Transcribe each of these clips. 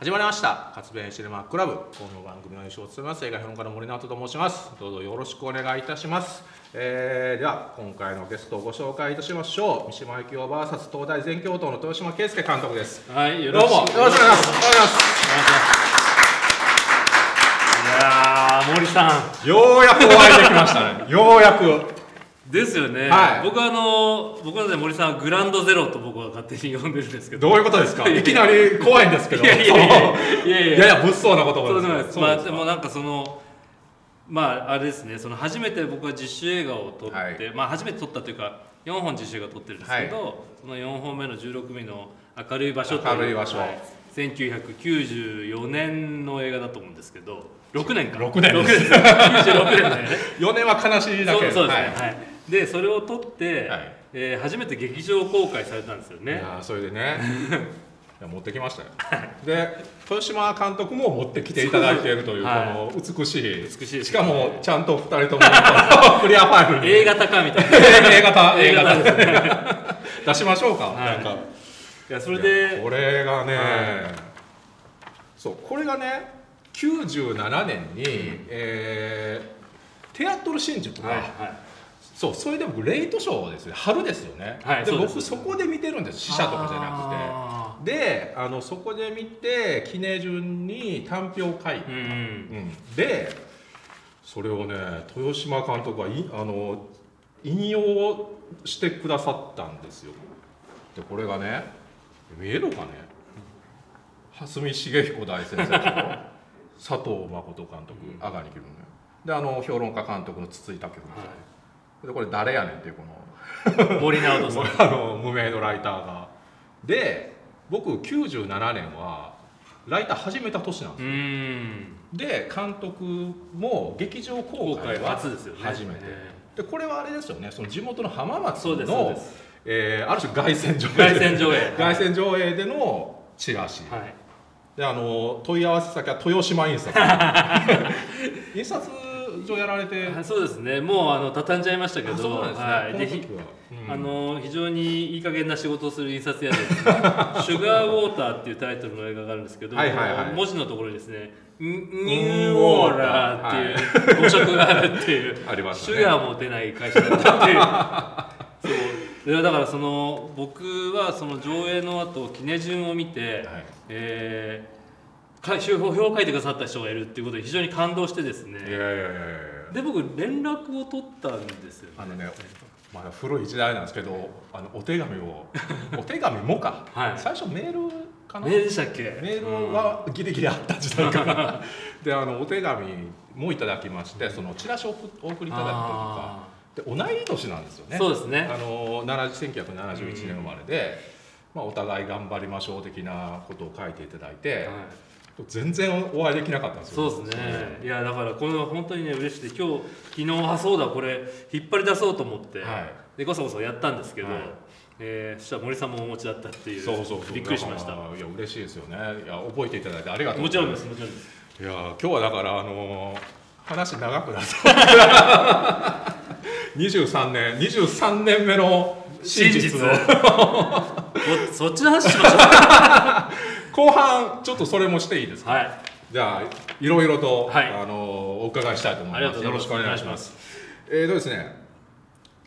始まりました。活弁シネマクラブ。この番組の印象を務めます。映画評論家の森直人と申します。どうぞよろしくお願いいたします、えーでは今回のゲストをご紹介いたしましょう。三島由紀夫 VS 東大全教頭の豊島圭介監督です。はい、よどうもよろしくお願いします。お願いしいやー森さますようやくお会いできましたね。ようやくんですよね、はい。僕はあの僕の中で森さんはグランドゼロと僕は勝手に呼んでるんですけど。どういうことですか？いきなり怖いんですけど。いやいやいや。いやいや。物騒なことそうですまあそうでもなんかそのまああれですね。その初めて僕は実習映画を撮って、はい。まあ初めて撮ったというか4本実習映画撮ってるんですけど、その4本目の16ミリの明るい場所とう明るい場所。はい。1994年の映画だと思うんですけど6年か。6年6です。年。です96年だよね。4年は悲しいだけ。そうそうですね、ははいいでそれを撮って、はい。えー初めて劇場公開されたんですよいねやーそれでね。いや持ってきましたよ。で豊島監督も持ってきていただいているというこはい。の美しい美しいしかもちゃんと2人ともクリアファイルに。A 型かみたいな。A 型 A 型型ですね。出しましょうか、はい。なんか。いやそれいでやこれがね、はい。そうこれがね97年に、えーテアトル新宿が、はいはいそうそれで僕レイトショーですね春ですよね、ではいです。僕そこで見てるんです死者とかじゃなあくて。であのそこで見て記念順に短評書いて、ーうん。うん。でそれをね豊島監督はいあの引用してくださったんですよ。でこれがね見えるかね。蓮見茂彦大先生と 佐藤誠監督うん。阿賀に来るのね。であの評論家監督の筒井武文さん、はでこれ誰やねんっていうこの。森直人さん。あの無名のライターが。で僕97年はライター始めた年なんですよ、うん。で監督も劇場公公開は初ですよね。初めて、えでこれはあれですよね。その地元の浜松のえーある種凱旋上映。凱旋上映。凱旋上映でのチラシ、はい。であの問い合わせ先は豊島印刷。印刷所やられて。はいそうですね。もうあの畳んじゃいましたけど。あそうなんですね、はい。でひあの非常にいい加減な仕事をする印刷屋で「シュガーウォーター」っていうタイトルの映画があるんですけど、はいはいはい。文字のところにですね「ニューウォーラー」っていう語色があるっていうありましたねシュガーも出ない会社だったっていうそうでだからその僕はその上映の後記念順を見て、はいえーか評評を書いてくださった人がいるっていうことで非常に感動してですね。いやいやいやいやで僕連絡を取ったんですよね。あのねまだ古い時代なんですけどあのお手紙を お手紙もか、はい。最初メールかな？メールでしたっけ？メールはギリギリあった時代かな。であのお手紙もいただきましてそのチラシを送お送りいただくというか。あで同い年なんですよーね。そうですね。あの70 1971年生まれで、まあ、お互い頑張りましょう的なことを書いていただいて、はい全然お会いできなかったんですよ。そうですね。いやだからこの本当にね嬉しくて今日昨日あそうだ。これ引っ張り出そうと思って、はい。でこそこそやったんですけど、はい。えーそしたら森さんもお持ちだったっていう。そうそう。びっくりしました。いや嬉しいですよね。いや覚えていただいてありがとう。もちろんですもちろんです。いや今日はだからあの話長くなった。23年23年目の真実のそ そっちの話しましょう後半ちょっとそれもしていいですか、はい。じゃあいろいろと、はい。あのお伺いしたいと思います。よろしくお願いします。えーとですね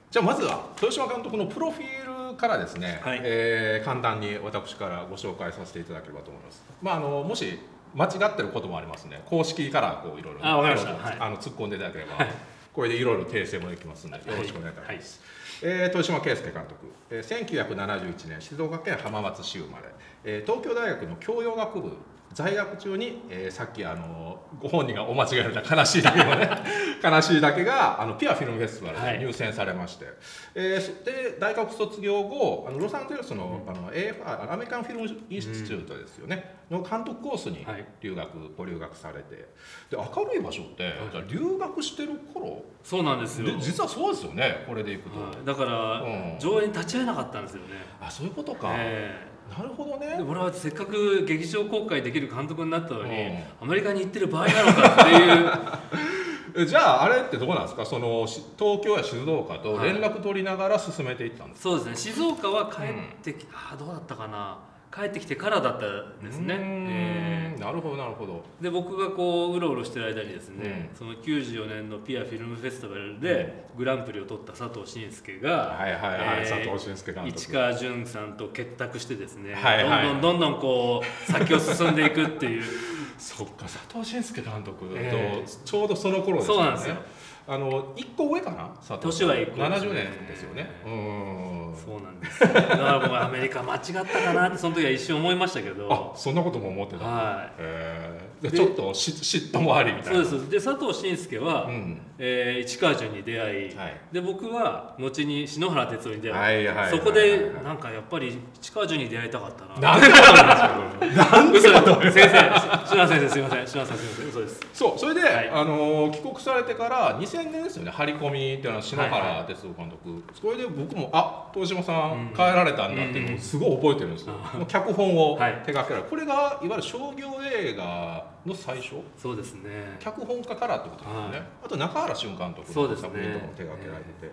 じゃあまずは豊島監督のプロフィールからですね、はい。えー簡単に私からご紹介させていただければと思います。まああのもし間違ってることもありますね。公式からこういろいろあはい。あの突っ込んでいただければ、これでいろいろ訂正もできますのでよろしくお願いいたします、はい。えー豊島圭介監督、えー1971年静岡県浜松市生まれ、えー東京大学の教養学部在学中に、えーさっきあのご本人がお間違えられた悲しいだけのね 悲しいだけがあのピアフィルムフェスティバルで入選されまして、えーそで大学卒業後あのロサンゼルスの,、あの AFR アメリカンフィルムインスティチュートですよね、の監督コースにはい。留学、ご留学されて。で明るい場所って、じゃあ留学してる頃？そうなんですよ。で実はそうですよね。これでいくと、はい。だから、うん。上映に立ち会えなかったんですよね。あそういうことか、えなるほどね。俺はせっかく劇場公開できる監督になったのに、うん。アメリカに行ってる場合なのかっていう。え じゃああれってどこなんですか？そのし東京や静岡と連絡取りながら進めていったんですそうですね。静岡は帰ってき、ああどうだったかな帰ってきてからだったんですね、なるほどなるほど。ーで僕がこううろうろしてる間にですね、うん。その94年のピアフィルムフェスティバルでグランプリを取った佐藤慎介が、はいはいはい、えー佐藤俊介監督市川淳さんと結託してですね、はいはい。どんどんどんどんこう先を進んでいくっていう。そっか佐藤俊介監督とえちょうどその頃ですよね、そうなんですよあの一個上かな？年は一個上ですね。70年ですよね。うん。そうなんですよ。だから僕アメリカ間違ったかなってその時は一瞬思いましたけど。あそんなことも思ってた、はい。えーちょっとし嫉妬もありみたいな。そうです。で佐藤慎介は、うん。えー市川淳に出会い、はい。で僕は後に篠原哲夫に出会い、はいはいはいそこでなんかやっぱり市川淳に出会いたかったな。なんてことなんですけど。なんて嘘です。先生篠原先生すみません。篠原さんすみません。嘘ですそうそれで、はい。あのー帰国されてから2000年ですよね張り込みっていうのは篠原哲夫監督、それで僕もあ東島さうん。ん帰られたんだっていうのをすごい覚えてるんですよ、うん。もう脚本をはい。手掛けられる。これがいわゆる商業映画の最初？そうですね。脚本家からってことですよね、はい。あと中原俊監督の作品とかも手掛けられて。て、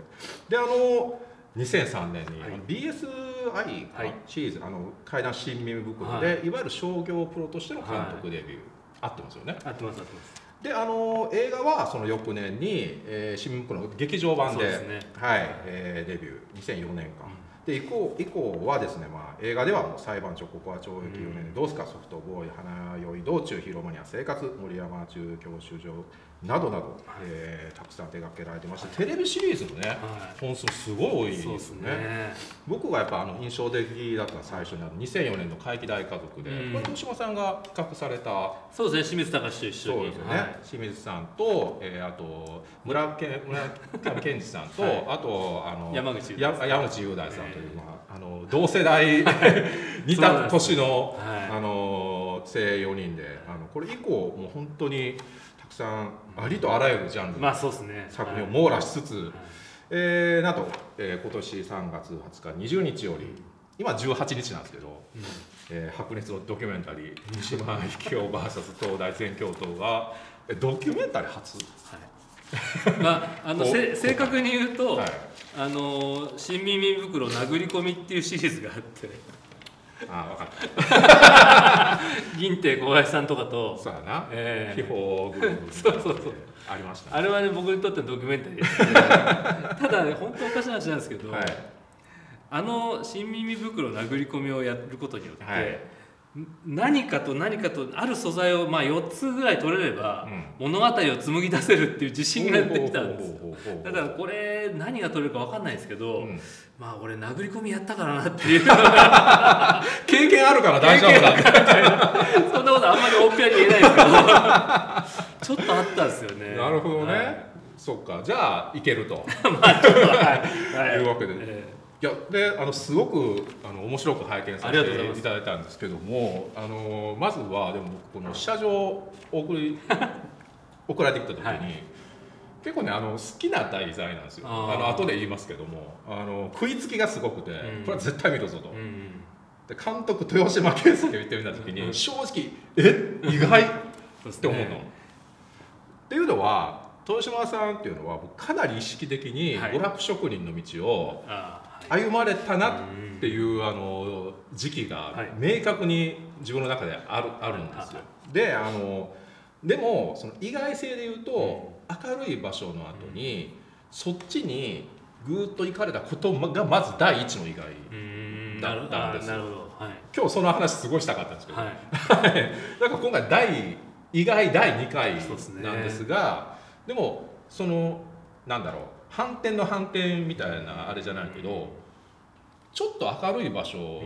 であの2003年に、BSI かはい。シリーズ、あの怪談新耳袋で、、はい。わゆる商業プロとしての監督デビュー、合ってますよね。合ってます合ってます。であの映画はその翌年に、えー、新聞袋の劇場版でね。はいえーデビュー。2004年か、で以降以降はですね、まあ、映画ではもう裁判所ここは懲役4年でどうすかソフトボーイ花酔い道中広間には生活森山中教習所などなど、えーたくさん手掛けられてましてテレビシリーズもねは本数すごい多いですね。ね。僕がやっぱあの印象的だった最初にあの2004年の怪奇大家族で、うん。これ豊島さんが企画されたそうですね清水隆と一緒に。そうですよね、はい。清水さんと、えーあと村健村上健二さんと、はい。あとあの山口雄や大さん。山口雄大さんという、まあ、あの同世代 似た年の、はい。あの精鋭4人であのこれ以降もう本当にたくさんありとあらゆるジャンルのまあそうですね。作品をはい網羅しつつ、はい。えーなんと、えー今年3月20日20日より今18日なんですけど、うん。えー白熱のドキュメンタリー「西島力夫 VS 東大全教頭が」えドキュメンタリー初、はい。まああの正確に言うと、はい、あの新耳袋殴り込みっていうシリーズがあってああ分かった。銀亭小林さんとかとそうやな。ええ秘宝グループそうそうそう。ありましたあれはね僕にとってのドキュメンタリー。です、ね、ただね本当おかしな話なんですけど、はい。あの新耳袋殴り込みをやることによって、はい何かと何かとある素材をまあ4つぐらい取れれば、うん。物語を紡ぎ出せるっていう自信が出てきたんですだからこれ何が取れるか分かんないですけど、うん。まあ俺殴り込みやったからなっていう。経験あるから大丈夫だ。そんなことあんまり大っぴらに言えないですけど。ちょっとあったんですよね。なるほどね、はい。そっか。じゃあいけると。はい。はい。いうわけで。えいやであのすごくあの面白く拝見させていただいたんですけどもあのまずはでも僕この社場を送り 送られてきた時に、はい。結構ねあの好きな題材なんですよ。あの後で言いますけどもあの食いつきがすごくて、ん。これは絶対見るぞと、えうんで監督豊島圭介を言ってみた時に、うん。正直え？意外？って思うの。ねっていうのは豊島さんっていうのは僕かなり意識的にはい。娯楽職人の道を歩まれたなっていうあの時期がはい。明確に自分の中であるあるんですよ。であのでもその意外性で言うと明るい場所の後にそっちにぐーっと行かれたことがまず第一の意外だったんですよ。今日その話すごいしたかったんですけど、はい。だから今回第意外第2回なんですがでもそのなんだろう。反転の反転みたいなあれじゃないけどちょっと明るい場所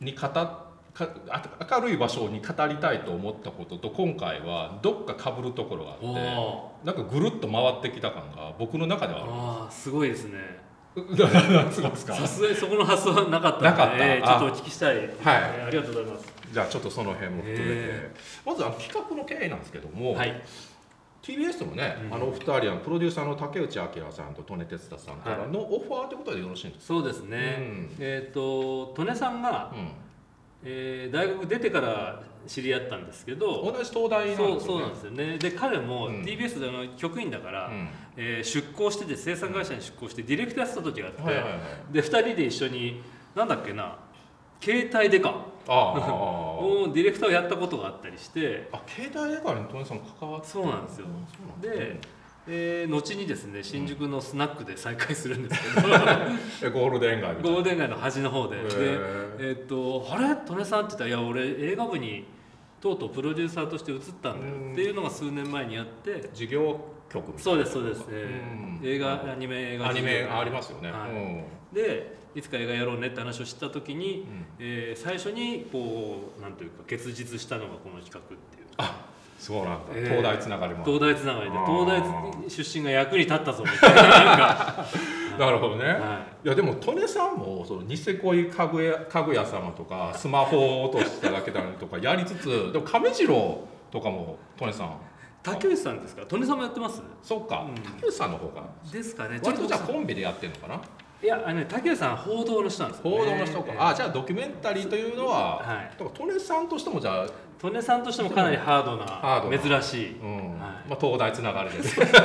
に語っ明るい場所に語りたいと思ったことと今回はどっか被るところがあおっておなんかぐるっと回ってきた感が僕の中ではあるああすごいですね。さすがにそこの発想はなかったのでなかった。えーちょっとお聞きしたい、はい。えーありがとうございます。じゃあちょっとその辺も含めて。へまずあの企画の経緯なんですけども、はい TBS のね、うん。あのお二人あのプロデューサーの竹内明さんと利根哲太さんからのオファーということでよろしいんですか、そうですね、うん。えっ、と利根さんが、えー大学出てから知り合ったんですけうん、ど同じ東大ね。そうそうなんですよね。で彼もうん。TBS であの局員だから、うん。えー出向してて制作会社に出向してディレクターやってた時があって、はいはいはい。で2人で一緒になんだっけな携帯デカ。あ ディレクターをやったことがあったりして。あ携帯デカにトネさん関わってそうなんですよ。で、えー後にですね新宿のスナックで再会するんですけど。えゴールデン街ゴールデン街の端の方で。でえーっと「あれ？利根さん?」って言ったら「いや俺映画部にとうとうプロデューサーとして移ったんだよ」っていうのが数年前にあって。事業局みたいなそうですそうです、えうん。ー映画アニメ映画アニメありますよね、はい。うん。でいつか映画やろうねって話を知った時に、ん。えー最初にこうなんというか結実したのがこの企画っていう。あそうなんだ、えー東大つながりも。東大つながりで東大出身が役に立ったぞみたいな なるほどね、はい。やでも利根さんもそのニセ恋家具屋家具屋様とかスマホを落としただけだとかやりつつでも亀次郎とかも利根さん。竹内さんですか？利根さんもやってます？そっか、うん。竹内さんの方か。ですかね。割とじゃあ僕コンビでやってるのかな？いやあのね竹内さん報道の人なんですよ、ね、報道の人か、あじゃあドキュメンタリーというのは、はい。だから利根さんとしてもじゃあ、利根さんとしてもかなりハードハードな。な珍しい。うん。はい。まあ、東大つながりです。だか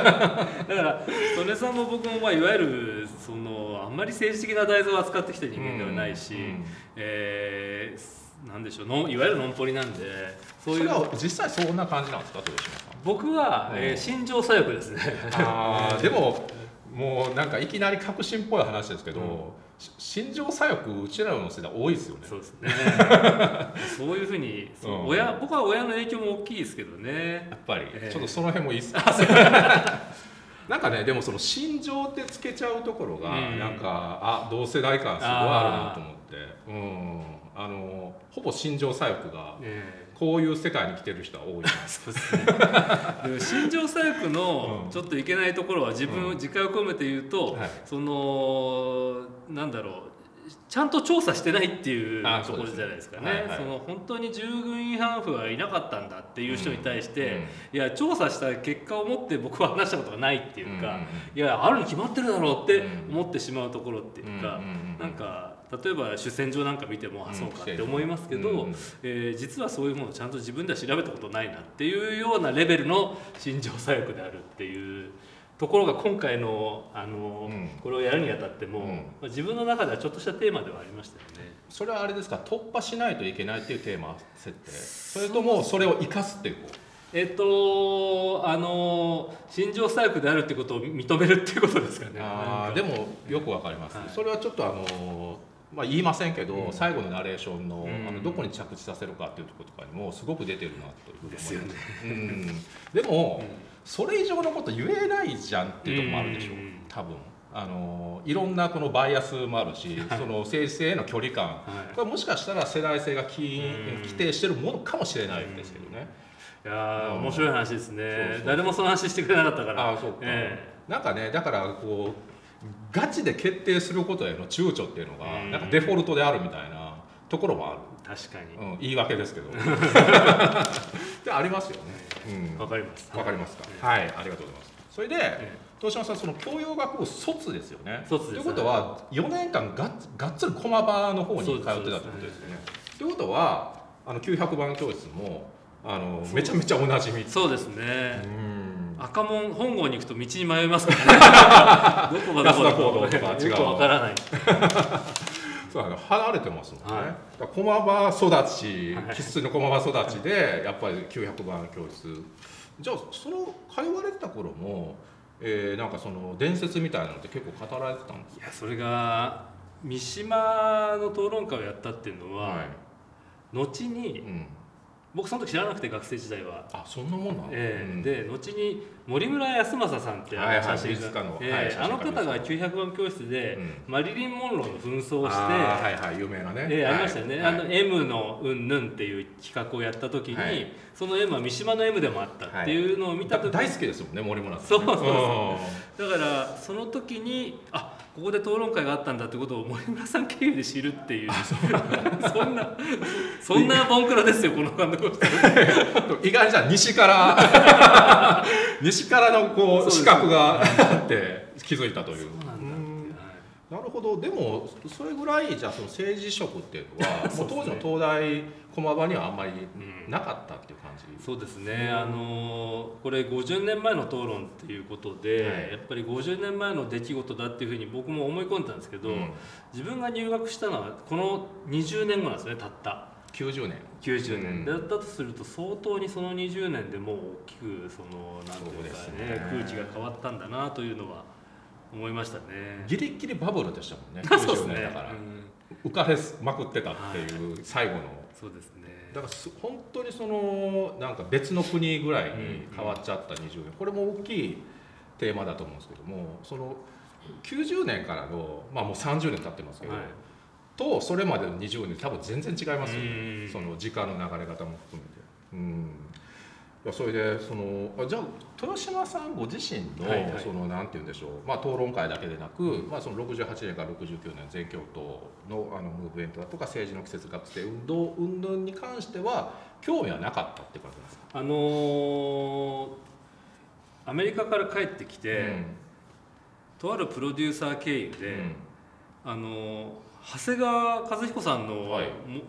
ら利根さんも僕もまあいわゆるそのあんまり政治的な題材を扱ってきた人間ではないし、うんえーなんでしょうのいわゆるのんぽりなんでそういう。実際そんな感じなんですか豊島さん。僕は、えーうん。心情左翼ですね。あーでももうなんかいきなり革新っぽい話ですけど、うん。し心情左翼うちらの世代多いですよね。そうですね。そういうふうにそううん。親僕は親の影響も大きいですけどね。やっぱり、ええ。ちょっとその辺もいいっす なんかねでもその心情ってつけちゃうところが、うん。なんかあ同世代感すごいあるなと思って。うん。あのほぼ心情左翼がえこういう世界に来てる人は多い。ー そうですね。でも心情左翼のうん。ちょっといけないところは自分、うん。自戒を込めて言うと、はい。そのなんだろうちゃんと調査してないっていうあところじゃないですかね。そうですねはいはい。その本当に従軍違反婦はいなかったんだっていう人に対して、うん。いや調査した結果を持って僕は話したことがないっていうか、うんうんうん。いやあるに決まってるだろうってうん。思ってしまうところっていうか、うんうんうん。なんか例えば主戦場なんか見ても、あうんそうかって思いますけど、うんうんえー実はそういうものをちゃんと自分では調べたことないなっていうようなレベルの心情左翼であるっていうところが今回のあの、うん。これをやるにあたっても、うん。まあ、自分の中ではちょっとしたテーマではありましたよね。それはあれですか突破しないといけないっていうテーマ設定？それともそれを生かすっていうこえっとあの心情左翼であるってことを認めるっていうことですかね。あーでもよくわかります、はい。それはちょっとあのまあ、言いませんけど、うん。最後のナレーションの,、うん。あのどこに着地させるかっていうところとかにもすごく出てるなというふうにですよね。うん、でも、うんそれ以上のこと言えないじゃんっていうところもあるでしょう、うん。多分。あのいろんなこのバイアスもあるし、その生成への距離感。はい。これもしかしたら世代性が規定してるものかもしれないですけどね、いや面白い話ですね。誰もその話してくれなかったから。ああそうか、え。なんかねだからこうガチで決定することへの躊躇っていうのがうん。なんかデフォルトであるみたいなところもある、え確かに。うん、言い訳ですけど。でありますよね。うん。わかります。わかりますか、えはいありがとうございます。それで、え東島さんその教養学部卒ですよね。卒ということは4年間がっがっつり駒場の方に通ってたってことですよね。とい。うことはあの900番教室もあのめちゃめちゃおなじみ。そうですうねん赤門本郷に行くと道に迷いますからね。どこがどこだか。違うわ。からない。そうだね。離れてますもんね、はい。駒場育ちはい。生粋の駒場育ちでやっぱり900番教室。じゃあその通われてた頃も、えーなんかその伝説みたいなのって結構語られてたんですいやそれが三島の討論会をやったっていうのは、はい、後にうん、僕その時知らなくて学生時代は。あそんなもんなの、うん。ええで後に森村康政さんってあの写真家のええはい写真家あの方が900番教室で、うん。マリリン・モンローの紛争をして、はいはい有名なね、ありましたよね、はい。あの M のうんぬんっていう企画をやった時に、はい。その M は三島の M でもあったっていうのを見た時、大好きですもんね森村さん、そうそうそう。うん。だからその時にあここで討論会があったんだってことを森村さん経由で知るっていう。そんなそんなボンクラですよこの監督をしてる 意外にじゃあ西から西からのこう資格があって気づいたという。なるほど。でもそれぐらいじゃあその政治色っていうのは もう当時の東大駒場にはあんまりうんなかったっていう感じ、そうですね、あのこれ50年前の討論っていうことで、はい。やっぱり50年前の出来事だっていうふうに僕も思い込んでたんですけど、うん。自分が入学したのはこの20年後なんですねたった90年。90年、うん。だったとすると相当にその20年でもう大きくそのなんていうかねですね。空気が変わったんだなというのは思いましたね。ギリギリバブルでしたもんね。90 そうですね。年だから、うん。浮かれまくってたっていう最後の、そうですね。だからす本当にそのなんか別の国ぐらいに変わっちゃった20年、これも大きいテーマだと思うんですけどもその90年からの、まあ、もう30年経ってますけど、はいとそれまでの20年多分全然違いますようん。ねその時間の流れ方も含めて。うん。いやそれでそのあじゃあ豊島さんご自身の、はいはい。そのなんて言うんでしょう、まあ、討論会だけでなく、まあ、その68年から69年全共闘のあのムーブメントだとか政治の季節学生運動運動に関しては興味はなかったって感じですか、あのーアメリカから帰ってきて、とあるプロデューサー経由で、うん。あのー長谷川和彦さんの、はい。も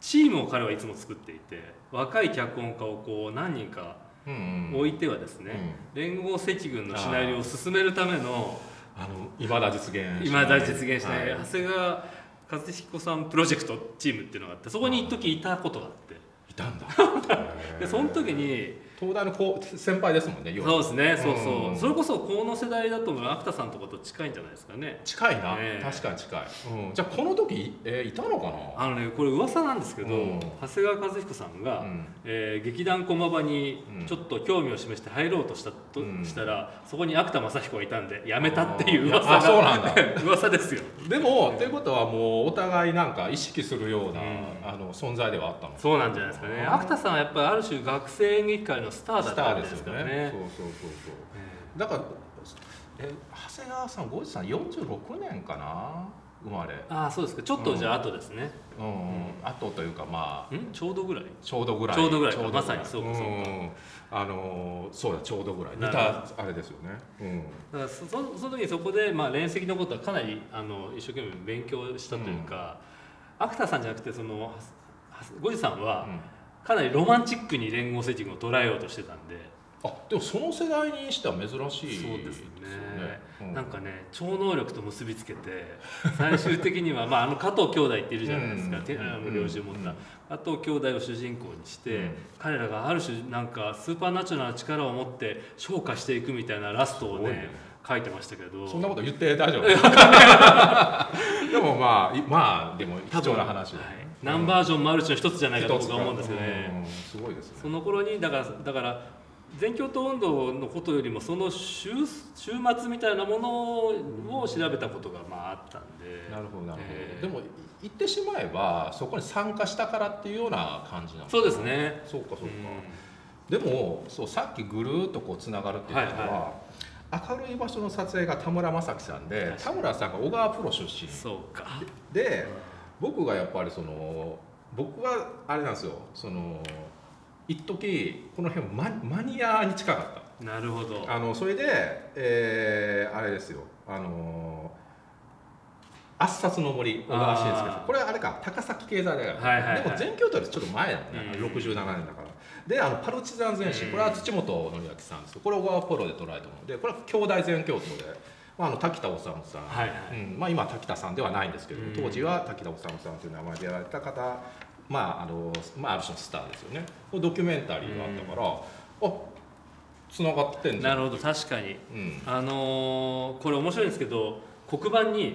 チームを彼はいつも作っていて若い脚本家をこう何人かうんうん。置いてはですね、連合赤軍のシナリオを進めるためのあの未だ実現しない。今だ実現しない、はい。長谷川和彦さんプロジェクトチームっていうのがあってそこに一時いたことがあって。いたんだ。でその時に東大のこう先輩ですもんねそうですねそうそう、うんそれこそこの世代だと芥さんとかと近いんじゃないですかね。近いな、ええ。確かに近い、うん、じゃあこの時、えーいたのかな？あのねこれ噂なんですけど、うん。長谷川和彦さんが、うん。えー劇団駒場にうん。ちょっと興味を示して入ろうとしたとうん。したら、そこに芥正彦がいたんで辞めたっていう噂。があそうなんだ。噂ですよ。でもということはもうお互いなんか意識するような、うん。あの存在ではあったの？そうなんじゃないですかね。芥さんはやっぱりある種学生演劇界のスターだったんでですよね。すからね。そうそうそうそう。だからえ長谷川さんごじさん46年かな？生まれ。ああそうですか。ちょっとじゃあ後ですね、うん、うん、後というかまあん？ちょうどぐらい？ちょうどぐらい。ちょうどぐらいまさにそうかそうか。んあのそうだちょうどぐらい。似たあれですよね。うん。だからそそその時にそこで、まあ、連席のことはかなりあの一生懸命勉強したというか、芥田さんじゃなくてそのはゴジさんはうんかなりロマンチックに連合赤軍を捉えようとしてたんで、あでもその世代にしては珍しいそうですね。ようん。なんかね超能力と結びつけて 最終的には、まあ、あの加藤兄弟っているじゃないですか、うん。領持った、うん。加藤兄弟を主人公にして、うん。彼らがある種なんかスーパーナチュラルな力を持って昇華していくみたいなラストをねね。書いてましたけど。そんなこと言って大丈夫？でもまあいまあでも貴重な話はい、何バージョンもあるうちの一つじゃないかと僕は思うんですようね。んすごいですね。その頃にだからだから全共闘運動のことよりもその週週末みたいなものを調べたことがまああったんで。なるほどなるほど、えーでも言ってしまえばそこに参加したからっていうような感じなんそうですね。そうかそうか、うでもそうさっきぐるーっとこうつながるっていうことは、はい。明るい場所の撮影が田村正樹さんで田村さんが小川プロ出身。んそうか。で僕がやっぱりその僕はあれなんですよ。その一時この辺ママニアに近かっなるほど。たあのそれで、えーあれですよ。あの圧殺の森小川慎介さん。これあれか高崎経済大学、はいはいはい。でも全教とよりちょっと前だね、うん。67年だから。であのパルチザン全史うん。これは土本紀明さんです。これは小川プロで捉えたものでこれは兄弟全教頭で、まあ、あの滝田治さん、はいはい。うん。まあ、今は滝田さんではないんですけど、うん。当時は滝田治さんという名前でやられた方まああのまあ、ある種のスターですよね。ドキュメンタリーがあったから、あつながってんなん。るほど確かに。うん。あのーこれ面白いんですけど黒板にうん。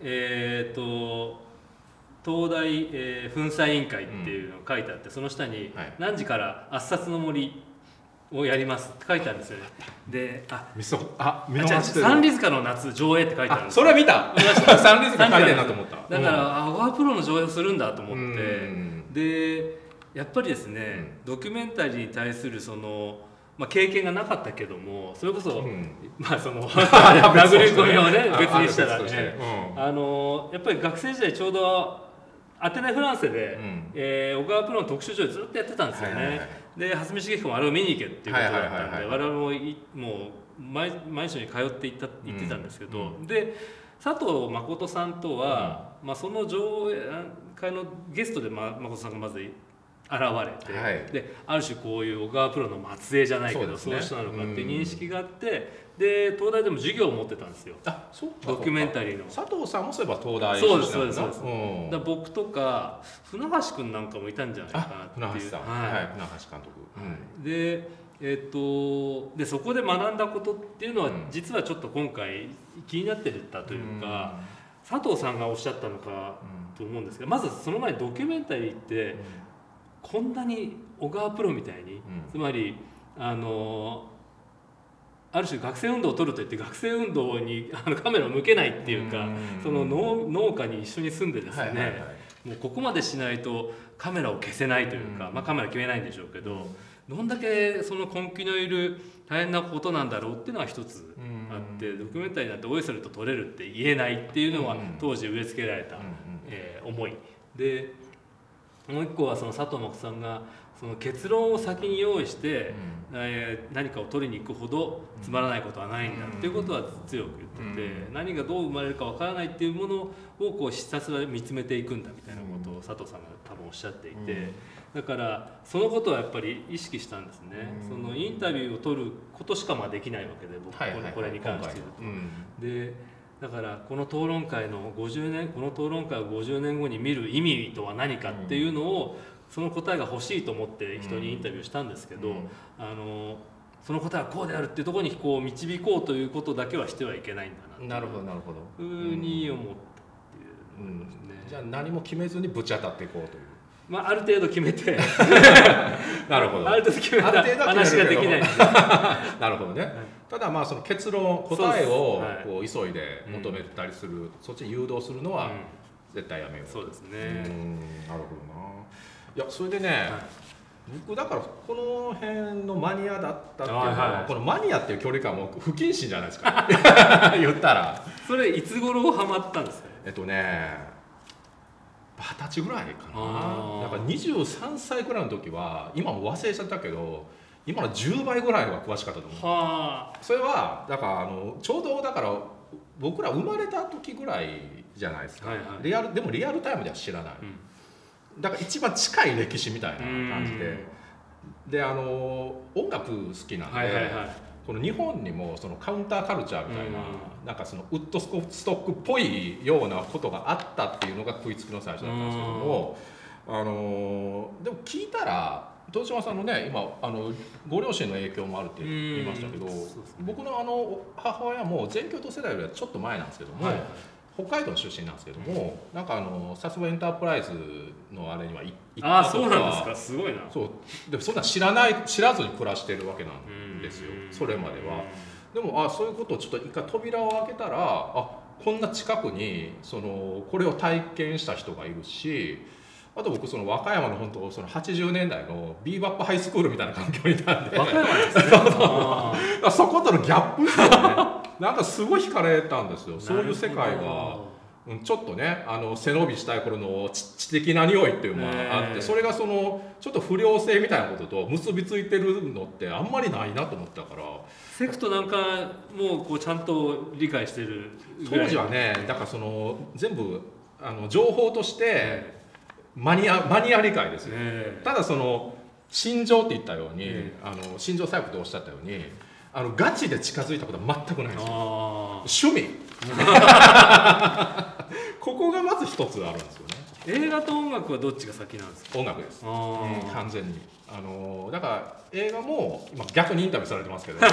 えー、と東大、えー粉砕委員会っていうのが書いてあって、その下にはい「何時から圧殺の森をやります」って書いてあるんですよね。であみそあ見逃してる。三里塚の夏上映って書いてあるんあですそれは見た。三里塚書いてるなと思った。だから、あワープロの上映をするんだと思うんって、うん。でやっぱりですね、ドキュメンタリーに対するその、まあ、経験がなかったけどもそれこそ、うん。まあその や殴り込みをねあ別にしたらね。うん。あのやっぱり学生時代ちょうどアテネ・フランセで、うん。えー小川プロの特集上映ずっとやってたんですよね、はいはいはいで蓮見茂彦もあれを見に行けっていうことだったんで我々もいもう毎毎週に通って行った行ってたんですけど、うん。で佐藤誠さんとは、まあ、その上映会のゲストで、ま、誠さんがまず現れて、はい。である種こういう小川プロの末裔じゃないけどそう,、ね。いう人なのかっていう認識があって、で東大でも授業を持ってたんですよ。あそうかドキュメンタリーの。佐藤さんもそういえば東大そうですそうですん。だ僕とか船橋君なんかもいたんじゃないかあなっていう。船橋さん。はい。はい船橋監督。うん。でえっとでそこで学んだことっていうのは、うん。実はちょっと今回気になってたというか、佐藤さんがおっしゃったのかと思うんですがまずその前にドキュメンタリーってこんなに小川プロみたいに、うん。つまりあのある種学生運動を取るといって学生運動に あのカメラを向けないっていうか、うん。その農農家に一緒に住んでですね、はいはいはい。もうここまでしないとカメラを消せないというか、うん。まあ、カメラ決めないんでしょうけど、どんだけその根気のいる大変なことなんだろうっていうのは一つうん。あって、ドキュメンタリーなんておいそれと撮れるって言えないっていうのはうん。当時植え付けられた、えー思い。でもう一個はその佐藤真さんがその結論を先に用意して、えー何かを取りに行くほどつまらないことはないんだっていうことは強く言ってて、うん。何がどう生まれるかわからないっていうものをこうひたすら見つめていくんだみたいなことを佐藤さんが多分おっしゃっていて、だからそのことはやっぱり意識したんですね、うん。そのインタビューを取ることしかまあできないわけで僕はいはいはい。これに関して言うと。でだからこの討論会の50年この討論会を50年後に見る意味とは何かっていうのを、その答えが欲しいと思って人にインタビューしたんですけど、うん。あのその答えはこうであるっていうところにこう導こうということだけはしてはいけないんだななるほどなるほど。というふうに思ったっていうことですね。じゃあ何も決めずにぶち当たっていこうという。まあ、ある程度決めて。なるほど。ある程度決めた話ができない なるほどね、ただまあその結論答えをこう急いで求めたりする、そっちに誘導するのは絶対やめようそうですね。うんなるほどな。いやそれでね、はい。僕だからこの辺のマニアだったっていうのは、このマニアっていう距離感も不謹慎じゃないですか。言ったら。それいつ頃ハマったんですか？えっとね二十歳ぐらいかな。だから23歳ぐらいの時は今も忘れちゃったけど今の10倍ぐらいは詳しかったと思う。はそれはだからあのちょうどだから僕ら生まれた時ぐらいじゃないですか、はいはい。リアルでもリアルタイムでは知らない、うん。だから一番近い歴史みたいな感じうん。でであの音楽好きなんで、はいはいはい。この日本にもそのカウンターカルチャーみたいな、うん。なんかそのウッドストックっぽいようなことがあったっていうのが食いつきの最初だったんですけども、あのでも聞いたら豊島さんのね今あのご両親の影響もあるって言いましたけど、ね。僕のあの母親も全教徒世代よりはちょっと前なんですけども、はい。北海道の出身なんですけども、なんかあのさすがエンタープライズのあれには行行ああったとそうなんですか。すごいな。そう。でもそんな知らない知らずに暮らしてるわけなんですよ。うん。それまでは。でもあそういうことをちょっと一回扉を開けたらあこんな近くにそのこれを体験した人がいるしあと僕その和歌山の本当その80年代のビーバップハイスクールみたいな環境にいたんで。和歌山ですね。そことのギャップですよね。なんかすごい惹かれたんですよ。そういう世界が。ほうんちょっとねあの背伸びしたい頃の知知的な匂いっていうのがあって、それがそのちょっと不良性みたいなことと結びついてるのってあんまりないなと思ったから。セクトなんかもうこうちゃんと理解してる当時はねだからその全部あの情報としてマニアマニア理解ですよ、えただその心情って言ったように、えあの心情細工とおっしゃったようにあのガチで近づいたことは全くないんですよ。あ趣味。ここがまず一つあるんですよね。ー映画と音楽はどっちが先なんですか？音楽です。あうんー完全に。あのだから映画も今逆にインタビューされてますけど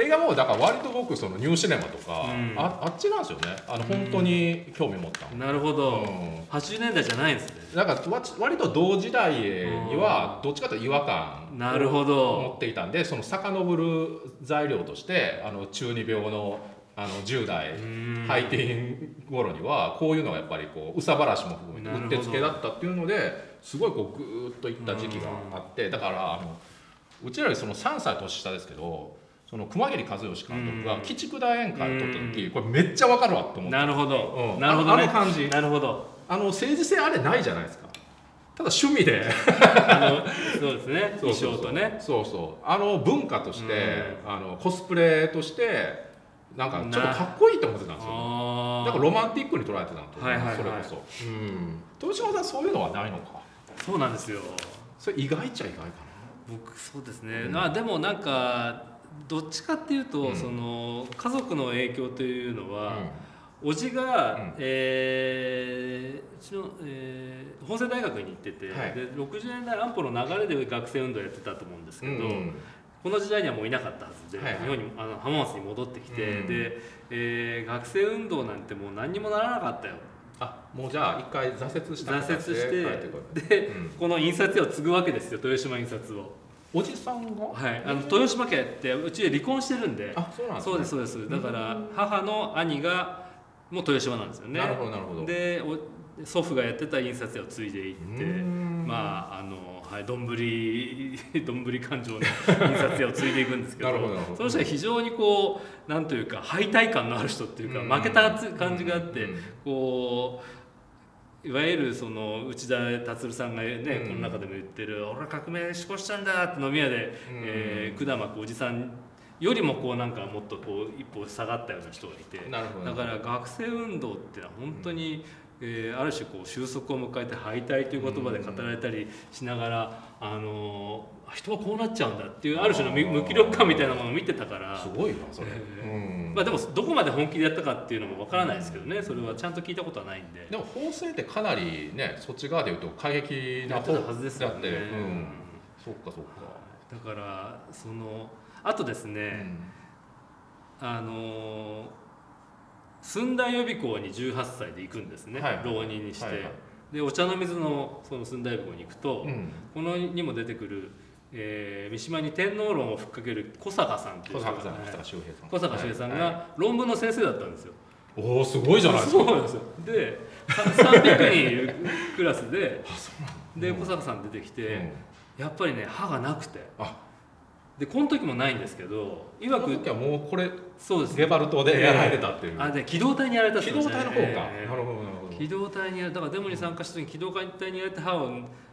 映画もだから割と僕そのニューシネマとか、うん。ああっちなんですよね。あの本当に興味持ったの、なるほど、うん。80年代じゃないんですね。だからわ割と同時代にはどっちかというと違和感なるほを持どっていたんでその遡る材料としてあの中二病のあの10代うん。ハイティーン頃にはこういうのがやっぱりこう憂さ晴らしも含めてうってつけだったっていうのですごいこうグーッといった時期があってだからあのうちらよりその3歳年下ですけどその熊切和義監督がうん。鬼畜大宴会を撮った時これめっちゃわかるわと思って。なるほど、うん。なるほどね。あの感じ。なるほど。あの政治性あれないじゃないですか。ただ趣味で。あのそうですね。衣 そうそうそう。装とね。そうそう。あの文化としてあのコスプレとしてなんかちょっとかっこいいと思ってたんですよ、ね、あ。だからロマンティックに捉えてたんと。思う、はいはいはい。それこそ、うん、豊島さんそういうのはないのか？そうなんですよ。それ意外っちゃ意外か僕そうですね、うん。あでもなんかどっちかっていうと、うん。その家族の影響というのな、は、おじが、うん。えーうちの、えー法政大学に行ってて、はい。で60年代安保の流れで学生運動やってたと思うんですけど、うんこの時代にはもういなかったはずで、はいはい。日本にあの浜松に戻ってきて、うん。で、えー学生運動なんてもう何にもならなかったよ。あもうじゃあ一回挫折した挫折してで、うん。この印刷屋を継ぐわけですよ豊島印刷を。おじさんが？はい、あの豊島家ってうちで離婚してるんで。あそうなんですね。そうですそうです。だから母の兄がもう豊島なんですよね。なるほどなるほど。でお祖父がやってた印刷屋を継いでいってうん。まああのはいどんぶり どんぶり感情の印刷屋を継いでいくんですけど。その人は非常にこうなんというか敗退感のある人っていうかうん。負けた感じがあってうん。こういわゆるその内田達さんがね、うん。この中でも言ってる「俺は革命志向したんだ」って飲み屋で、うん。えー管巻くおじさんよりもこうなんかもっとこう一歩下がったような人がいてだから学生運動ってのは本当に、えーある種こう収束を迎えて敗退という言葉で語られたりしながら、あのー人はこうなっちゃうんだっていうある種の無無気力感みたいなものを見てたから。すごいなそれ、えうん。まあでもどこまで本気でやったかっていうのもわからないですけどねそれはちゃんと聞いたことはないんで。でも法政ってかなりねそっち側で言うと過激なやってたはずですよね。だってうん。そっかそっか、だからそのあとですうね、ん。あの寸大予備校に18歳で行くんですね、はい。浪人にして、はいはいでお茶の水のその寸大予備校に行くと、うん。このにも出てくる、えー三島に天皇論をふっかける小坂さんっていう小坂さん小坂修平さん。小坂修平さんが論文の先生だったんですよ。おおすごいじゃないですか。そうなんですよ。でさ300人いるクラスで で小坂さん出てきて、うん。やっぱりね歯がなくて。あ。でこの時もないんですけどいわくこの時はもうこれそうです。ゲバルトでやられてたっていう、あで機動隊にやられたって機動隊の方か、ええなるほどなるほど機動隊にやるだからデモに参加した時に機動隊にやられて歯を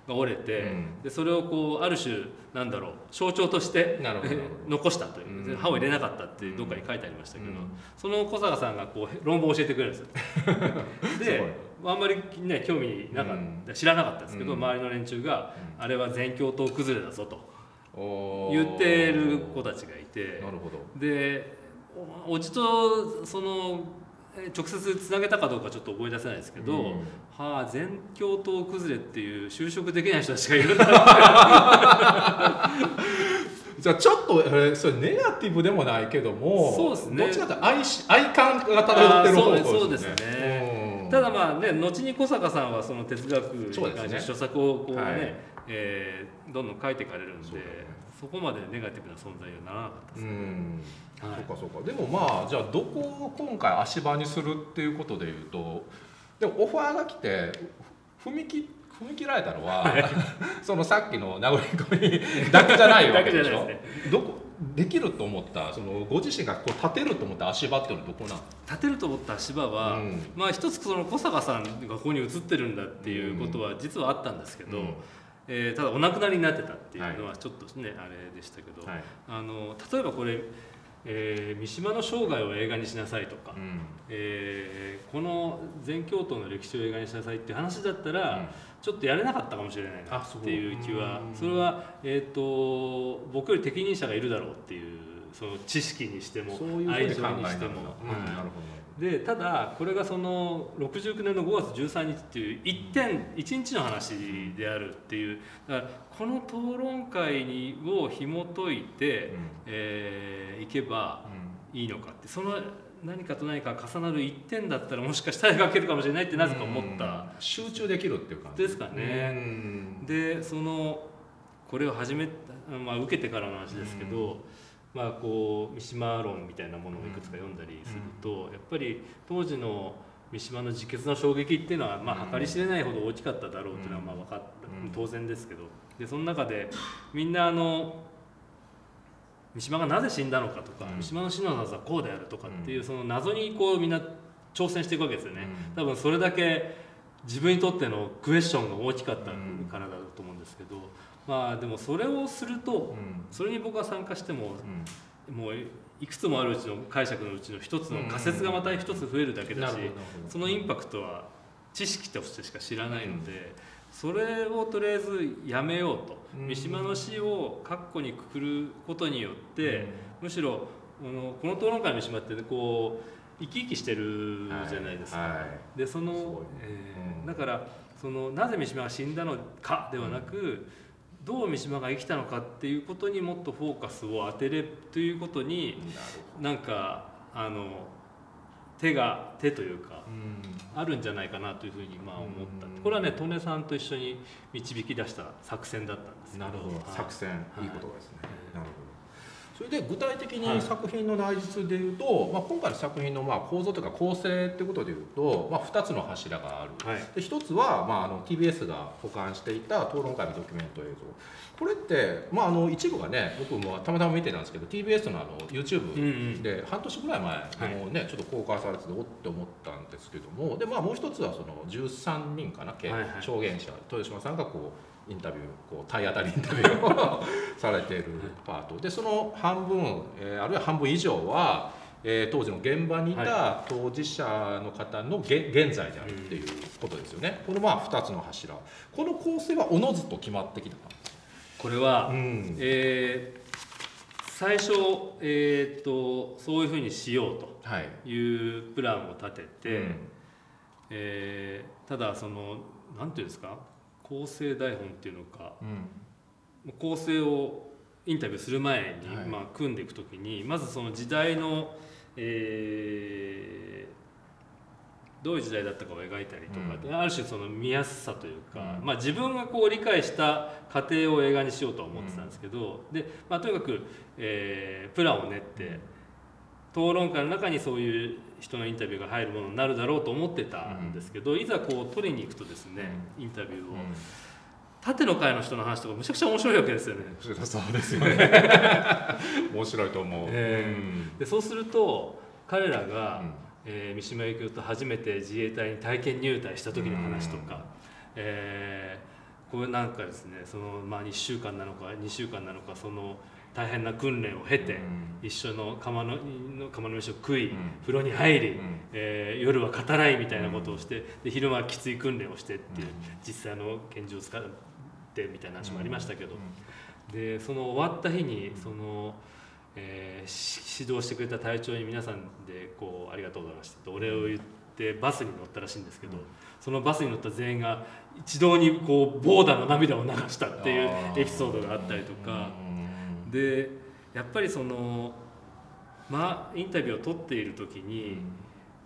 が折れて、うん。でそれをこうある種なんだろう象徴として 残したという、うん。で歯を入れなかったってどっかに書いてありましたけど、うん。その小坂さんがこう論文を教えてくれるんですよ。であんまりね興味なかった、知らなかったんですけど、うん。周りの連中が、あれは全教頭崩れだぞと。言ってる子たちがいて。なるほど。でおおじとそのえ直接つなげたかどうかちょっと思い出せないですけど、うん。はあ全教頭崩れっていう就職できない人たちがいるんだ。じゃあちょっと、えーそれネガティブでもないけどもそうですね。どっちかというと愛し愛感が漂ってる方ですそうですね。うん。ただまあね後に小坂さんはその哲学に関して著作をこうね、はい。えーどんどん書いていかれるんでそこまでネガティブな存在にはならなかったですね、うん。はいそうかそうか。でもまあじゃあどこを今回足場にするっていうことでいうとでもオファーが来て踏み切踏み切られたのはそのさっきの殴り込みだけじゃないわけでしょ？だけじゃないですどこできると思ったそのご自身がこう立てると思った足場っていうのはどこなの立てると思った足場は、うん。まあ一つその小坂さんがここに移ってるんだっていうことは実はあったんですけど、うん。えーただお亡くなりになってたっていうのはちょっとね、あれでしたけど、はい。あの例えばこれ、えー三島の生涯を映画にしなさいとか、うん。えーこの全教頭の歴史を映画にしなさいっていう話だったら、うん。ちょっとやれなかったかもしれないなっていう気はうん。それは、えー、と僕より適任者がいるだろうっていうその知識にしてもそういうふう愛にしても。なるほどでただこれがその69年の5月13日っていう一点一日の話であるっていう。だからこの討論会にを紐解いて、えーいけばうん。いいのかって。その何かと何か重なる一点だったらもしかしたら描けるかもしれないってなぜか思った。うん。集中できるっていう感じ。ですかね。うん。でそのこれを始めた、まあ、受けてからの話ですけど、まあ、こう三島論みたいなものをいくつか読んだりすると、やっぱり当時の三島の自決の衝撃っていうのは、まあ、計り知れないほど大きかっただろうっていうのはまあ分かっうん。当然ですけど。でその中でみんなあの三島がなぜ死んだのかとか、うん。三島の死の謎はこうであるとかっていうその謎にこうみんな挑戦していくわけですよね。うん。多分それだけ自分にとってのクエスチョンが大きかったからだと思うんですけど、まあでもそれをするとうん。それに僕は参加してもうん。もういくつもあるうちの解釈のうちの一つの仮説がまた一つ増えるだけだし、そのインパクトは知識としてしか知らないので、それをとりあえずやめようと、三島の死を括弧にくくることによって、むしろこのこの討論会の三島って、こう生き生きしてるじゃないですか。はい。はい、でその、えー、だからそのなぜ三島が死んだのかではなく、どう三島が生きたのかっていうことにもっとフォーカスを当てれということになんかあの手が手というか、あるんじゃないかなというふうにまあ思った、これはね利根さんと一緒に導き出した作戦だったんですなるほど、作戦、い、いことですね、なるほどそれで具体的に作品の内実でいうと、はい、まあ、今回の作品のまあ構造というか構成っていうことでいうと、まあ、2つの柱がある、はい、で1つは、まあ、あの TBS が保管していた討論会のドキュメント映像。これって、まあ、あの一部がね僕もたまたま見てたんですけど TBS のあの YouTube で半年ぐらい前でもね、はい、ちょっと公開されてておって思ったんですけどもで、まあ、もう一つはその13人かな、はいはい、証言者豊島さんがこうインタビューこう体当たりインタビューを されているパート。でその半分、えー、あるいは半分以上は、えー、当時の現場にいた当事者の方のげ現在であるっていうことですよね、このまあ2つの柱。この構成はおのずと決まってきたこれは、うん、えー、最初、えーと、そういうふうにしようとい。うプランを立てて、はいうん、えー、ただその何ていうんですか？構成台本っていうのか、うん、構成をインタビューする前に、はい、まあ、組んでいく時にまずその時代の、えー、どういう時代だったかを描いたりとか、うん、ある種その見やすさというか、うん、まあ、自分がこう理解した過程を映画にしようとは思ってたんですけど、でまあ、とにかく、えー、プランを練って。討論会の中にそういう人のインタビューが入るものになるだろうと思ってたんですけど、うん、いざこう取りに行くとですね、うん、インタビューを、うん、縦の会の人の話とかむちゃくちゃ面白いわけですよね。そうですよね。面白いと思う、えー、でそうすると彼らが、うん、えー、三島由紀夫と初めて自衛隊に体験入隊した時の話とか、うん、えー、これなんかですねその、まあ、1週間なのか2週間なのかその。大変な訓練を経て、一緒の釜の釜の飯を食い、風呂に入り、えー、夜は語らいみたいなことをしてで昼間はきつい訓練をしてっていう、実際の拳銃を使ってみたいな話もありましたけど、でその終わった日にその。えー、指導してくれた隊長に皆さんでこう「ありがとうございました」とお礼を言ってバスに乗ったらしいんですけど、そのバスに乗った全員が一堂にこうボーダーの涙を流したっていうエピソードがあったりとか。でやっぱりそのまあインタビューを取っている時に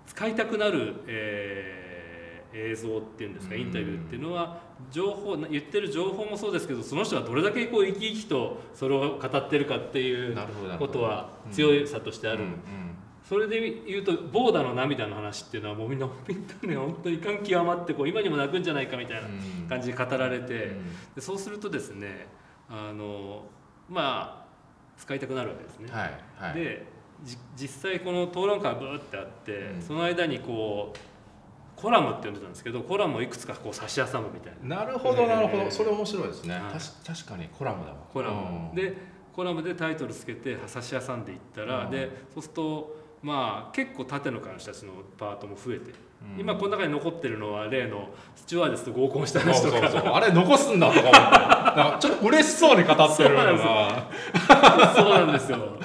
使いたくなる、えー、映像っていうんですかインタビューっていうのは情報言ってる情報もそうですけどその人がどれだけこう生き生きとそれを語ってるかっていうことは強さとしてある。それで言うとボーダの涙の話っていうのはもうみんなみんなね本当に感極まってこう今にも泣くんじゃないかみたいな感じで語られてでそうするとですねあのまあ使いたくなるわけですね。はいはい、で実際この討論会がブーってあって、うん、その間にこうコラムって呼んでたんですけどコラムをいくつかこう差し挟むみたいな。なるほどなるほど、それ面白いですね。確かにコラムだわ。コラム、でコラムでタイトルつけて差し挟んでいったら、うん、でそうするとまあ結構縦の会の人たちのパートも増えて、うん、今この中に残ってるのは例のスチュワーデスと合コンした話とか。あれ残すんだとか思って。ちょっと嬉しそうに語ってるのがそうなんですよ。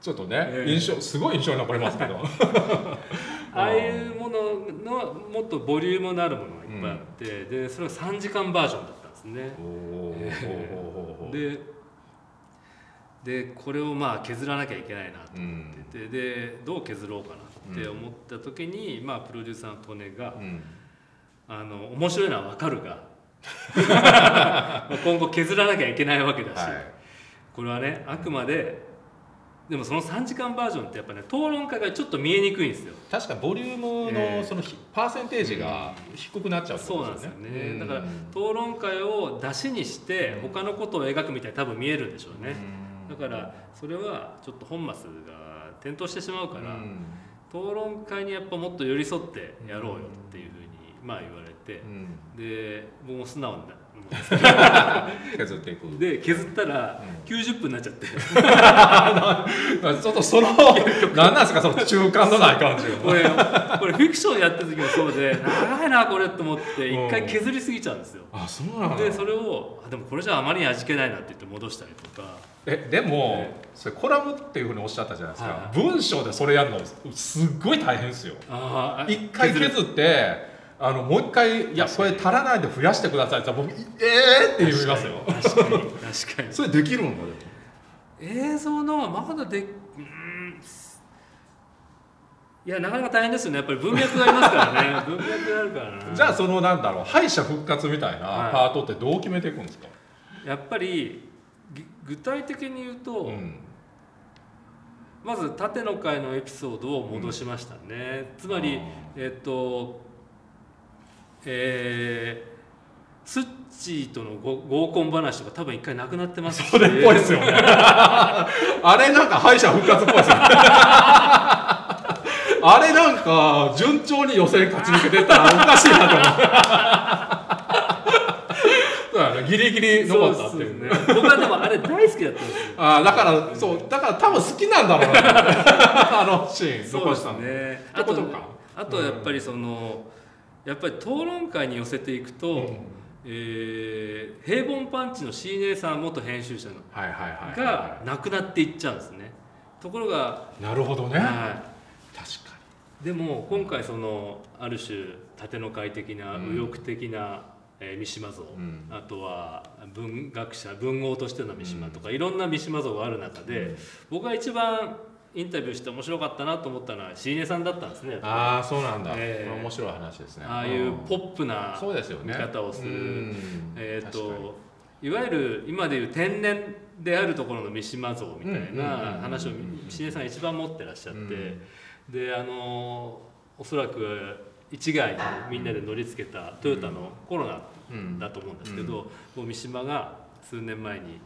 ちょっとね、えー、印象すごい印象に残りますけど。ああいうもののもっとボリュームのあるものがいっぱいあって、うん、でそれが3時間バージョンだったんですね。ででこれをまあ削らなきゃいけないなと思ってて、うん、でどう削ろうかなって思った時に、まあ、プロデューサーの利根が、うん、あの面白いのは分かるが 今後削らなきゃいけないわけだし、はい、これはねあくまででもその3時間バージョンってやっぱね討論会がちょっと見えにくいんですよ。確かボリュームのその、パーセンテージが低くなっちゃう、ね、そうなんですよね、だから討論会を出しにして他のことを描くみたいに多分見えるんでしょうね、だからそれはちょっと本末が転倒してしまうから、討論会にやっぱもっと寄り添ってやろうよっていうふうにまあ言われて、で僕も素直に思 うんですけど削っていくで削ったらうん。90分になっちゃって。ちょっとその何なんですかその中間のない感じこれこれフィクションやってる時もそうで長いなこれと思って一回削りすぎちゃうんですよ。あそうなでそれをあでもこれじゃあまりに味気ないなって言って戻したりとかえでもえそれコラムっていうふうにおっしゃったじゃないですか、は文章でそれやるのすっごい大変ですよ。一回る。削ってあのもう一回「いやこれ足らないで増やしてください」って言ったら僕「ええー!」って言いますよ。確かに確かに。それできるんだよ映像のまだでうーんいやなかなか大変ですよね。やっぱり文脈がありますからね。文脈があるからな。じゃあそのなんだろう敗者復活みたいなはい。パートってどう決めていくんですか、やっぱりぎ具体的に言うと、うん。まず縦の回のエピソードを戻しましたね、つまりえっとえースッチーとのご合コン話とか多分一回なくなってますし。それっぽいですよね。あれなんか敗者復活っぽいですよね。あれなんか順調に予選勝ち抜けてたらおかしいなと思ってギリギリ残ったっていうね。僕はでもあれ大好きだったんですよ。あーだからそうだから多分好きなんだろうな。あのシーンそうです残したのねあとあとやっぱりその、やっぱり討論会に寄せていくと、うん。えー平凡パンチの C 姉さん元編集者のはいはいはいがはなくなっていっちゃうんですね。ところが、いなるほどね、は確かい、でも今回そのある種縦の会的なうん。右翼的な、えー三島像、うん。あとは文学者文豪としての三島とか、いろんな三島像がある中で、僕が一番インタビューして面白かったなと思ったのは C 姉さんだったんですね。ああそうなんだ、ええ。面白い話ですね。ああいうポップなそうですよね。見方をする。うん。えー、確かに。といわゆる今でいう天然であるところの三島像みたいな話を石根さん一番持ってらっしゃって、であのおそらく一概にみんなで乗りつけたトヨタのコロナうん。だと思うんですけど、もう三島が数年前に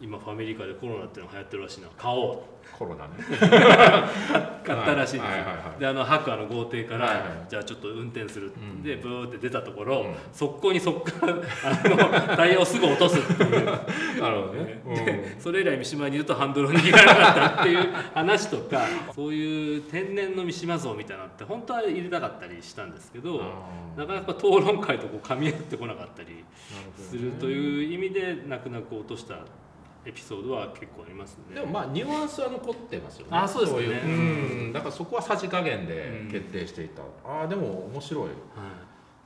今ファミリカでコロナっていうのが流行ってるらしいの。買おうコロナね。買ったらしいんです。よ、はいはいはいはい。であの白亜の豪邸から、はいはい。じゃあちょっと運転するうん。でブーって出たところ、うん。速攻にそっからあのタイヤをすぐ落とすっていう。なるほどね、でそれ以来三島にいるとハンドルを握らなかったっていう話とか そういう天然の三島像みたいなのって本当は入れたかったりしたんですけどなかなか討論会とこう噛み合ってこなかったりするという意味で泣く泣く落としたエピソードは結構ありますね。でもまあニュアンスは残ってますよね。あそうですね。いう。ん。だからそこはさじ加減でうん。決定していた、ああでも面白い。はい。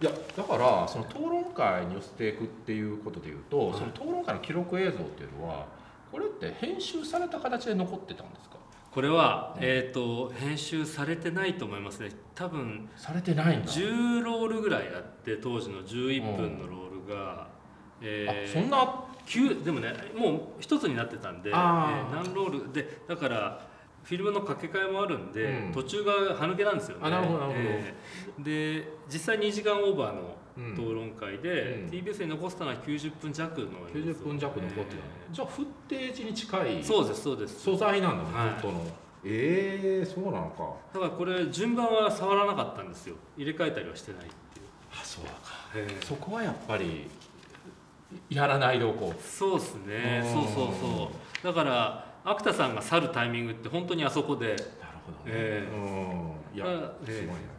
いやだからその討論会に寄せていくっていうことでいうと、はい。その討論会の記録映像っていうのはこれって編集された形で残ってたんですか？これは、うんえー、と編集されてないと思いますね。多分されてないんだ。10ロールぐらいあって当時の11分のロールが、えあそんな？9でもねもう一つになってたんで、えあー。ー何ロールでだからフィルムの掛け替えもあるんで、うん。途中が歯抜けなんですよね。あなるほどなるほど。えー。で実際2時間オーバーのうん。討論会で、うん。TBS に残したのは90分弱の90分弱残ってた、えじゃあフッテージに近いーそうですそうです。素材なんだね、はい。本当の。ええそうなのか。だからこれ順番は触らなかったんですよ。入れ替えたりはしてないっていう。あそうか。えーそこはやっぱりやらないでおこうそうですね。うん。そうそうそう。だから芥田さんが去るタイミングって本当にあそこで。なるほどね、えうん。いや、すごいね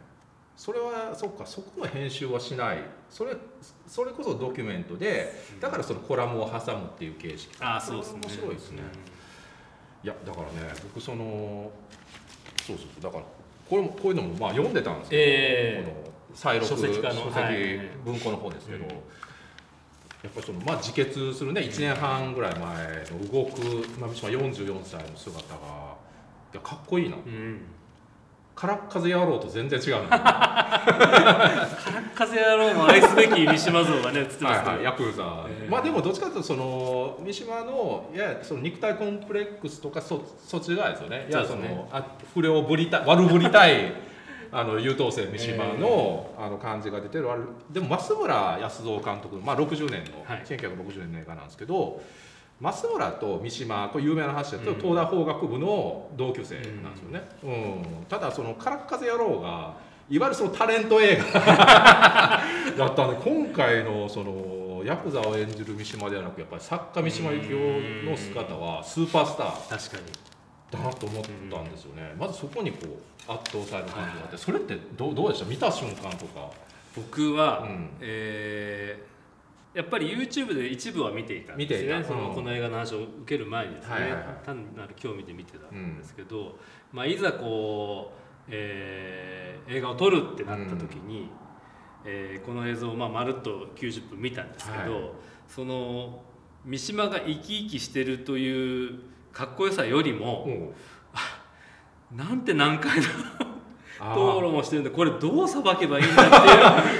それはそっか。そこの編集はしない。それそれこそドキュメントでだからそのコラムを挟むっていう形式。ああそうですね。面白いですね、いやだからね僕そのそうそうそう。だからこれもこういうのもまあ読んでたんですけど、ええ。この再録書籍書籍はい。文庫の方ですけど、うんやっぱりそのまあ自決するね1年半ぐらい前の動く、まあ、三島44歳の姿がいやかっこいいな。うん。空っ風野郎と全然違うね 空っ風野郎も愛すべき三島像がね映ってますけど、はいはい、ヤクザ、ええ。まあでもどっちかというとその三島のいやその肉体コンプレックスとかそそっち側ですよね。いやそのあ不良ぶりた悪ぶりたいあの優等生三島の,、あの感じが出てるあれでも増村康造監督の、まあ、60年の、はい。1960年の映画なんですけど増村と三島これ有名な話だと、うん。東大法学部の同級生なんですよね、うん。ただその「空っ風野郎」がいわゆるそのタレント映画 だったんで今回のそののヤクザを演じる三島ではなくやっぱり作家三島由紀夫の姿はスーパースター確かに。だなと思ったんですよね、まずそこにこう圧倒される感じがあって、それってどうどうでした？見た瞬間とか。僕は、うん。えーやっぱり YouTube で一部は見ていたんですね。うんそのこの映画の話を受ける前にですね、はいはいはい。単なる興味で見てたんですけど、まあ、いざこう、えー映画を撮るってなった時に、えーこの映像をまあまるっと90分見たんですけど、はい。その三島が生き生きしてるというかっこよさよりも、もなんて難解な討論をしてるんでこれどうさばけばいいんだって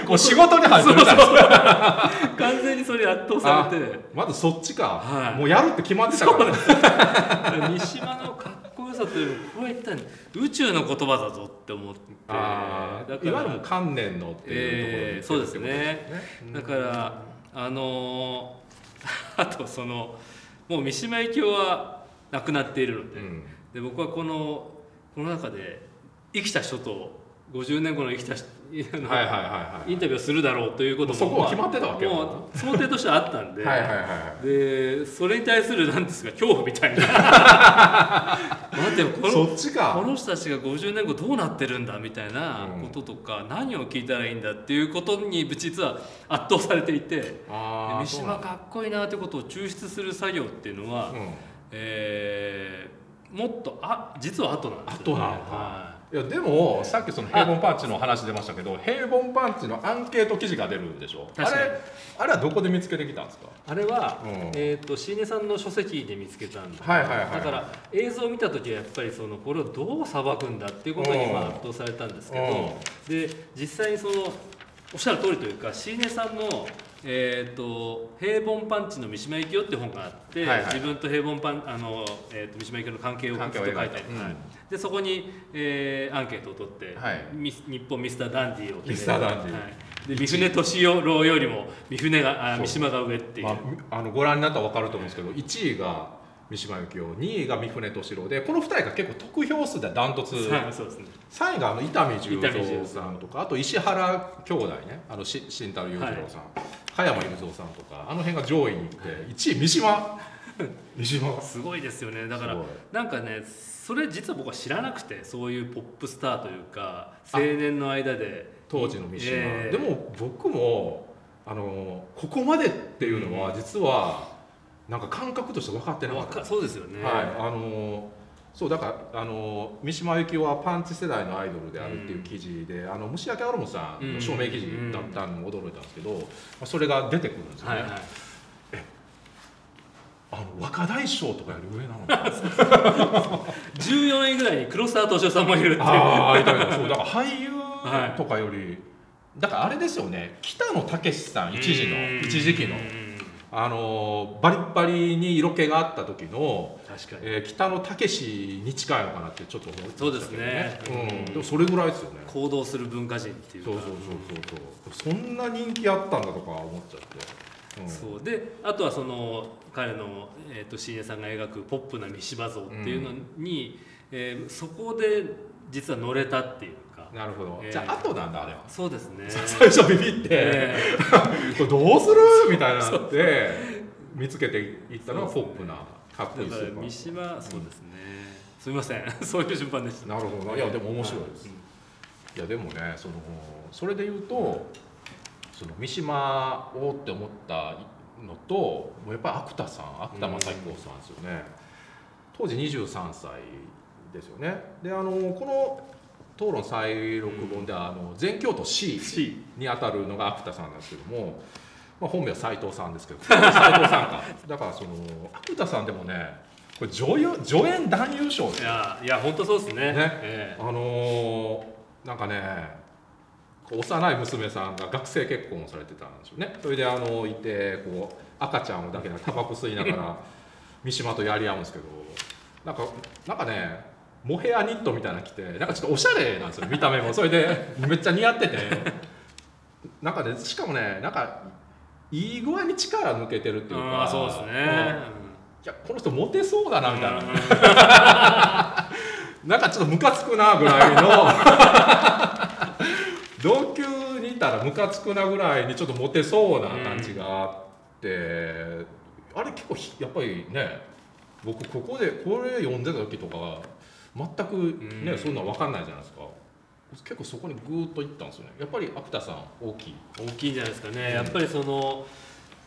いう。こう仕事に入ってるみたいな完全にそれに圧倒されて。まずそっちか、はい。もうやるって決まってたから。三島のかっこよさというこれは一体宇宙の言葉だぞって思って。あーだからいわゆる観念のっていうところにえーそうですね。だからあのー あとそのもう三島由紀夫は亡くなっているので,、うん。で僕はこのこの中で生きた人と50年後の生きた人あのはいはいはい。はいインタビューをするだろうということもそこは決まってたわけよ。もう想定としてはあったんではいはいはいはい。でそれに対する何ですか恐怖みたいな。待ってこそのっちか。この人たちが50年後どうなってるんだみたいなこととか、何を聞いたらいいんだっていうことに実は圧倒されていて三島かっこいいなってことを抽出する作業っていうのは、そうなん。だえーもっとあ実は後なんですよ、後なんだ。はい。やでもさっきその平凡パンチの話出ましたけど平凡パンチのアンケート記事が出るんでしょ？あれあれはどこで見つけてきたんですか？あれは、うん。えー、と椎根さんの書籍で見つけたんだ,、はいはいはいはい。だから映像を見た時はやっぱりそのこれをどう裁くんだっていうことにうん。まあ圧倒されたんですけど、で実際にそのおっしゃる通りというか椎根さんの、えー、と平凡パンチの三島由紀夫って本があって、はいはい。自分と平凡パンあの、えー、と三島由紀夫の関係を書いたうん。でそこに、えーアンケートを取って、はい。ミス日本ミスターダンディーを決めミスターダンディ。ーはい、で三船敏郎よりも三船があ三島が上っていう。まあ、あのご覧になったら分かると思うんですけど1位が三島由紀夫2位が三船敏郎でこの2人が結構得票数でダントツ。はいそうですね。3位があの伊丹十三三さんとかあと石原兄弟ね。あのし慎太郎裕次郎さん、加山雄三さんとかあの辺が上位にいって1位三島。三島。がすごいですよね。だからなんかねそれ実は僕は知らなくてそういうポップスターというか青年の間で。当時の三島、えーでも僕もあのここまでっていうのは実はなんか感覚として分かってなかった。そうですよね、はい、あのそうだからあの三島由紀夫はパンチ世代のアイドルであるっていう記事で、あの虫明アロムさんの証明記事だったのに驚いたんですけど、まあ、それが出てくるんですよね、はいはい。あの若大将とかより上なのか14位ぐらいに黒沢敏夫さんもいるっていう。ああいたいたそうだから俳優はい。とかより、だからあれですよね。北野武さん一時のうん。一時期の。うんあのバリッバリに色気があった時の確かに。えー北野武に近いのかなってちょっと思ってましたけどそうですね。うん、うん。でもそれぐらいですよね。行動する文化人っていうか。そうそうそうそう。そうそんな人気あったんだとか思っちゃって、うん、そう。であとはその彼の、えー、と椎根さんが描くポップな三島像っていうのに、えーそこで実は乗れたっていうかなるほど、えー。じゃあ後なんだあれは。そうですね。最初ビビって、え これどうする？みたいになって見つけていったのがポップなかっこいいスーパー。島そうですね、すみません。そういう順番でした。なるほど。ないやでも面白いです、はいいやでもねそのそれで言うとその三島をって思ったのともうやっぱり芥田さん芥田正彦さんですよね、当時23歳ですよね。であのこの討論再録本では、あの全京都 C に当たるのが芥田さんなんですけども、まあ、本名は斉藤さんですけど 斉藤さんか。だからその芥田さんでもねこれ助演助演男優賞いやいや本当そうですね。ね。え。あのーなんかね幼い娘さんが学生結婚をされてたんですよね。それであのいてこう赤ちゃんをだけでタバコ吸いながら 三島とやり合うんですけどなんかなんかねモヘアニットみたいなの着てなんかちょっとおしゃれなんですよ見た目も。それでめっちゃ似合ってて。なんかねしかもねなんかいい具合に力抜けてるっていうかそうですね。うん。いやこの人モテそうだなみたいな、うん。なんかちょっとムカつくなぐらいの。同級にいたらムカつくなぐらいにちょっとモテそうな感じがあっって。あれ結構ひやっぱりね僕ここでこれ読んでた時とか全くね、うん。そんなの分かんないじゃないですか。結構そこにグーッといったんですよね。やっぱり芥田さん大きい。大きいんじゃないですかね、うんやっぱりその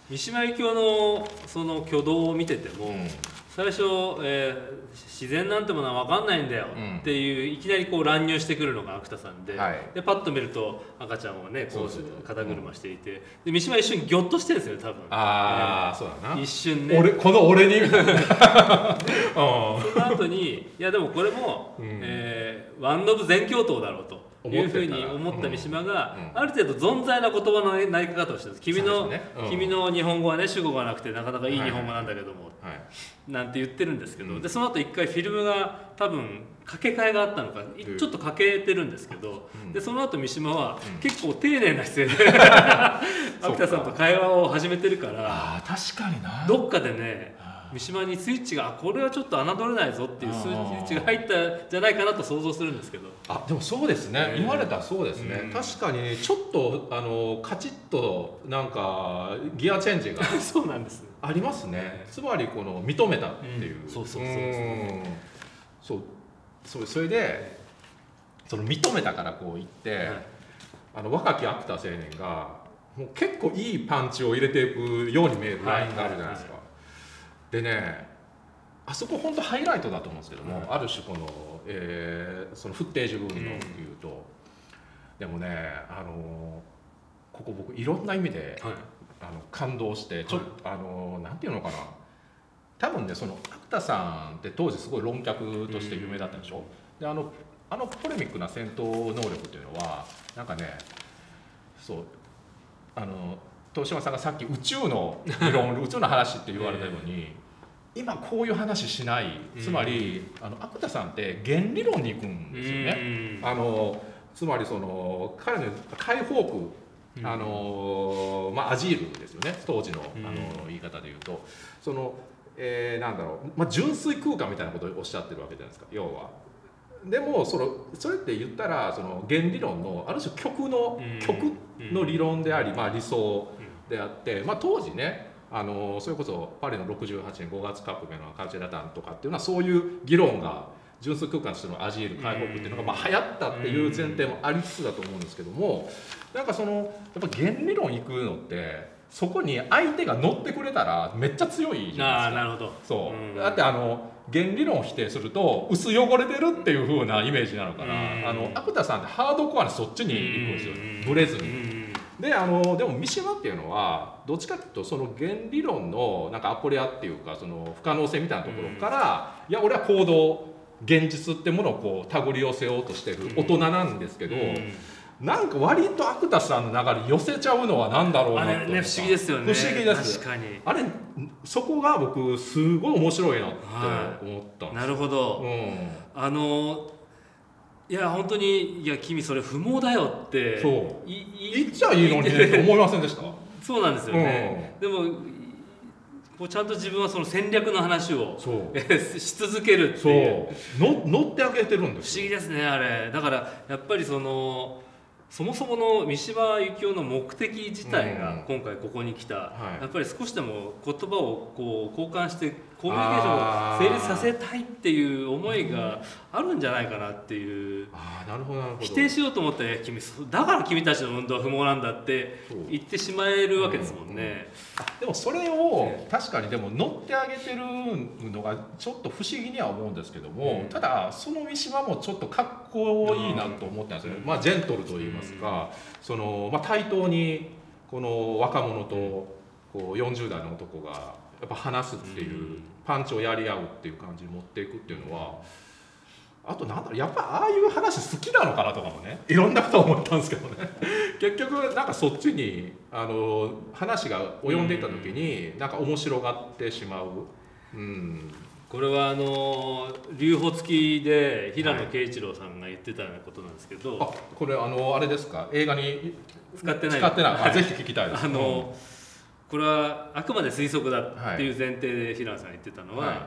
三島由紀夫のその挙動を見てても、うん最初、えー自然なんてものは分かんないんだようん。っていう、いきなりこう乱入してくるのが芥田さんで,、はい。でパッと見ると赤ちゃんをねこそう肩車していて。で三島一瞬ギョッとしてるんですよね多分。ああ、そうだな。一瞬ね。俺この俺に？その後にいやでもこれも、うん。えーワンノブ全教頭だろうというふうに思った三島が、ある程度存在な言葉の投げ方をしてる君の、ね。うん。君の日本語はね主語がなくてなかなかいい日本語なんだけども、はい。なんて言ってるんですけど、うん。でその後一回フィルムが多分掛け替えがあったのかちょっとかけてるんですけど、うん。でその後三島はうん。結構丁寧な姿勢で秋田さんと会話を始めてるから確かにな。どっかでねあ三島にスイッチがあこれはちょっと侮れないぞっていうスイッチが入ったんじゃないかなと想像するんですけど。あでもそうですね、うん。言われたらそうですね、うん。確かにちょっとあのカチッとなんかギアチェンジが そうなんです。ありますね。つまりこの認めた。っていう、うんそうそうそうそう。ん。そうそうそれでその認めたからこう言って、はい。あの若き芥田青年がもう結構いいパンチを入れていくように見えるラインがあるじゃないですか、でねあそこ本当ハイライトだと思うんですけども、はいある種この、えーそのフッテージ部分の言うと、でもねあのここ僕いろんな意味ではい。あの感動してちょっと、あのなんていうのかな。多分ねその芥田さんって当時すごい論客として有名だったでしょ、であのあのポレミックな戦闘能力っていうのはなんかねそうあの東島さんがさっき宇宙の理論 宇宙の話って言われたように、今こういう話しない。つまり、あの芥田さんって原理論に行くんですよね。うん。あのつまりその彼の解放区うん。あのまあ、アジールですよね。当時のうん。あの言い方で言うと。その、えーなんだろう、まあ、純粋空間みたいなことをおっしゃってるわけじゃないですか。要は。でもそのそれって言ったらその原理論のある種極の、うん。極の理論であり、まあ、理想であって、まあ、当時ねあのそれこそパリの68年5月革命のカルチェラタンとかっていうのはそういう議論が純粋空間としてのアジール解放区っていうのがまあ流行ったっていう前提もありつつだと思うんですけどもなんかそのやっぱ原理論行くのってそこに相手が乗ってくれたらめっちゃ強いじゃないですか。ああなるほど。そう、うん。だってあの原理論を否定すると薄汚れてるっていう風なイメージになるから、うん。あの芥田さんってハードコアにそっちに行くんですよ、ブレずに。にであのでも三島っていうのはどっちかっていうとその原理論のなんかアポレアっていうかその不可能性みたいなところから、いや俺は行動現実ってものをこう手繰り寄せようとしてる大人なんですけど、なんか割と芥田さんの流れ寄せちゃうのは何だろうなった。れね不思議ですよね。不思議です。確かに。あれそこが僕すごい面白いなって思ったんですなるほど、うん。あのいや本当にいや君それ不毛だよってそう。言っちゃいいのにねって思いませんでした？そうなんですよね、でもこうちゃんと自分はその戦略の話をそう。え し続けるってそいう。う。の乗ってあげてるんで不す思議ですねあれ。だからやっぱりそのそもそもの三島由紀夫の目的自体がうん。今回ここに来た、はい。やっぱり少しでも言葉をこう交換してコミュニケーションを成立させたいっていう思いがあるんじゃないかなっていう。ああなるほど否定しようと思って君そだから君たちの運動は不毛なんだって言ってしまえるわけですもんね。あでもそれを確かにでも乗ってあげてるのがちょっと不思議には思うんですけども、うんただその三島もちょっとかっこいいなと思ったんですよ。ね、うん。まあジェントルと言いますか、そのまあ、対等にこの若者とこう40代の男がやっぱ話すっていう、うんパンチをやり合うっていう感じに持っていくっていうのはあとなんだろうやっぱああいう話好きなのかなとかもねいろんなこと思ったんですけどね。結局なんかそっちにあの話が及んでいった時になんか面白がってしまう。うん。これはあの留保付きで平野啓一郎さんが言ってたようなことなんですけど、あこれあのあれですか？映画に使ってない。使ってない、はい。あぜひ聞きたいです。あのこれはあくまで推測だっていう前提で平野さんが言ってたのは、はい。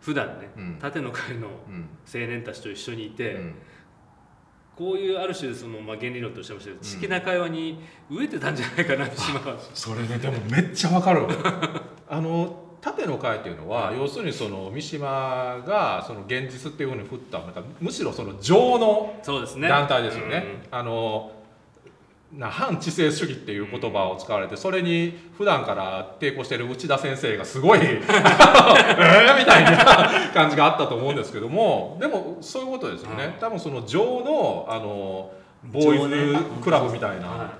普段ね、うん。縦の会のうん。青年たちと一緒にいて、うん。こういうある種その、まあ、原理論とおっしゃいましたけどな会話に飢えてたんじゃないかな三島は。それねでもめっちゃわかる あの縦の会っていうのは、要するにその三島がその現実っていうふうに振ったむしろその情のそうですね。団体ですよね。あのな反知性主義っていう言葉を使われてそれに普段から抵抗している内田先生がすごい えー？みたいな感じがあったと思うんですけどもでもそういうことですよね、多分その情のあのボーイズクラブみたいなは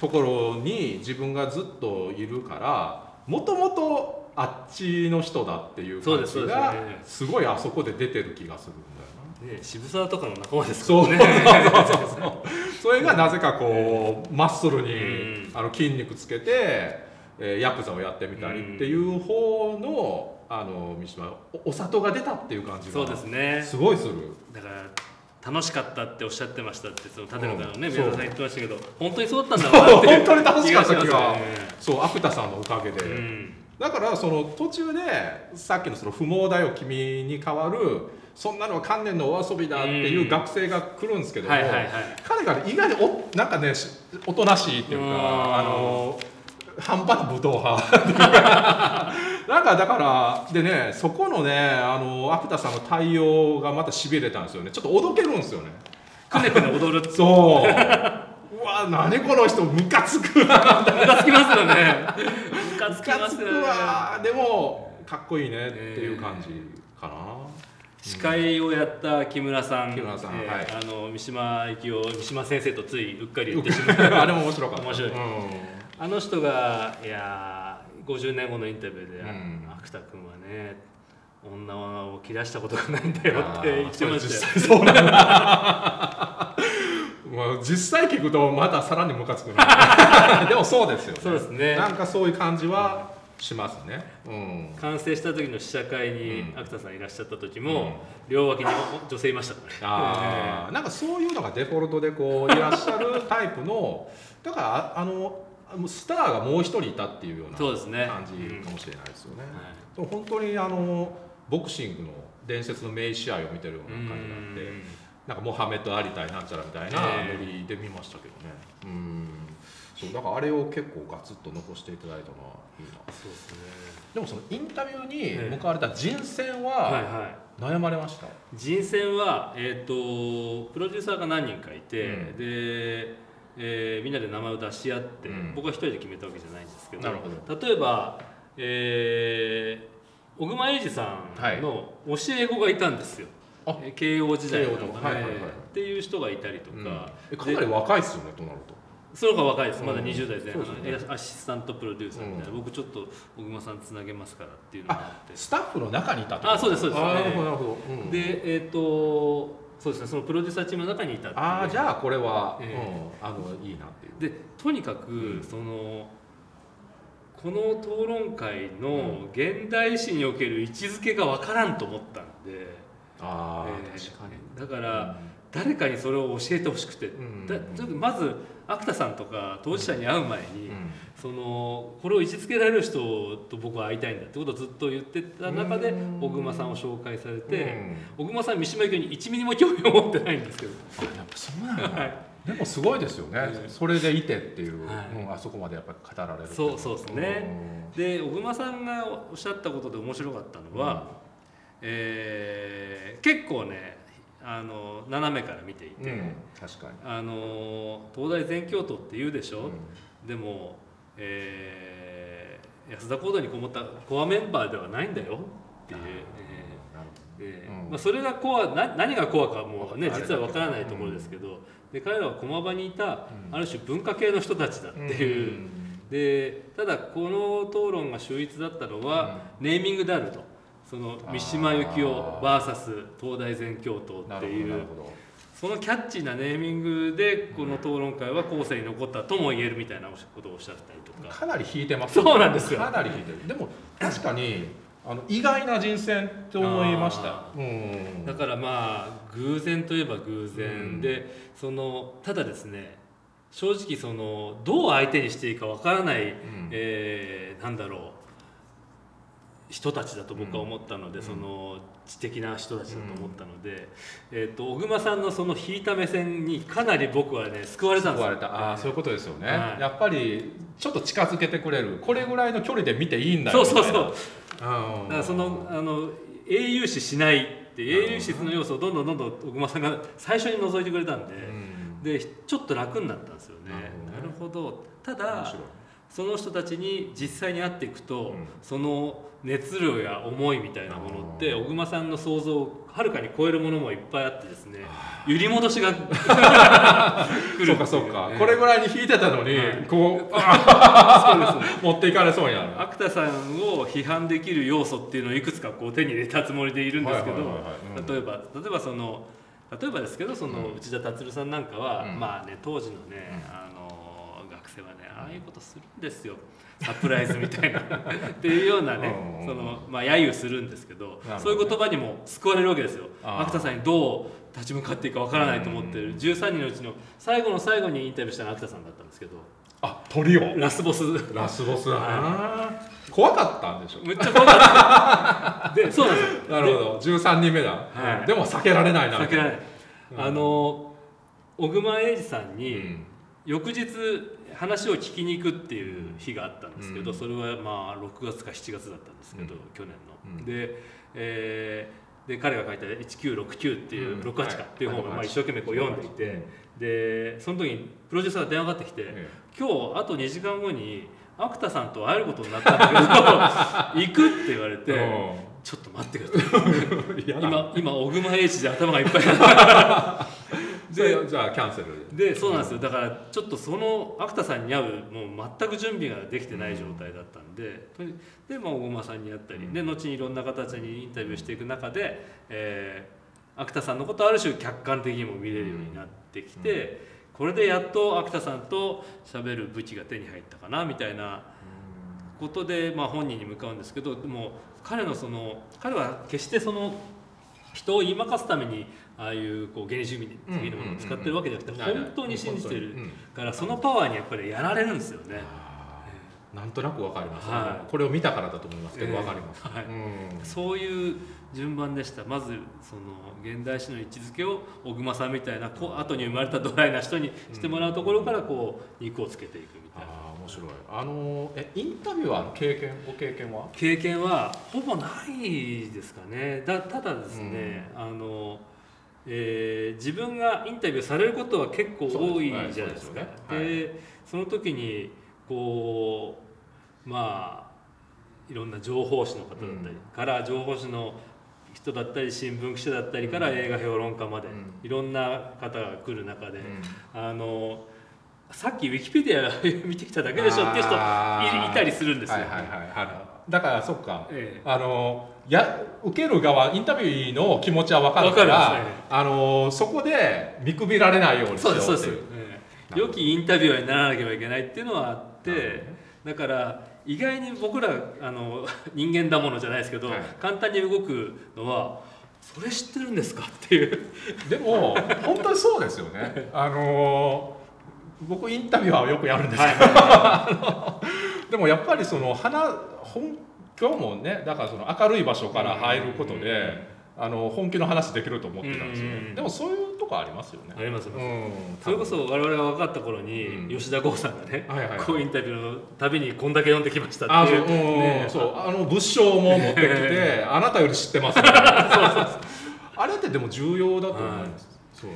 ところに自分がずっといるからもともとあっちの人だっていう感じがね。すごいあそこで出てる気がするんね渋沢とかの仲間ですかそうらね。それがなぜかこうマッスルにうん。あの筋肉つけて、えーヤクザをやってみたりっていう方のあの三島おお里が出たっていう感じそうがですね。すごいする。だから楽しかったっておっしゃってましたってその縦の会のね、うん。宮田さん言ってましたけど本当にそうだったんだなって本当に楽しかった気がそう芥田さんのおかげで、うん。だからその途中でさっきのその不毛だよ君に代わるそんなのは観念のお遊びだっていう学生が来るんですけども、彼がね意外におなんかねしおとなしいっていうかうん。あの半端な武闘派。なんかだからでねそこのねあの芥田さんの対応がまたしびれたんですよね。ちょっとおどけるんですよね。くねくね踊るそう。うわ何この人ムカつくわ。ムカつきますよね。ムカつきますよねわ。でもかっこいいねっていう感じかな、司会をやった木村さん。木村さんえーはい。あの三島由紀夫三島先生とついうっかり言ってしまう あれも面白かった。面白い。うん。あの人がいやー50年後のインタビューでうん「芥田君はね女を切らしたことがないんだよ」って言ってましたよ。実際そうなんだ。もう実際聞くとまたさらにムカつくな。でもそうですよね。そうですね。なんかそういう感じはしますね。うん。完成した時の試写会にうん。芥田さんいらっしゃった時うん。も両脇に女性いましたからね。なんかそういうのがデフォルトでこういらっしゃるタイプのだからああのスターがもう一人いたっていうような感じかもしれないですよね、はい。でも本当にあのボクシングの伝説の名試合を見てるような感じがあっん。なんかモハメド・アリ対なんちゃらみたいなええ。ノリで見ましたけどね、うんそうだからあれを結構ガツッと残していただいたのはいいな。そうですね。でもそのインタビューええ。に向かわれた人選はいははい。悩まれました、人選は、えー、とプロデューサーが何人かいて、うん。で、えーみんなで名前を出し合って、うん。僕は一人で決めたわけじゃないんですけどなるほ例えば、えー小熊英二さんの教え子がいたんですよ、あ。えー慶応時代の、慶応のはいはいはいっていう人がいたりとうん。かなり若いですよねとなるとその方が若いです。まだうん20代前半、そうですね。アシスタントプロデューサーみたいな、うん。僕ちょっと小熊さんつなげますからっていうのがあって。スタッフの中にいたってこと？あそうですそうです。なるほどなるほど、うん。でえっ、とそうですねそのプロデューサーチームの中にいたっていう。ああじゃあこれは、えうん、あのいいなっていう。でとにかく、ん。そのこの討論会の現代史における位置づけがわからんと思ったんで、ああ、えー確かに。だから、誰かにそれを教えてほしくて、うん。だちょっとまず芥田さんとか当事者に会う前に、うん。そのこれを位置づけられる人と僕は会いたいんだってことをずっと言ってた中でうん。小熊さんを紹介されて、うん。小熊さん三島由紀夫に1ミリも興味を持ってないんですけど。あやっぱそうなんだ、はい。でもすごいですよね、ええ。それでいてっていう、はい。うん、あそこまでやっぱり語られるそうそうですね。で小熊さんがおっしゃったことで面白かったのは、えー結構ねあの斜めから見ていて、うん、うん確かに、あの東大全教徒って言うでしょ、うでも、えー安田講堂にこもったコアメンバーではないんだよっていう。えまあ、それがコアな何がコアかもね実は分からないところですけど、で彼らは駒場にいたうん。ある種文化系の人たちだっていう、でただこの討論が秀逸だったのは、ネーミングであるとその三島由紀夫 VS 東大全教頭っていうそのキャッチーなネーミングでこの討論会は後世に残ったとも言えるみたいなことをおっしゃったりとか。かなり引いてますそうなんですよ。かなり引いてる。でも確かにあの意外な人選と思いました。あうん。だからまあ偶然といえば偶然、うん。でそのただですね正直そのどう相手にしていいかわからない、ん。えーなんだろう人たちだと僕は思ったので、うん。その知的な人たちだと思ったので、えー、と小熊さんのその引いた目線にかなり僕はね救われたんですよ。救われた。ああそういうことですよね、はい。やっぱりちょっと近づけてくれる。これぐらいの距離で見ていいんだよそうそうそう。みだたいなうん。からそのあの英雄視しないって英雄視の要素をどんどんどんどん小熊さんが最初に覗いてくれたんで、うん。でちょっと楽になったんですよね。なるほど。た面だその人たちに実際に会っていくと、うん。その熱量や思いみたいなものって小熊さんの想像をはるかに超えるものもいっぱいあってですね揺り戻しが 来るう。かそうか、ねこれぐらいに引いてたのに、はい。こう 持っていかれそうになる。芥田さんを批判できる要素っていうのをいくつかこう手に入れたつもりでいるんですけど例えば例えばその例えばですけどそのうん。内田達さんなんかは、うん。まあね当時のね、うん。あの学生はねああいうことするんですよサプライズみたいな。っていうようなねうんそのまあ揶揄するんですけどなるほど。そういう言葉にも救われるわけですよ。芥田さんにどう立ち向かっていいかわからないと思ってる13人のうちの最後の最後にインタビューしたのは芥田さんだったんですけどあ鳥をラスボス。ラスボス。だな怖かったんでしょ？めっちゃ怖かった。で そうなんですよ。なるほど。13人目だ、はい。でも避けられないな。避けられない、うん。あの小熊英二さんに、うん。翌日話を聞きに行くっていう日があったんですけど、うん。それはまあ6月か7月だったんですけど、うん。去年の。うん。で,、えーで彼が書いた「1969」っていう、うん。68かっていう本をはいまあ一生懸命こう読んでいて、でその時にプロデューサーが電話がかかってきて、え今日あと2時間後に芥田さんと会えることになったんだけど行くって言われて、えちょっと待ってください。今今小熊英二で頭がいっぱいなじゃあキャンセル。でそうなんですよ。だからちょっとその芥田さんに会うもう全く準備ができてない状態だったんで、とにでまあ小熊さんに会ったり、で後にいろんな形にインタビューしていく中で、えー、芥田さんのことをある種客観的にも見れるようになってきて、これでやっと芥田さんと喋る武器が手に入ったかなみたいなことで、まあ、本人に向かうんですけどでも彼のその彼は決してその人を言いまかすためにああいうこう原理主義的なものを使ってるわけじゃなくて本当に信じてる。うん。からそのパワーにやっぱりやられるんですよね。なんとなくわかります、ねはい。これを見たからだと思いますけどええわかります、はいうん。そういう順番でした。まずその現代史の位置づけを小熊さんみたいなこう後に生まれたドライな人にしてもらうところからこう肉をつけていくみたいな。ああ面白い。あのえインタビュアーの経験ご経験は？経験はほぼないですかね。だただですね、あのえー自分がインタビューされることは結構多いじゃないですか。そうでですよねその時にこうまあいろんな情報誌の方だったり、うん。から情報誌の人だったり新聞記者だったりから映画評論家まで、うん。いろんな方が来る中で、うん。あのさっきウィキペディア 見てきただけでしょっていう人いいたりするんですよ。はいはい。はいだからそっか、ええ。あのや受ける側インタビューの気持ちは分かるからりますね。あのそこで見くびられないようにしよそう。うですそうです、ええ。良きインタビュアーにならなければいけないっていうのはあってだから意外に僕らあの 人間だものじゃないですけど、はい。簡単に動くのはそれ知ってるんですかっていう。でも本当にそうですよね。あの僕インタビュアーをよくやるんですけど、でもやっぱりその花本今日もねだからその明るい場所から入ることで、あの本気の話できると思ってたんですよ、うんでもそういうとこありますよね。ありますそれこそ我々が分かった頃に、うん。吉田剛さんがね、こうインタビューのたびにこんだけ読んできましたっていう。うんね。そう。あの物証も持ってきて あなたより知ってます。みたいなあれってでも重要だと思います、そう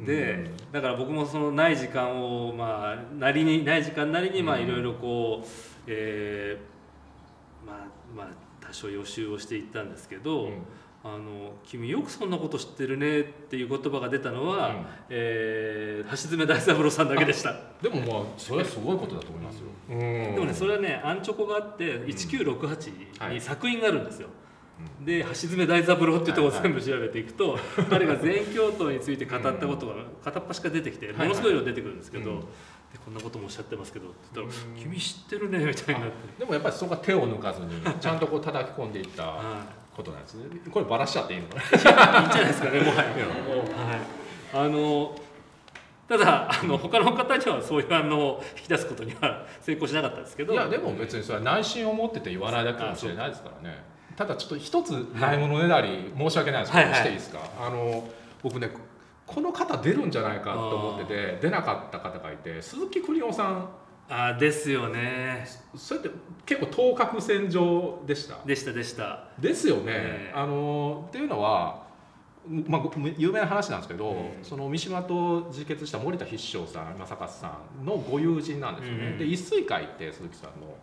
でだから僕もそのない時間をまあなりにない時間なりにまあうんいろいろこう、えーまあまあ多少予習をしていったんですけど、うん。あの君よくそんなこと知ってるねっていう言葉が出たのは、うん。えー橋爪大三郎さんだけでした。でもまあそれはすごいことだと思いますよ、うんでもねそれはねアンチョコがあって1968に作品があるんですよ。で橋爪大三郎っていうところを全部調べていくと、彼が全教頭について語ったことが片っ端から出てきてものすごい量出てくるんですけど、こんなこともおっしゃってますけどって言ったらうん「君知ってるね」みたいにな。って。でもやっぱりそこは手を抜かずにちゃんとこう叩き込んでいったはことなんですねこれバラしちゃっていいのかな？いいいんじゃないですかねもはや。はい、あのただあの他の方にはそういう反応を引き出すことには成功しなかったですけど。いやでも別にそれは内心を持ってて言わないだけかもしれないですからねただちょっと一つないものねだり申し訳ないですけど、はいはい。していいですか？あの僕ねこの方出るんじゃないかと思ってて出なかった方がいて鈴木邦夫さん。あですよね。それって結構当確線上でした？でしたでした。ですよね、ええ。あのっていうのは、まあ、ご有名な話なんですけど、うんその三島と自決した森田必勝さん正勝さんのご友人なんですよね、うん。で一水会って鈴木さんの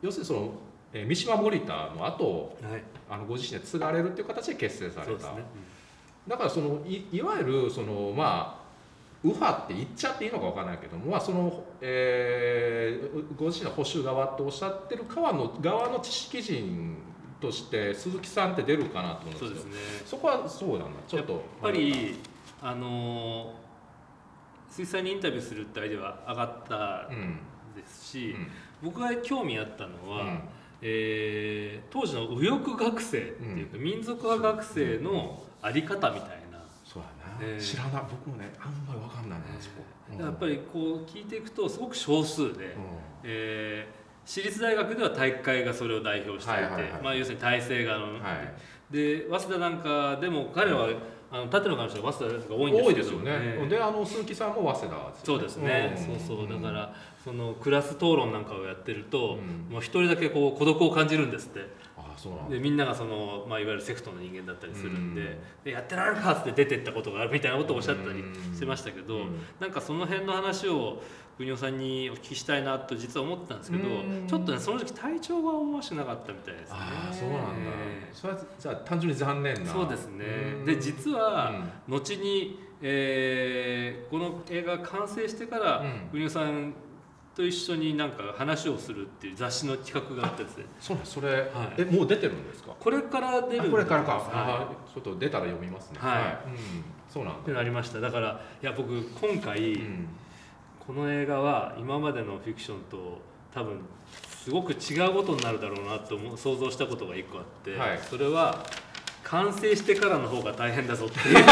要するにその、えー三島森田の後をはい。あのご自身で継がれるっていう形で結成された、そうですね。だからそのいいわゆるそのまあ右派って言っちゃっていいのかわからないけども、まあそのえーご自身の保守側とおっしゃってる側の側の知識人として鈴木さんって出るかなと思うんですよ。そうですね。そこはそうなんだ。ちょっとやっぱりあのー鈴木さんにインタビューするってアイデアは上がったうんん。ですし、うん。僕が興味あったのは、うんえー当時の右翼学生っていうか、民族派学生のあり方みたいな、そうやな、えー。知らない僕もねあんまりわかんないな、そこ、うん。やっぱりこう聞いていくとすごく少数で、うえー私立大学では体育会がそれを代表していて、はいはいはいまあ、要するに体制側の、んはい。で早稲田なんかでも彼は、あの縦の彼女は早稲田が多いんですけど。多いですよね、えーであの鈴木さんも早稲田ですよそうですね、ん。そうそう。だからそのクラス討論なんかをやってると、うん。もう一人だけこう孤独を感じるんですって。あそうなんだ。でみんながその、まあ、いわゆるセクトの人間だったりするんで,、うん。でやってられるかって出てったことがあるみたいなことをおっしゃったりうんしてましたけど、うん。なんかその辺の話を国尾さんにお聞きしたいなと実は思ってたんですけど、うん。ちょっとねその時体調が思わしくなかったみたいですね。ああそうなんだ、えそれはじゃあ単純に残念ーな。そうですね。うん。で実は、うん。後に、えーこの映画が完成してから、うん。国尾さんと一緒になんか話をするっていう雑誌の企画があってですね。そうなんそれ、い。えもう出てるんですか？これから出るあこれからか、はい。ちょっと出たら読みますね。はい。うん、そうなんだ、ってなりました。だからいや僕今回、うんこの映画は今までのフィクションと多分すごく違うことになるだろうなと思う想像したことが一個あって、はい。それは完成してからの方が大変だぞっていう。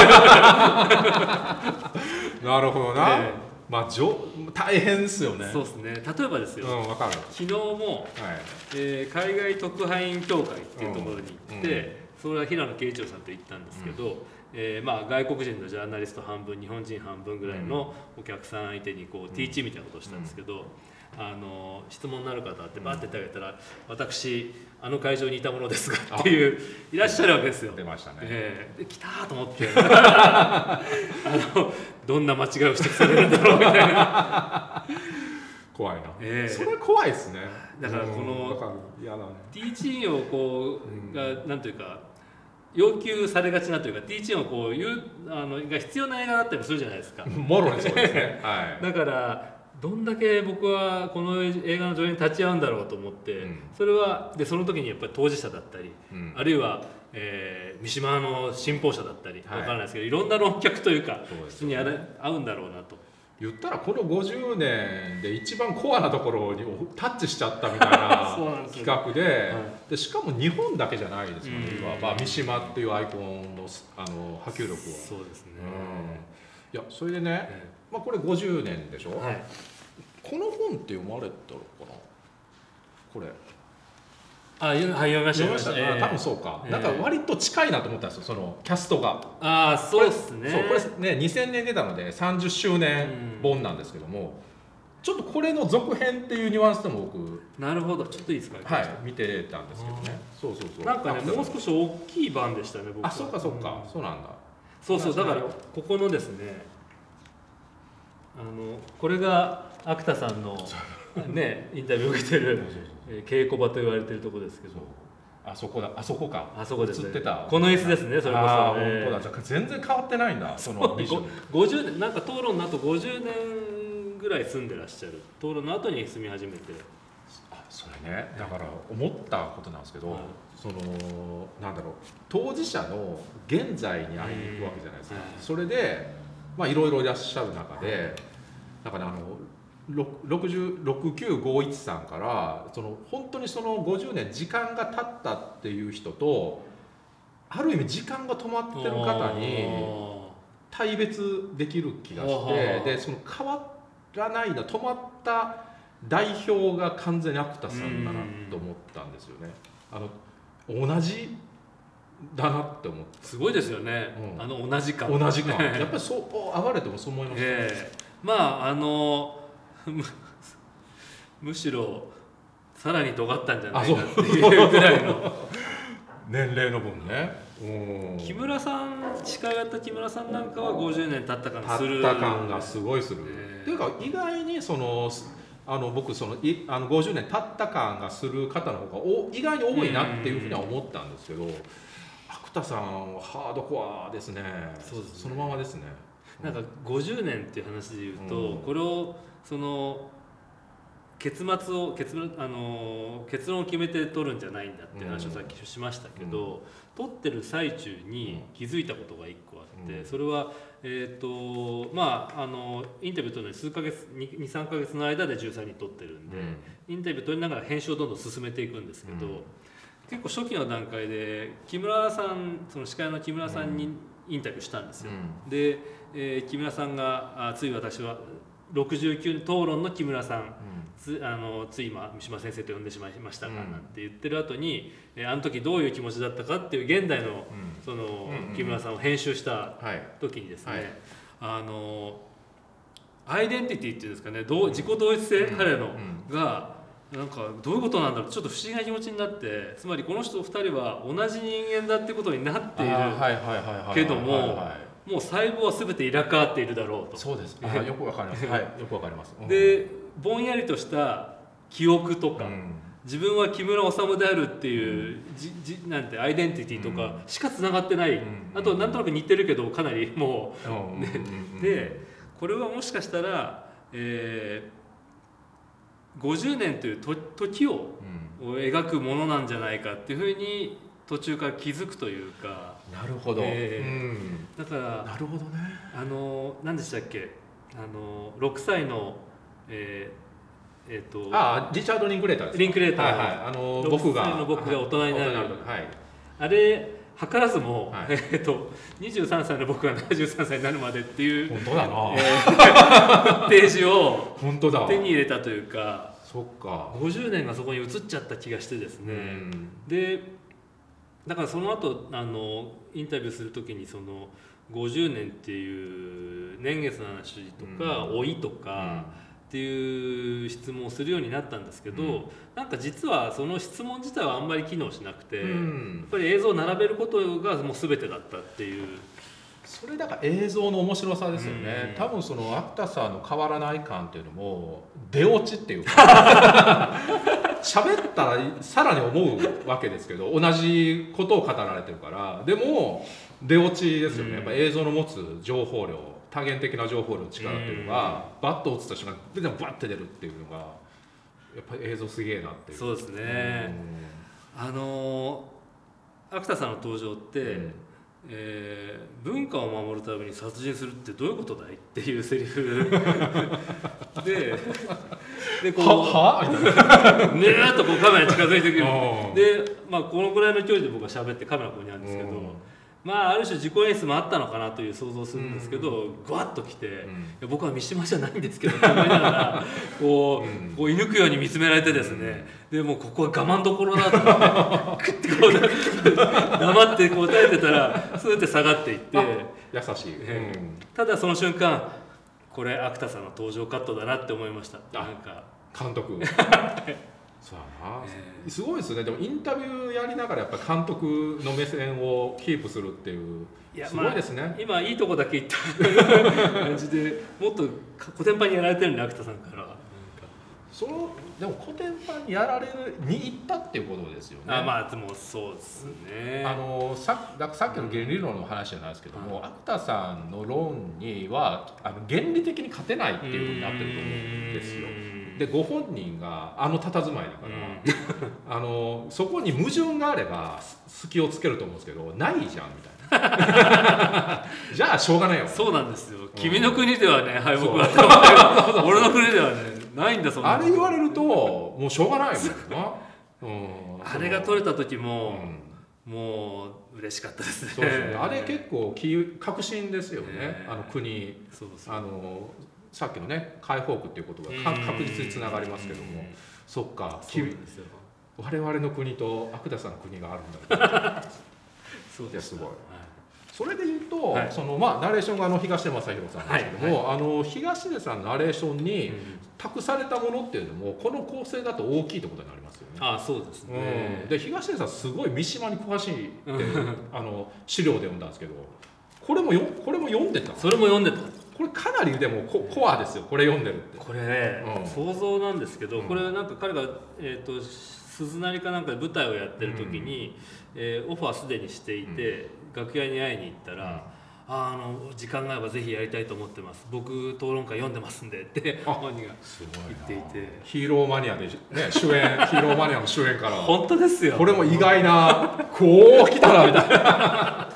なるほどな、えまあじょ大変ですよね。そうですね。例えばですよ、うん昨日も、はい。えー海外特派員協会っていうところに行って、うんそれは平野啓一郎さんと行ったんですけど、えーまあ、外国人のジャーナリスト半分日本人半分ぐらいのお客さん相手にこう、ティーチみたいなことをしたんですけど、あの質問のある方ってバーって手を挙げたら「私あの会場にいたものですが」っていういらっしゃるわけですよ。出ましたね、えーで来たーと思って。あのどんな間違いを指摘されるんだろうみたいな。怖いな、ええそれ怖いですね。だからこのティーチンをこうん。うがなんというか要求されがちなというかティーチンをこう言うあのが必要な映画だったりするじゃないですか。もろにそうですね。はい。だからどんだけ僕はこの映画の上映に立ち会うんだろうと思って、うん。それはでその時にやっぱり当事者だったり、うん。あるいは、えー三島の信奉者だったり、はい。わからないですけどいろんな論客というかそうです人にあれ合うんだろうなと言ったらこの50年で一番コアなところにタッチしちゃったみたいな 企画で,、はでしかも日本だけじゃないですよね、うん。まあ、三島っていうアイコンのあの波及力は。そうですね、いやそれでね、えまあ、これ50年でしょ、えはい。この本って読まれたのかな？これあ読みはい読みました読みました、多分そうか、ええ。なんか割と近いなと思ったんですよそのキャストが。ああそうですね。そうこれね2000年出たので30周年本なんですけども、ちょっとこれの続編っていうニュアンスでも僕なるほど。ちょっといいですか？はい見てたんですけどね。そうそうそう。なんかねあもう少し大きい版でしたね僕は。あそっかそっか、うん。そうなんだ。そうそうだからここのですねあのこれが芥田さんの ねインタビューを受けてる、えー稽古場と言われてるとこですけど。あそこだ。あそこか。あそこですね。この椅子ですねそれこそ。えー。本当だ。じゃあ全然変わってないんだそのビジョン。ご50年なんか討論の後50年ぐらい住んでらっしゃる。討論の後に住み始めて。あそれね。だから思ったことなんですけど、はい。そのなんだろう。当事者の現在に会いに行くわけじゃないですか、うんそれでまあいろいろいらっしゃる中でなんかねあのろ60 6951さんからその本当にその50年時間が経ったっていう人とある意味時間が止まってる方に対別できる気がしあてーでその変わらないな止まった代表が完全にアクタさんだなと思ったんですよね。あの同じだなって思ってすごいですよね、うん。あの同じ感。同じ感。やっぱりそう上がれてもそう思いますね、ええ。まああの むむしろさらに尖ったんじゃないかっていうぐらいの。年齢の分ね。うん。木村さん司会やった木村さんなんかは50年経った感がする。たった感がすごいする、ええっていうか意外にそのあの僕そのいあの50年経った感がする方の方がお意外に多いなっていうふうには思ったんですけど芥田さんはハードコアですね。そうですね。そのままですね。なんか50年っていう話で言うと、うん。これをその結末を結論あの結論を決めて取るんじゃないんだって話をさっきしましたけど、取ってる最中に気づいたことが1個あって、うん。それは、えーとまあ、あのインタビュー取るのに数ヶ月23ヶ月の間で13人取ってるんで、インタビュー取りながら編集をどんどん進めていくんですけど、うん。結構初期の段階で木村さんその司会の木村さんにインタビューしたんですよ。で、えー木村さんがあつい私は69討論の木村さんつあのつい今三島先生と呼んでしまいましたが、うん。なんて言ってる後に、えーあの時どういう気持ちだったかっていう現代のうん。その、うんうん木村さんを編集したはい。時にですね、はい。あのアイデンティティっていうんですかねどう自己同一性、うん。彼の、うん。がなんかどういうことなんだろうちょっと不思議な気持ちになってつまりこの人2人は同じ人間だってことになっているけどもはいはいもう細胞は全て入れ替わっているだろうと。そうです。あーよくわかります。はい。よくわかります。うん。でぼんやりとした記憶とか、うん。自分は木村治であるっていう、じじなんてアイデンティティとかしかつながってない、うん。あとなんとなく似てるけどかなりもうん。ねうん。う、でこれはもしかしたら、えー50年というと時を描くものなんじゃないかっていうふうに途中から気づくというか。なるほど、えうん。だからなるほどね。あの何でしたっけ？あの6歳のえーえーとああリチャード・リンクレーターですか？リンクレーター。はいはい。あの6僕が。歳の僕が大人になる。はい。あれ図らずも、はい。えー、と23歳の僕が73歳になるまでっていう、本当だな、えーページを本当だ。手に入れたというか。そっか。50年がそこに移っちゃった気がしてですね、うん。でだからその後あのインタビューする時にその50年っていう年月の話とか、うん。老いとか、っていう質問をするようになったんですけど、うん。なんか実はその質問自体はあんまり機能しなくて、うやっんぱり映像を並べることがもう全てだったっていう。それだから映像の面白さですよね、うん。多分そのアクタさんの変わらない感っていうのも出落ちっていうか 喋ったらさらに思うわけですけど同じことを語られてるから。でも出落ちですよね、うん。やっぱ映像の持つ情報量多元的な情報量の力っていうのが、バッと落ちた瞬間にでもバッて出るっていうのがやっぱり映像すげえなっていう。そうですね、あのー芥田さんの登場って、うんえー文化を守るために殺人するってどういうことだい？っていうセリフ。ででこうは ねーっとこうカメラに近づいてくる。うんで、まあ、このぐらいの距離で僕は喋ってカメラここにあるんですけど、うんまあある種自己演出もあったのかなという想像するんですけど、ぐわっと来て、いや僕は三島じゃないんですけどって思いながら こう,、うん。こう射抜くように見つめられてですね、でもうここは我慢どころだと思ってクッてこう黙って答えてたらスーって下がっていって優しい、ただその瞬間これ芥田さんの登場カットだなって思いました。あなんか監督 そうやな、えすごいですね。でもインタビューやりながらやっぱり監督の目線をキープするっていう。いやすごいですね、今いいとこだけ言った。感じでもっとコテンパンにやられてるんで芥田さんから。そのでも古典版にやられるに行ったっていうことですよね。あまあでもそうですね。あのさださっきの原理論の話じゃないですけども、うん。さんの論にはあの原理的に勝てないっていうふうになってると思うんですよ。でご本人があの佇まいだから、あのそこに矛盾があればす隙をつけると思うんですけどないじゃんみたいな。じゃあしょうがないよ。そうなんですよ、君の国ではね敗北があったけど俺の国ではねないんだそんなあれ言われるともうしょうがないもんな、うん、あれが取れた時うも、ん。もう嬉しかったですね。そうですね。あれ結構き革新ですよね、ね。あの国。あのさっきのね解放区っていう言葉がか確実につながりますけども。そっかそうですよ。我々の国と悪田さんの国があるんだ そういやすごい。はそれで言うと、はい。そのまあナレーションがあの東出正宏さんですけども、はあの東出さんのナレーションいにうん託されたものっていうのもこの構成だと大きいってことになりますよね。あそうですね。うん、で東出さんすごい三島に詳しいってうん。あの資料で読んだんですけどこれもよこれも読んでたそれも読んでたこれかなりでもココアですよこれ読んでるって。これね、うん。想像なんですけど、うん。これなんか彼が、えー、と鈴なりかなんかで舞台をやってる時に、えーオファーすでにしていて、楽屋に会いに行ったら「あの時間があればぜひやりたいと思ってます。僕討論会読んでますんで」ってあ本人が言っていて。ヒーローマニアで、ね、主演 ヒーローマニアの主演から。本当ですよ。これも意外なこう来たなみたいな。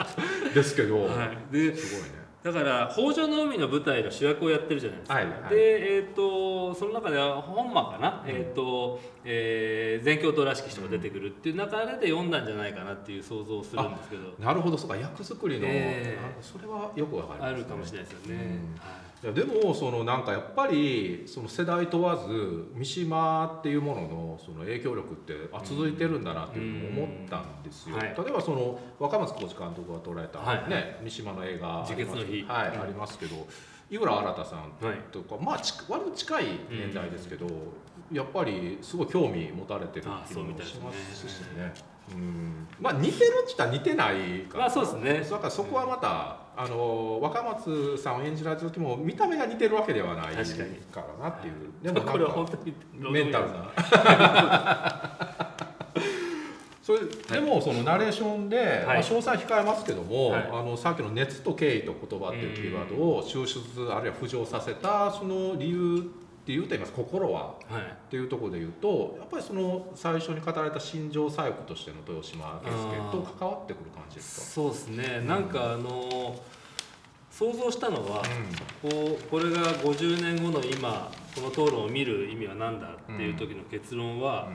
ですけど、はい、ですごいねだから北条の海の舞台の主役をやってるじゃないですか、はいはい。で、えー、とその中では本間かな、うん。えーとえー、全教頭らしき人が出てくるっていう中で読んだんじゃないかなっていう想像をするんですけど。なるほど。そうか役作りの、ええ。あそれはよくわかります、あるかもしれないですよね、うん。はいいやでもそのなんかやっぱりその世代問わず三島っていうもののその影響力ってあ続いてるんだなっていうのを思ったんですよ、うんはい。例えばその若松浩二監督が捉えた、はい。ね三島の映画あります自決の日。はいうんありますけど井浦新さんはい。とか、まあち割と近い年代ですけど、やっぱりすごい興味持たれてるっもしますしね。うん。まあ似てるっちゃ似てないかまあそうですね。だからそこはまたあの若松さんを演じられた時も見た目が似てるわけではないからなっていう。でもこれは本か当にメンタルな。それでもそのナレーションで、まあ、詳細控えますけども、はい。あのさっきの「熱と敬意と言葉」っていうキーワードを抽出あるいは浮上させたその理由っていうと言います心は。はい。っていうところで言うとやっぱりその最初に語られた心情左翼としての豊島圭介と関わってくる感じですか？そうですね。なんかあの想像したのは、こうこれが50年後の今この討論を見る意味は何だっていう時の結論は、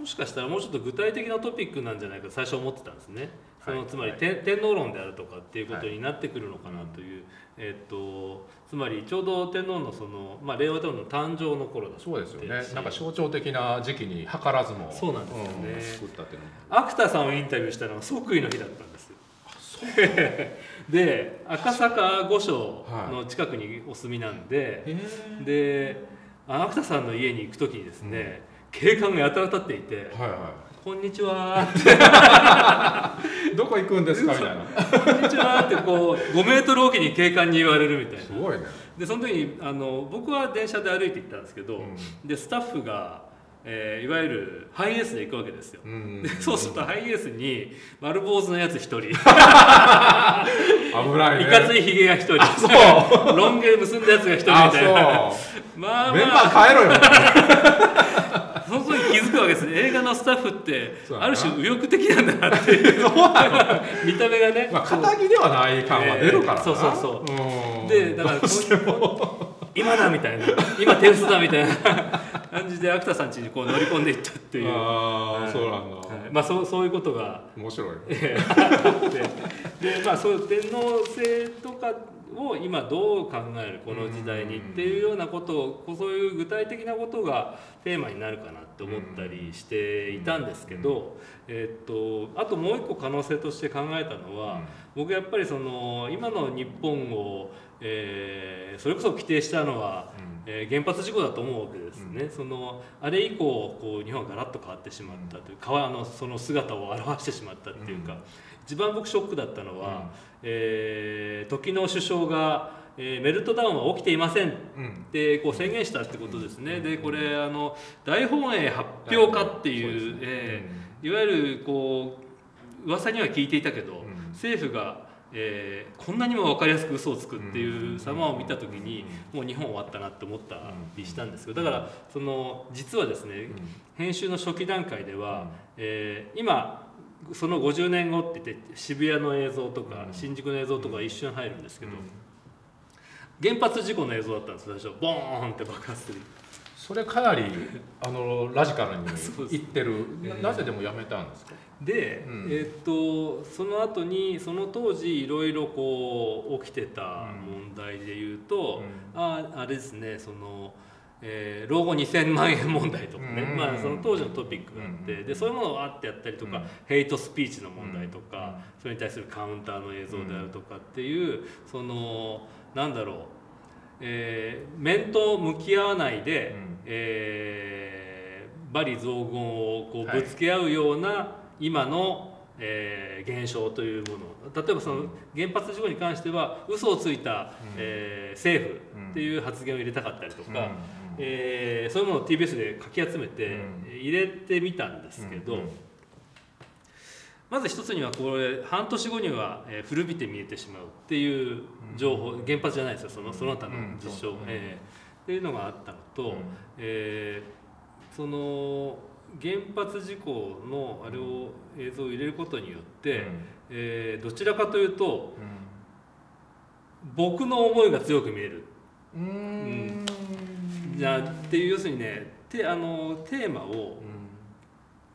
もしかしたらもうちょっと具体的なトピックなんじゃないかと最初思ってたんですね。そのはいつまり、はい。天天皇論であるとかっていうことになってくるのかなという、えっとつまりちょうど天皇のその、まあ、令和天皇の誕生の頃だそうですよね。しなんか象徴的な時期に図らずもそうなんですよね。うん作ったっていうのも。芥田さんをインタビューしたのは即位の日だったんですよ。で赤坂御所の近くにお住みなんで、へであ芥田さんの家に行く時にですね、警官がやたら立っていてえはいは「こんにちは」い どこ行くんですかみたいな。こんにちは」ってこう5メートルおきに警官に言われるみたいな。すごいね。でその時にあの僕は電車で歩いて行ったんですけど、うん。でスタッフが、えーいわゆるハイエースで行くわけですよ、うん。でそうするとハイエースに丸坊主のやつ1人。危ないね。いかついひげが1人。そ ロン毛結んだやつが1人みあたいな。そう。まあメンバまあー変えろよわけですね。映画のスタッフってある種右翼的なんだなっていう。見た目がね、まあ肩着ではない感は出るからな、えーそうそうそう。うん。でだから今だみたいな。今手薄だみたいな。感じで芥田さん家にこう乗り込んでいったっていう、ああ、はいそうなんだ、はい。まあそうそういうことが。面白い。でまあそういう天皇制とかを今どう考えるこの時代にっていうようなことをこうそういう具体的なことがテーマになるかなって思ったりしていたんですけど、えーっとあともう一個可能性として考えたのは、僕やっぱりその今の日本を、えーそれこそ規定したのは、えー原発事故だと思うわけですね、そのあれ以降こう日本はガラッと変わってしまったという川のその姿を表してしまったっていうか、うん。一番僕ショックだったのは、えー時の首相が、えーメルトダウンは起きていませんうんうん。ってこう宣言したってことですね、でこれあの大本営発表家っていう、ね。えーいわゆるこう噂には聞いていたけど、うん。政府が、えーこんなにも分かりやすく嘘をつくっていう様を見た時に、もう日本終わったなって思ったりしたんですけどだからその実はですね、編集の初期段階では、えー今その50年後って言って渋谷の映像とか、うん。新宿の映像とか一瞬入るんですけど、原発事故の映像だったんです最初。ボーンって爆発するそれかなりあのラジカルに そうです言ってる。えー。ななぜでもやめたんですか？で、うん。えーっとその後にその当時いろいろこう起きてた問題で言うと、ああれですねその、えー老後2000万円問題とかね、うん。まあ、その当時のトピックがあって、うん。でそういうものをあってやったりとか、うん。ヘイトスピーチの問題とか、うん。それに対するカウンターの映像であるとかっていう、そのなんだろう、えー面と向き合わないで、うん。えー罵詈雑言をこうはいぶつけ合うような今の、えー現象というもの。例えばその原発事故に関しては嘘をついた、うん。えー政府っていう発言を入れたかったりとか、うん。えーそういうものを TBS でかき集めてうん。入れてみたんですけど、うん。うんまず一つにはこれ半年後にはえー古びて見えてしまうっていう情報、原発じゃないですよ。そのその他の実証、うんえーっていうのがあったのと、うん。えーその原発事故のあれを映像を入れることによって、えーどちらかというと僕の思いが強く見える。うん。うん。じゃあっていう要するにねてあのテーマを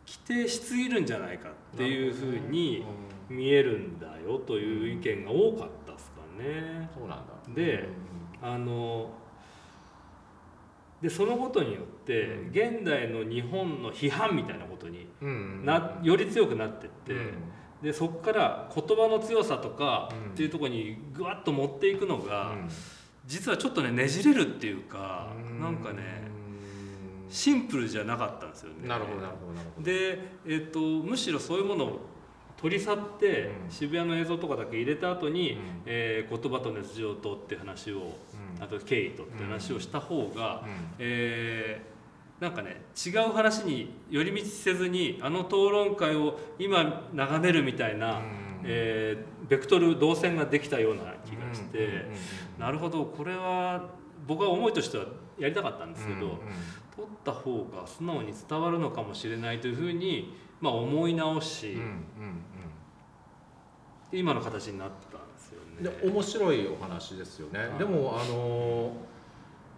規定しすぎるんじゃないかっていうふうに見えるんだよという意見が多かったですかね。そうなんだ。であのでそのことによってうん。現代の日本の批判みたいなことにうんなより強くなってって、うん。でそこから言葉の強さとかうん。っていうところにぐわっと持っていくのが、うん。実はちょっとねねじれるっていうか、うん。なんかねシンプルじゃなかったんですよね。なるほどなるほどなるほど。で、えっとむしろそういうものを取り去って、うん。渋谷の映像とかだけ入れた後に、うん。えー言葉と熱情とって話を、うん。あと経緯とって話をした方が、うん。えーなんかね違う話に寄り道せずにあの討論会を今眺めるみたいな、うん。えーベクトル動線ができたような気がして、なるほどこれは僕は思いとしてはやりたかったんですけど、うんうん取った方が素直に伝わるのかもしれないというふうに、まあ、思い直し、うんうん今の形になったんですようんね。で面白いお話ですよね。はい。でもあのー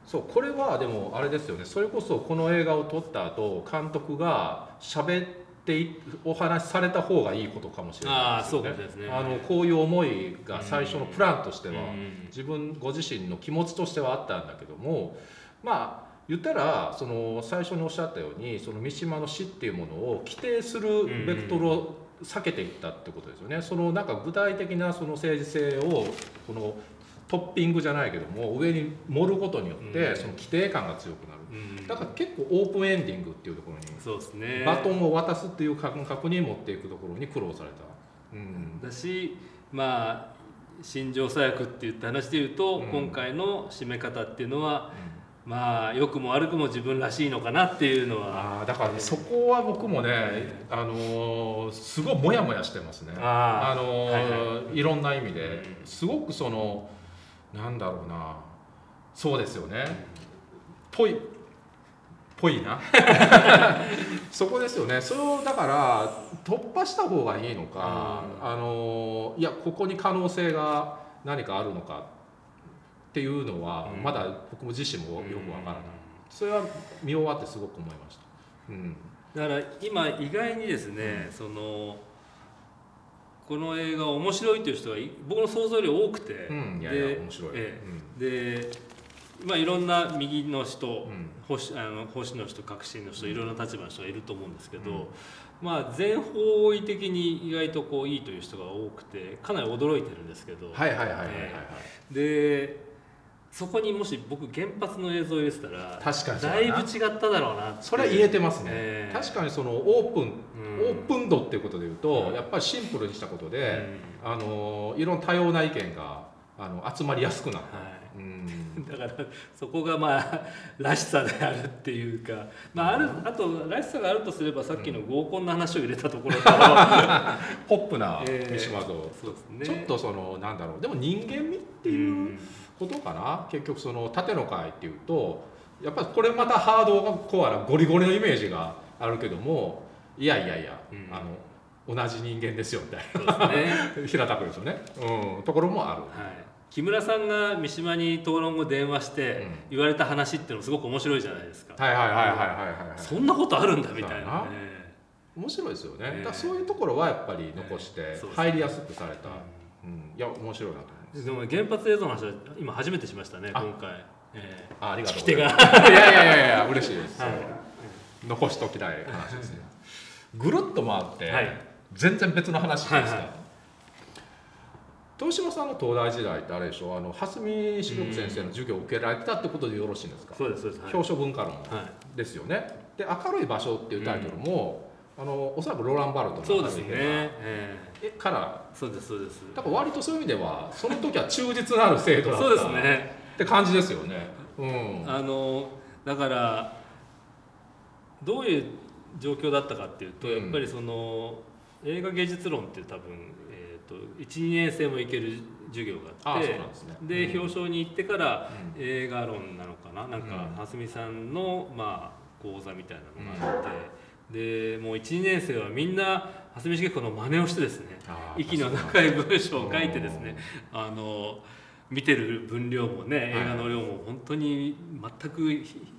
そうこれはでもあれですよね。それこそこの映画を撮った後監督が喋っていお話しされた方がいいことかもしれないですよね。あね。あのこういう思いが最初のプランとしては、うん。自分ご自身の気持ちとしてはあったんだけどもまあ言ったらその最初におっしゃったようにその三島の死っていうものを規定するベクトルを避けていったってことですよね。そのなんか具体的なその政治性をこのトッピングじゃないけども上に盛ることによってうん。その規定感が強くなる。うん。だから結構オープンエンディングっていうところにそうですね。バトンを渡すっていう感覚に持っていくところに苦労された。うん。だしまあ心情左翼って言った話で言うと、うん。今回の締め方っていうのはまあ良くも悪くも自分らしいのかなっていうのは。あーだからねそこは僕もね、あのーすごいモヤモヤしてますね。ああのーはいい。ろんな意味で。うん。すごくそのなんだろうな。そうですよね。ぽいぽいな。そこですよね。それをだから突破した方がいいのか、うんあのーいやここに可能性が何かあるのかっていうのは、うん。まだ僕も自身もよくわからない、それは見終わってすごく思いました。うん。だから今意外にですね、そのこの映画面白いという人がい僕の想像より多くて、うん、いやいでや面白い。えうん。でまあいろんな右の人、うん。保守あの保守の人革新の人いろんな立場の人がいると思うんですけど、うん。まあ全方位的に意外とこういいという人が多くてかなり驚いてるんですけど、はいはいはいはいはいはい。でそこにもし僕原発の映像を入れてたら確かにだいぶ違っただろうなそれは言えてますね、ええ。確かにそのオープン、うん。オープン度っていうことでいうと、うん。やっぱりシンプルにしたことで、うん。あのいろんな多様な意見があの集まりやすくなった、はうん。い、だからそこがまあらしさであるっていうか、まあ、あるあとらしさがあるとすればさっきの合コンの話を入れたところと、ポップなええ。三島像、そうですね。ちょっとそのなんだろう。でも人間味っていうことかな、結局その縦の会っていうとやっぱりこれまたハードコアなゴリゴリのイメージがあるけどもいやいやいや、うん。あの同じ人間ですよみたいそうですね。な 平たくですよね、うん、ところもある。はい、木村さんが三島に討論後電話してうん。言われた話っていうのすごく面白いじゃないですか、はいはいはいはいはいはい、そんなことあるんだみたいな。ね面白いですよね、ええ。だそういうところはやっぱり残して入りやすくされた、うん。いや面白いなとます。でも原発映像の話は今初めてしましたねあ。今回。えあありがとう聞き手が。いやいやいやいや嬉しいです、ーはい。残しときたい話ですね。ぐるっと回って、はい。全然別の話ですか、はいはい。豊島さんの東大時代ってあれでしょ？あの蓮見志力先生の授業を受けられてたってことでよろしいんですか、そうですそうです、はい。表彰文化論はいですよね？で「明るい場所」っていうタイトルも、あのおそらくローラン・バルトのそうですね、え部屋から。ーそうですそうです。だから割とそういう意味ではその時は忠実なる生徒だった。そうですね。って感じですよね。うん。あのだからどういう状況だったかっていうと、うん。やっぱりその映画芸術論っていう多分、えー、と12年生も行ける授業があってですね。でうん。表彰に行ってからうん。映画論なのかな。なんかうん。蓮見さんの、まあ、講座みたいなのがあって、でもう12年生はみんな蓮見茂子の真似をしてですね息の長い文章を書いてですねあの見てる分量もねはい。映画の量も本当に全くひ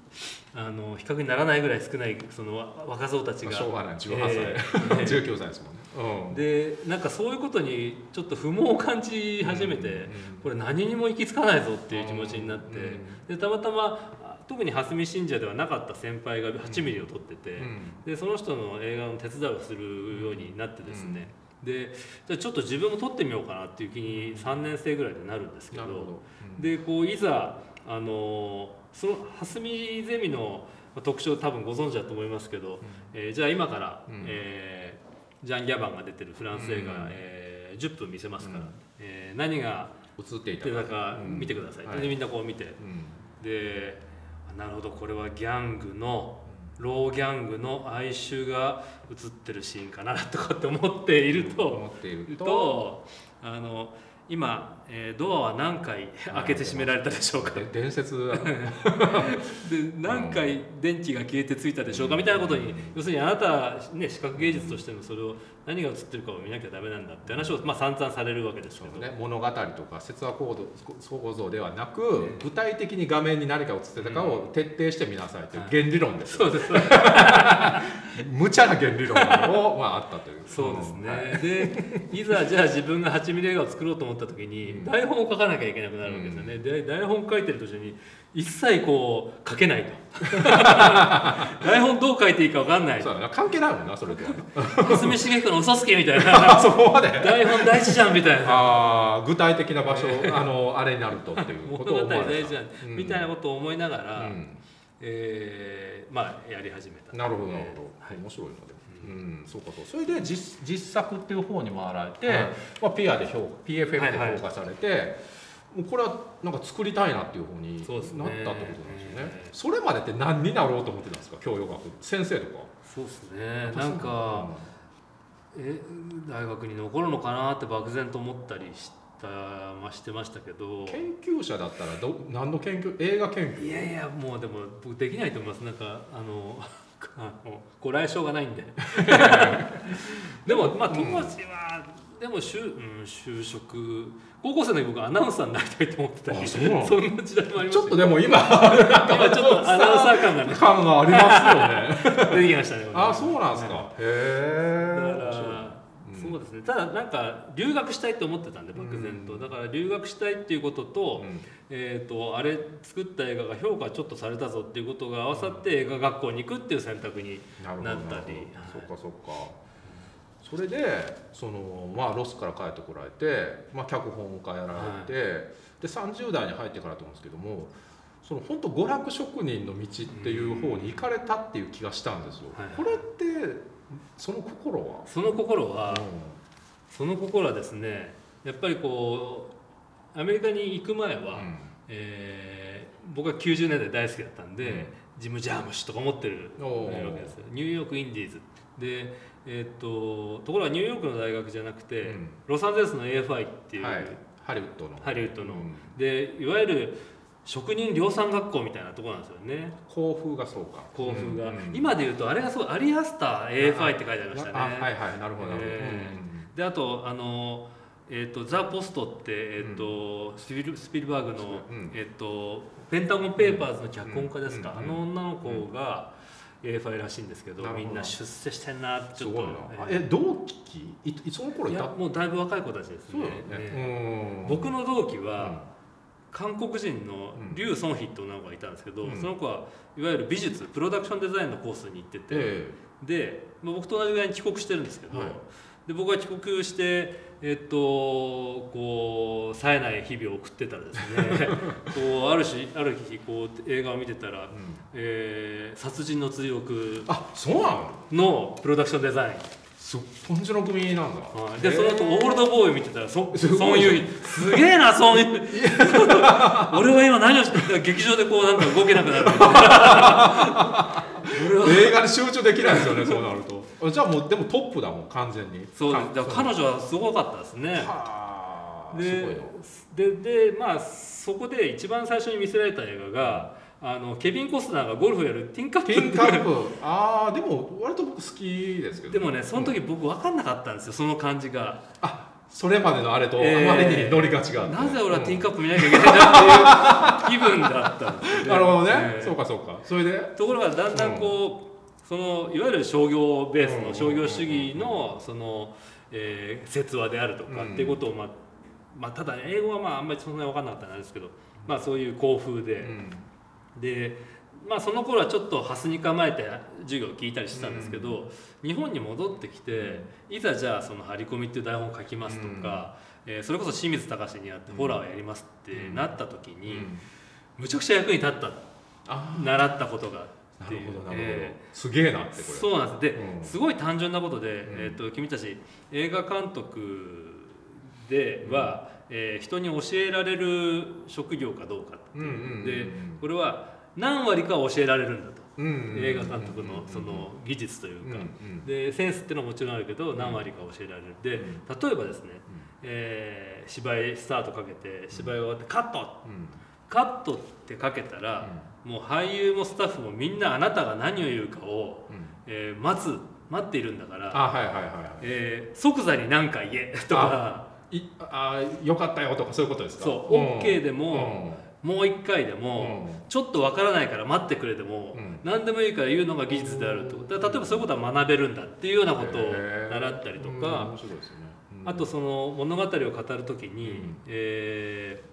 あの比較にならないぐらい少ないそのわ若造たちが。まあしょうがない。18歳、えーね19歳ですもんね、うん、でなんかそういうことにちょっと不毛を感じ始めて、うんこれ何にも行き着かないぞっていう気持ちになって、うんでたまたまあ特に蓮見信者ではなかった先輩が8ミリを撮ってて、うん。でその人の映画の手伝いをするようになってですね、でじゃあちょっと自分も撮ってみようかなっていう気に3年生ぐらいでなるんですけどど、うん。でこういざあのその蓮見ゼミの特徴多分ご存知だと思いますけど、えーじゃあ今から、うん。えージャン・ギャバンが出てるフランス映画、うん。えー10分見せますから、うん。えー何が映っていたかうん見てください、はい。でみんなこう見て。うん。であなるほどこれはギャングのローギャングの哀愁が映ってるシーンかなとかって思っていると、思っていると。とあの今、えードアは何回開けて閉められたでしょうか？で伝説だ で何回電気が消えてついたでしょうか？みたいなことに要するにあなた、ね、視覚芸術としてのそれを何が映ってるかを見なきゃダメなんだって話を、まあ、散々されるわけですけど、ね、物語とか説話構造構造ではなく具体的に画面に何が映ってたかを徹底してみなさいという原理論ですよ。そうです。無茶な原理論を、まあ、あったという。そうですね、ん。はい。でいざじゃあ自分が8ミリ映画を作ろうと思った時に、うん台本を書かなきゃいけなくなるわけですよね、で台本書いてる途中に一切こう書けないと。台本どう書いていいか分かんない。そうだな。関係ないもんなそれとは蓮見茂彦の嘘つきみたいな。あそこまで。台本大事じゃんみたいな。あー具体的な場所あのあれになるとっていうことを物語大事じゃん、うん。みたいなことを思いながら、うん。えーまあやり始めた。なるほどなるほど、はい。面白いので、うん、そうかそうそれで実実作っていう方に回られて、はい。まあ、ピアで評 PFM ではいはい。評価されて、もうこれはなんか作りたいなっていう方になったってことなんですよね。えーそれまでって何になろうと思ってたんですか？教養学。先生とか？そうですね。なんかえ大学に残るのかなって漠然と思ったりしたましてましたけど。研究者だったらど何の研究？映画研究？いやいやもうでも僕できないと思います。なんかあのご来渉がないんで。でもまあ当時は、でも就,、うん、就職。高校生の時僕アナウンサーになりたいと思ってたり。あそんな時代もありましたちょっとでも今今ちょっとアナウンサー感がね。感がありますよね。出てきましたねあそうなんですか、はいへえそうですね。ただなんか留学したいと思ってたんで漠然と、うん。だから留学したいっていうことと,、うん。えー、とあれ作った映画が評価ちょっとされたぞっていうことが合わさって映画学校に行くっていう選択になったり。なるほどそっかそっか。それでそのまあロスから帰ってこられて、まあ、脚本家やられて、で30代に入ってからと思うんですけどもその本当娯楽職人の道っていう方に行かれたっていう気がしたんですよ、はい。これってその心は、その心は、うその心はですねやっぱりこうアメリカに行く前は、んうん。えー僕は90年代大好きだったんで、うん。ジム・ジャームシュとか持ってるおわーけですよ。ニューヨーク・インディーズ。で、えーっとところがニューヨークの大学じゃなくて、うん。ロサンゼルスの AFI っていう、はい、ハリウッドの。ハリウッドの、うん。でいわゆる職人量産学校みたいなところなんですよね。甲府がそうか。甲府が、うんうん今でいうとあれがすごいアリアスター AFI って書いてありましたね。あはいはい。なるほどなるほど、えであとあのえー、とザ・ポストって、えーとスピルスピルバーグの、うん。えー、とペンタゴン・ペーパーズの脚本家ですか、うんあの女の子が AFI らしいんですけどみんな出世してんなってちょっと。ええ同期？いいその頃いた？もうだいぶ若い子たちですね。ね、えうん。僕の同期は、韓国人のうん。リュウ・ソンヒって女の子がいたんですけど、うん。その子はいわゆる美術プロダクションデザインのコースに行ってて、えで、まあ、僕と同じぐらいに帰国してるんですけど、はい。で僕が帰国してえっとこう冴えない日々を送ってたらですね こうある日ある日こう映画を見てたらえ、うん。えー殺人の追憶あそうなの？のプロダクションデザインすポンジの組なんだ。はいでその後オールドボーイ見てたらそそう。いうすげえなそういう。俺は今何をして劇場でこうなんか動けなくなる。俺は。映画に集中できないですよねそうなると。あ じゃあもうでもトップだもん完全に。そうかだから彼女はすごかったですね。はあすごいででまあそこで一番最初に見せられた映画があのケビン・コスナーがゴルフやるティンカップ。ピンカップ。ああでも割と僕好きですけど。でもねその時うん僕分かんなかったんですよその感じが。あそれまでのあれとあえーまりに乗りが違う、なぜ俺はティンカカップ見なきゃいけないんだっていう気分だったんですよね。なるほどね、えー。そうかそうか。それで？ところがだんだんこう、そのいわゆる商業ベースうんの商業主義のその、えー説話であるとかうんっていうことを、まあまあ、ただ英語はまああんまりそんなに分かんなかったんですけど、まあ、そういう校風で、うんで、まあ、その頃はちょっとハスに構えて授業を聞いたりしてたんですけど、日本に戻ってきていざじゃあその張り込みっていう台本を書きますとか、えーそれこそ清水隆にあってホラーをやりますってなった時に、うん。むちゃくちゃ役に立ったあ習ったことがなって。いうるほどなるほど、えすげえなってこれ。そうなんです。で、うん。すごい単純なことで、ん。えー、と君たち映画監督では、えー人に教えられる職業かどうかっでこれは何割か教えられるんだと、映画監督のその技術というか、でセンスっていうのはもちろんあるけど何割か教えられる。でうん。例えばですね、えー芝居スタートかけて芝居終わってカット。うん。カットってかけたら、もう俳優もスタッフもみんなあなたが何を言うかを、うん。えー待つ待っているんだから、即座に何か言えとか。いあよかったよとかそういうことですか？そううん。OK でももう一回でも、うん。ちょっとわからないから待ってくれでも、うん。何でもいいから言うのが技術であるってこと例えばそういうことは学べるんだっていうようなことを習ったりとうんかうん。あとその物語を語る時に、うん。えー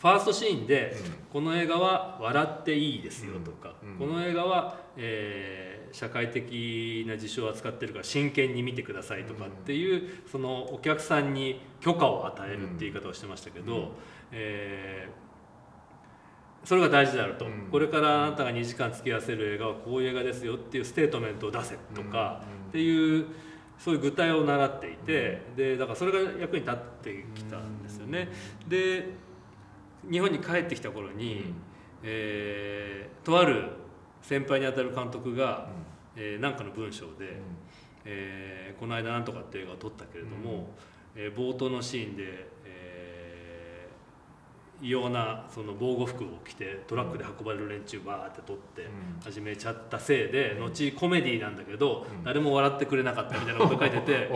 ファーストシーンで、うん。この映画は笑っていいですよとか、うん。この映画は、えー社会的な事象を扱ってるから真剣に見てくださいとかっていう、そのお客さんに許可を与えるっていう言い方をしてましたけど、うん。えーそれが大事であると、うん。これからあなたが2時間付き合わせる映画はこういう映画ですよっていうステートメントを出せとか、うん。っていうそういう具体を習っていて、でだからそれが役に立ってきたんですよね。で日本に帰ってきた頃に、えーとある先輩にあたる監督が何、えーかの文章で、えーこの間なんとかって映画を撮ったけれども、えー冒頭のシーンで、えー異様なその防護服を着てトラックで運ばれる連中バーって撮ってうん。始めちゃったせいで後コメディなんだけど、うん。誰も笑ってくれなかったみたいなこと書いてて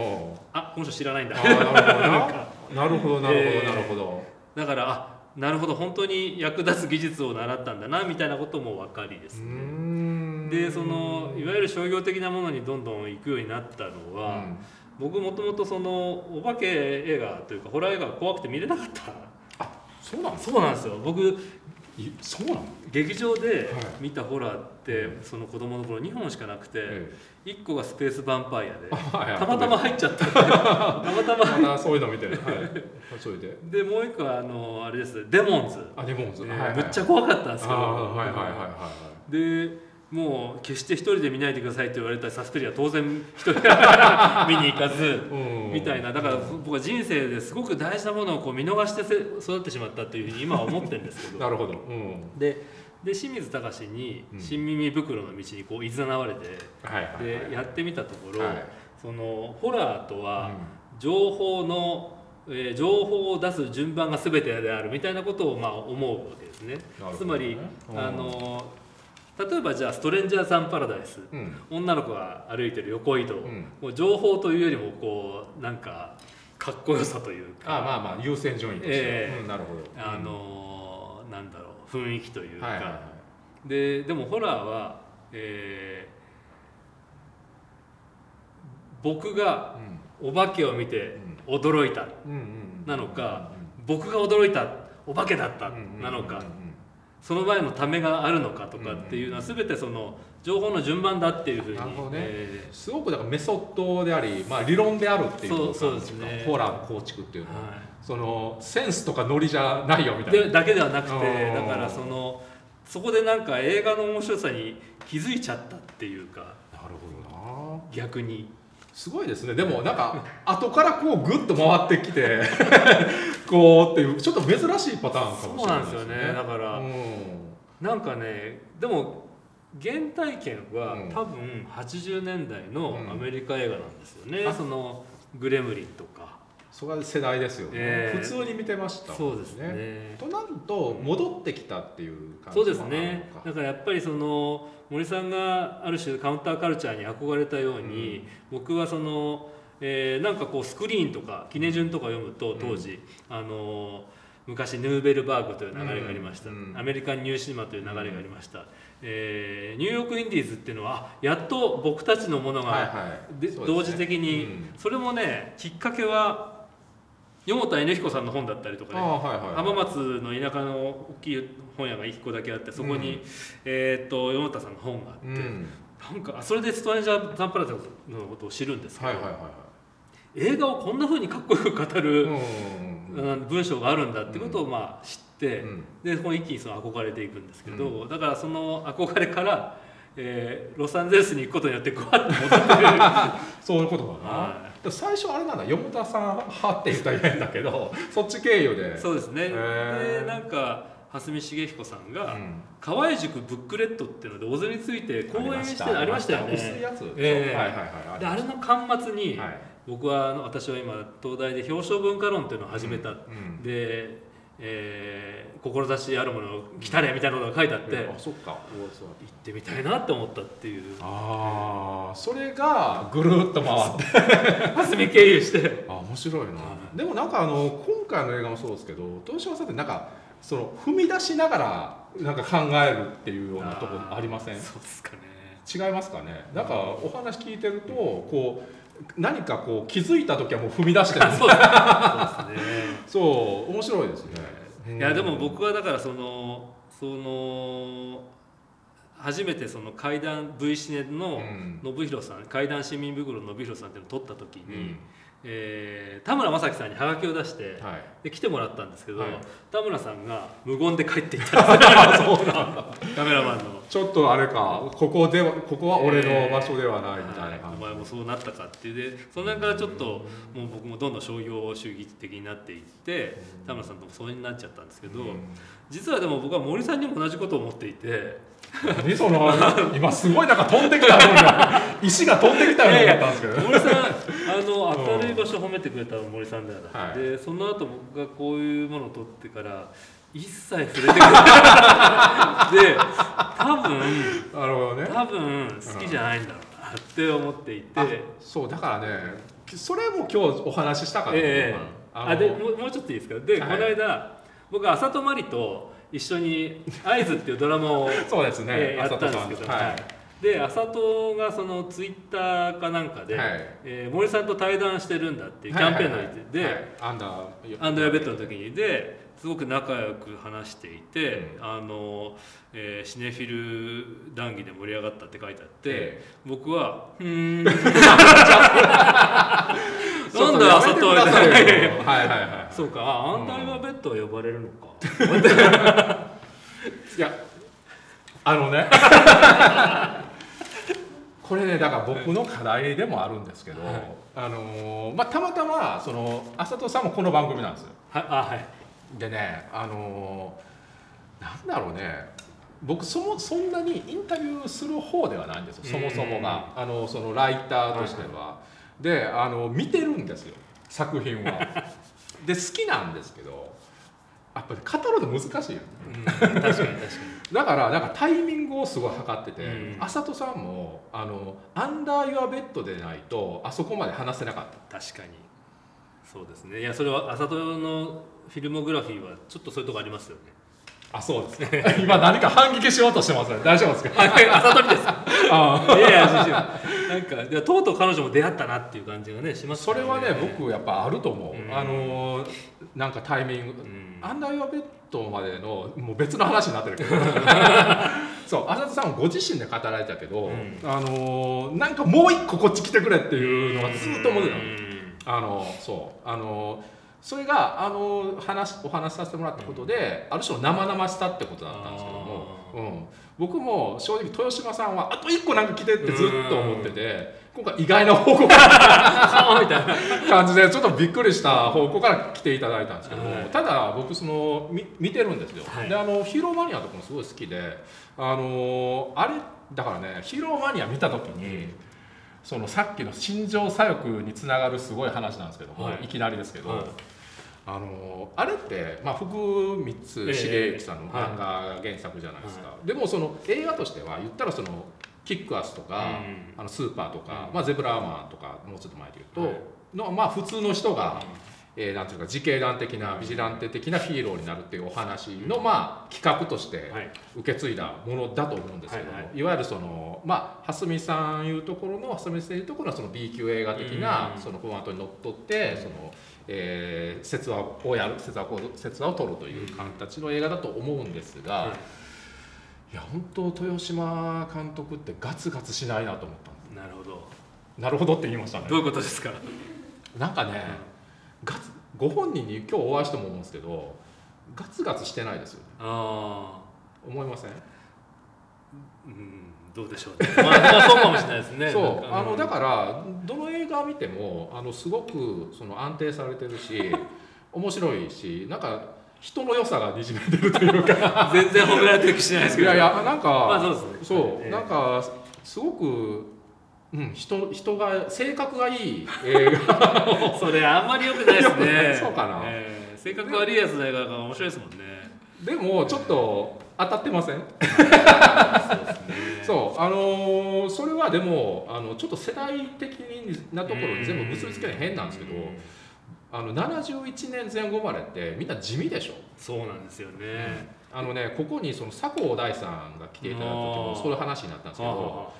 あこの人知らないんだ。なるほどな。なるほどなるほどだからあなるほど本当に役立つ技術を習ったんだなみたいなことも分かりですね。ん。でそのいわゆる商業的なものにどんどん行くようになったのは、僕もともとそのお化け映画というかホラー映画が怖くて見れなかったそうなんですそうなんですよ。僕いそうなの？劇場ではい。見たホラーってその子供の頃2本しかなくてえ1個がスペースヴァンパイアでたまたま入っちゃった。たまたま。またそういうの見てはい。それで。でもう1個はあのあれです。デモンズ、あデモンズ。えはいはいーむっちゃ怖かったんですけど。はいはいはいはい。でもう決して一人で見ないでくださいって言われたサスペリは当然一人で見に行かずうん。みたいな。だから僕は人生ですごく大事なものをこう見逃してせ育ってしまったっていうふうに今は思ってるんですけど。なるほど。うん。でで清水隆にうん。新耳袋の道にこういざなわれてでやってみたところはい。そのホラーとはう情報のえー情報を出す順番が全てであるみたいなことをまあ思うわけですね。ね。つまりうん。あの例えばじゃあ「ストレンジャー・ザン・パラダイス」うん。女の子が歩いてる横移動、ん。もう情報というよりもこうなんかかっこよさというか。あまあまあ優先順位として。ええ。うんなるほど。あのーなんだろう雰囲気というか、はいはいはい。ででもホラーは、えー僕がお化けを見て驚いたうんうんうんなのか僕が驚いたお化けだったなのか、その前のためがあるのかとかっていうのは全てその情報の順番だっていうふうにね。えすごくだからメソッドであり、まあ、理論であるっていうそうそうですね。ホラーの構築っていうのは、ーはそのセンスとかノリじゃないよみい、たいな。でだけではなくてうん。だからそのそこでなんか映画の面白さに気づいちゃったっていうか。なるほどな。逆にすごいですね。でもなんか後からこうグッと回ってきて こうっていうちょっと珍しいパターンかもしれないですね。そうなんですよね。だからうん。なんかねでも原体験はうん。多分80年代のうん。アメリカ映画なんですよね、あ。そのグレムリンとか。それは世代ですよね、ええ。普通に見てましたもんそうですね。となると戻ってきたっていう感じそうですね。かだからやっぱりその森さんがある種カウンターカルチャーに憧れたように、僕はその、えーなんかこうスクリーンとか記念順とか読むと当時、あの昔ヌーベルバーグという流れがありました、うん。アメリカンニューシネマという流れがありました、えーニューヨークインディーズっていうのはあやっと僕たちのものが、はいはい。ね。同時的に、うん。それもねきっかけは四田 N 彦さんの本だったりとかね。はいはい。浜松の田舎の大きい本屋が1個だけあってそこに、うん。えーっと四田さんの本があって、うん。なんかあそれでストレンジャー・ザンプラザのことを知るんですけど、はいはいはいは映画をこんな風にかっこよく語る、文章があるんだってことをまあ知って、うん。でこの一気にその憧れていくんですけど、だからその憧れから、えーロサンゼルスに行くことによってグワッと戻って。くる そういうことだな、はでも最初あれなんだ四田さん派って言ったら変だけどそっち経由で。そうですね、でなんか蓮見茂彦さんが、うん。河合塾ブックレットっていうので小津について講演してありましたよね。薄いやつ、ええはいはいはい。であれの端末に、はい。僕はあの私は今東大で表彰文化論っていうのを始めた、うんで、えー志あるものを来たれみたいなことが書いてあって、あ行そっか。ってみたいなって思ったっていう。ああそれがぐるっと回って。蓮見経由して。あ面白いな、はでもなんかあの今回の映画もそうですけど豊島さんってなんかその踏み出しながらなんか考えるっていうようなところありません？そうですかね。違いますかね？なんかお話聞いてるとこう何かこう気づいた時はもう踏み出してる そうですね。そう面白いですね。いやでも僕はだからそのその初めてその怪談 V シネのうん。信弘さん怪談市民袋の信弘さんっていうのを撮った時に、うんえー田村正樹さんにハガキを出して、はい。で来てもらったんですけど、はい。田村さんが無言で帰っていったんです カメラマンの。ちょっとあれかここではここは俺の場所ではないみたいなはい感じ、お前もそうなったかっていうでその辺からちょっともう僕もどんどん商業主義的になっていって田村さんともそうになっちゃったんですけど、うん。実はでも僕は森さんにも同じことを思っていて。何その今すごいなんか飛んできたような 石が飛んできたようになったんですけど。森さんあの明るい場所褒めてくれたの森さんだよな、はい。でその後僕がこういうものを撮ってから一切触れてくれない。で多分なるほどね。多分好きじゃないんだろうなって思っていて、あそうだからねそれも今日お話ししたかった、ええあでもうもうちょっといいですか？で、はい。この間僕は浅戸まりと一緒に「合図」っていうドラマを、そうですね、えーやったんですけど、はい。で浅戸がそのツイッターかなんかで、はい。えー森さんと対談してるんだっていうキャンペーンので、はいはいはいアンダーアンドヤベッドの時に。ですごく仲良く話していて、うあのえーシネフィル談義で盛り上がったって書いてあって、え僕は「うーん」なんだ浅戸みたいな。はいはいはい そうか、あアンダーヤベッドは呼ばれるのか。いやあのね。これねだから僕の課題でもあるんですけど、はい。あのーまあたまたまその浅戸さんもこの番組なんですよ。はい、あ、はい。でねあのーなんだろうね僕そもそんなにインタビューする方ではないんですよそもそもがあのそのライターとしては。であの見てるんですよ作品は。で好きなんですけどやっぱり語るの難しいよね。うん、確かに確かに。だからなんかタイミングをすごい測ってて、うんあさとさんもあのアンダー・ユア・ベッドでないとあそこまで話せなかった確かに。そうですね。いや、それは浅戸のフィルモグラフィーはちょっとそういうとこありますよね。あそうですね 今何か反撃しようとしてますね。大丈夫ですか？朝取りです。あいやいやなんかいやとうとう彼女も出会ったなっていう感じがねしますそれはね僕やっぱあると思う、うん。あのなんかタイミング、うん。アンダーユアベッドまでのもう別の話になってるけど。そう浅田さんもご自身で語られたけど、うん。あのなんかもう一個こっち来てくれっていうのがずっと思ってたの、うん。あのそう。あのそれがあの話お話しさせてもらったことで、ある種の生々しさってことだったんですけども、うん、僕も正直豊島さんはあと一個なんか来てってずっと思ってて今回意外な方向からみた。い。な感じでちょっとびっくりした方向から来ていただいたんですけども、はいただ僕そのみ見てるんですよ、はい。であのヒーローマニアとかもすごい好きであのあれだからねヒーローマニア見た時にそのさっきの心情左翼につながるすごい話なんですけども、はい。い、きなりですけど、はい。あのあれって、まあ、福光ええ重幸さんのはい。漫画原作じゃないですか、でもその映画としては言ったらそのキックアスとか、うん。あのスーパーとか、うん。まあ、ゼブラーマンとかもうちょっと前で言うと、はい。のまあ、普通の人が、えーなんていうか自警団的なビジランテ的なヒーローになるっていうお話の、まあ、企画としてはい。受け継いだものだと思うんですけども、はいはいい。わゆるそのまあ蓮見さんいうところの蓮見さんいうところのその B 級映画的なうん。そのフォーマットにのっとってその、えー、説話をやる説話を説話を取るという形の映画だと思うんですが、はい。い、や本当豊島監督ってガツガツしないなと思ったんでなるほど。すなるほどって言いましたね。どういうことですか？なんかね、ガツご本人に今日お会いしても思うんですけどガツガツしてないですよね。ああ思いません？うんどうでしょうね。まあまあそうかもしれないですね。そう。あのだからどの映画見てもあのすごくその安定されてるし 面白いしなんか人の良さがにじめてるというか。全然褒められてる気しないですけど。いやいやなんか、まあそうですね。そう、ええ。なんかすごく、うん、人人が性格がいい映画。それあんまり良くないですね。そうかな。ええ。性格悪いやつの映画が面白いですもんね。でもちょっと当たってません？そうあのーそれはでもあのちょっと世代的なところに全部結びつけない変なんですけどうん。あの71年前後生まれってみんな地味でしょ？そうなんですよね。あのねここにその佐藤大さんが来ていただいた時もそういう話になったんですけど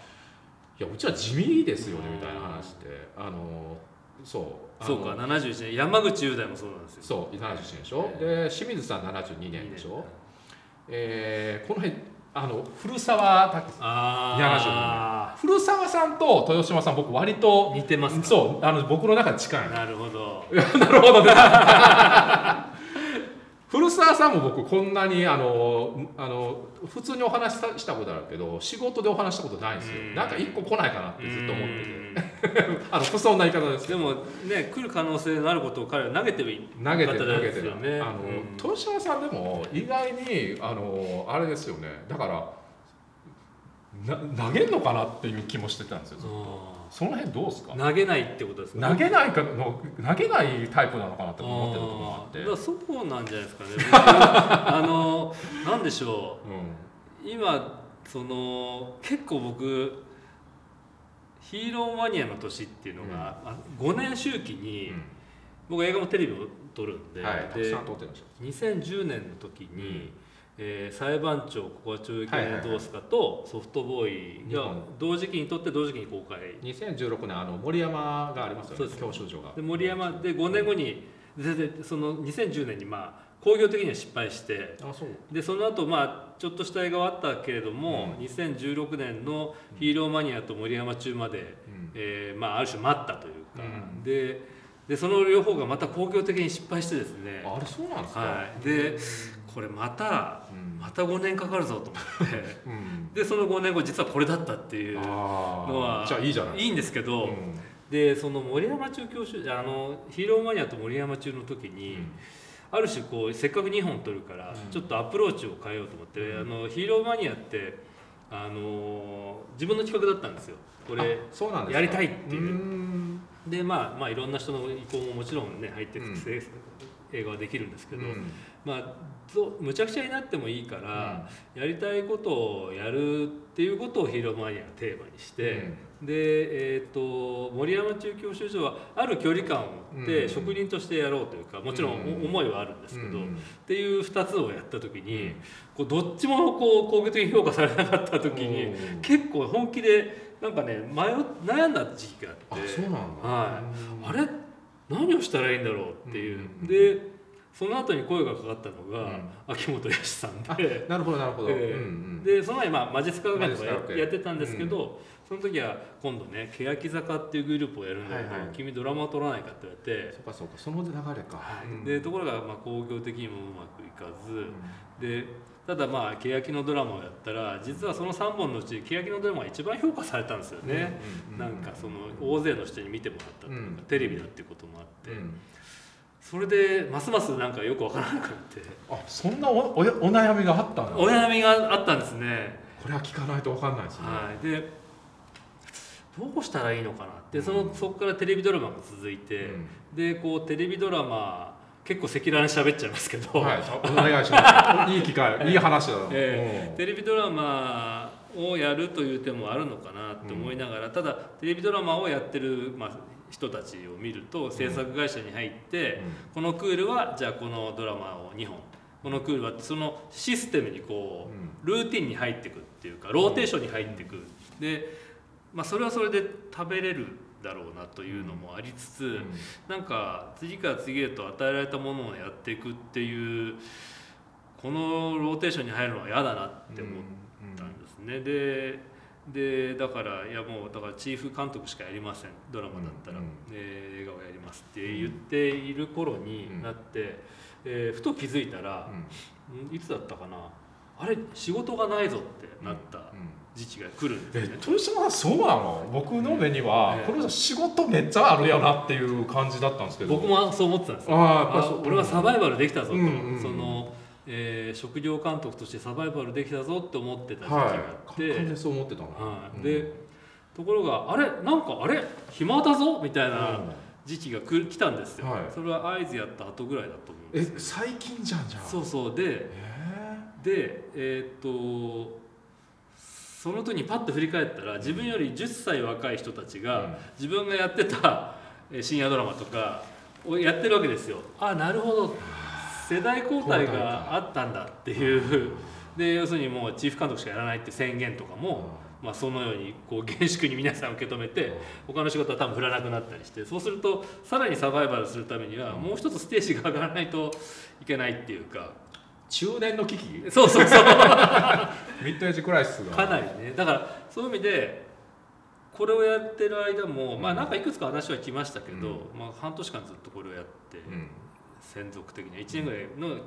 いやうちは地味ですよねみたいな話で。あのそう。そうか71年。山口雄大もそうなんですよ。そう71年でしょ？で清水さん72年でしょ？えーこの辺あの古澤武あ古澤さんと豊島さん僕割とあ似てますか？そうあの僕の中で近いなるほど。なるほどね 古澤さんも僕こんなにあのあの普通にお話したことあるけど仕事でお話したことないんですよ。うん。なんか一個来ないかなってずっと思ってて。て あの不遜な言い方です。でもね来る可能性のあることを彼は投げてる投げてる方投げてる。あの、うん豊島さんでも意外にあのあれですよね。だからな投げんのかなっていう気もしてたんですよずっと。あその辺どうですか？ー投げないってことですか投げないかの投げないタイプなのかなって思ってるところもあって。だそうなんじゃないですかね。僕 あのなんでしょう。今その結構僕ヒーローマニアの年っていうのが、あ5年周期うん。に、僕映画もテレビを撮るんで,、はい。たくでさん通ってました2010年の時に、えー裁判長ここは懲役はいはいはい。どうすかとソフトボーイが同時期に撮って同時期に公開。2016年あの森山がありますよね教習所が。で森山で5年後にででその2010年にまあ興行的には失敗してあそう。でその後まあちょっとした映画はあったけれども、うん。2016年の「ヒーローマニア」と森山中まで、うん。えーまあ、ある種待ったというか、うん。ででその両方がまた興行的に失敗してですね、あれそうなんですか。はい、でこれまたうん。また5年かかるぞと思って。うん。でその5年後実はこれだったっていうあのはあじゃあいいじゃないいいんですけど、うん。でその森山中教習あのヒーローマニアと森山中の時に、ある種こうせっかく2本取るから、うん。ちょっとアプローチを変えようと思って、うん。あのヒーローマニアってあの自分の企画だったんですよ。これやりたいっていう。うん。でまあまあいろんな人の意向ももちろんね入ってて、うん映画はできるんですけど、うん。まあどむちゃくちゃになってもいいから、やりたいことをやるっていうことをヒーローマニアがテーマにして、で、えー、と森山中教習所はある距離感を持ってうん。職人としてやろうというかもちろん思いはあるんですけど、うん。っていう2つをやった時にこうどっちもこう攻撃的に評価されなかった時にうん結構本気でなんかね迷っ悩んだ時期がああって。そうなんだ。はい、あれ何をしたらいいんだろうっていう、うん。でその後に声がかかったのが、うん。秋元康さんあで。なるほどなるほど、ええ。うんうん。でその前、まあ、マジスカ学園とかやってたんですけど、その時は今度ね欅坂っていうグループをやるんだけど、はいはい。君ドラマを撮らないかって言われて、そうかそうかその流れか、うん。でところがまあ興行的にもうまくいかず、でただまあ欅のドラマをやったら実はその3本のうち欅のドラマが一番評価されたんですよね、うんなんかその大勢の人に見てもらったというか、うん。テレビだっていうこともあって、うん。それでますますなんかよくわからなくなって。あそんなおおお悩みがあったんだお悩みがあったんですね。これは聞かないと分かんないですね、はい、でどうしたらいいのかなって。そのそこからテレビドラマが続いて、でこうテレビドラマ結構赤裸々に喋っちゃいますけど、はい、お願いします。いい機会、いい話だな。えーテレビドラマをやるという手もあるのかなって思いながら、ただテレビドラマをやってる、まあ、人たちを見ると制作会社に入って、このクールはじゃあこのドラマを2本。このクールはそのシステムにこう、ルーティンに入っていくっていうかローテーションに入っていく、で、まあ、それはそれで食べれるだろうなというのもありつつ、うん。なんか次から次へと与えられたものをやっていくっていうこのローテーションに入るのは嫌だなって思ったんですね、ででだからいやもうだからチーフ監督しかやりません。ドラマだったら、うん。で映画をやりますって言っている頃になって、えーふと気づいたら、ん。いつだったかな。あれ仕事がないぞってなった時期が来るんでね、豊島さんそうなの？僕の目には、ええ。これ仕事めっちゃあるよなっていう感じだったんですけど。僕もそう思ってたんですよ。あ俺はサバイバルできたぞと、うんうんうん。その、えー職業監督としてサバイバルできたぞって思ってた時期がはいあって、完全にそう思ってたの、はい、うん。でところがあれ？なんかあれ？暇だぞ？みたいな時期が来る来たんですよ、はい。それは合図やった後ぐらいだと思うんえですよ最近じゃんじゃんそうそう。でえでえーっとその時にパッと振り返ったら自分より10歳若い人たちが、うん。自分がやってたえー深夜ドラマとかをやってるわけですよ。あなるほど。世代交代があったんだっていう。で要するにもうチーフ監督しかやらないって宣言とかも、まあ、そのようにこう厳粛に皆さん受け止めて他の仕事は多分振らなくなったりしてそうするとさらにサバイバルするためにはもう一つステージが上がらないといけないっていうか中年の危機？そうそうそう。ミッドエイジクライシスが。かなりね。だからそういう意味でこれをやってる間もまあなんかいくつか話は来ましたけど、うん。まあ、半年間ずっとこれをやって、うん。専属的に1年ぐらいの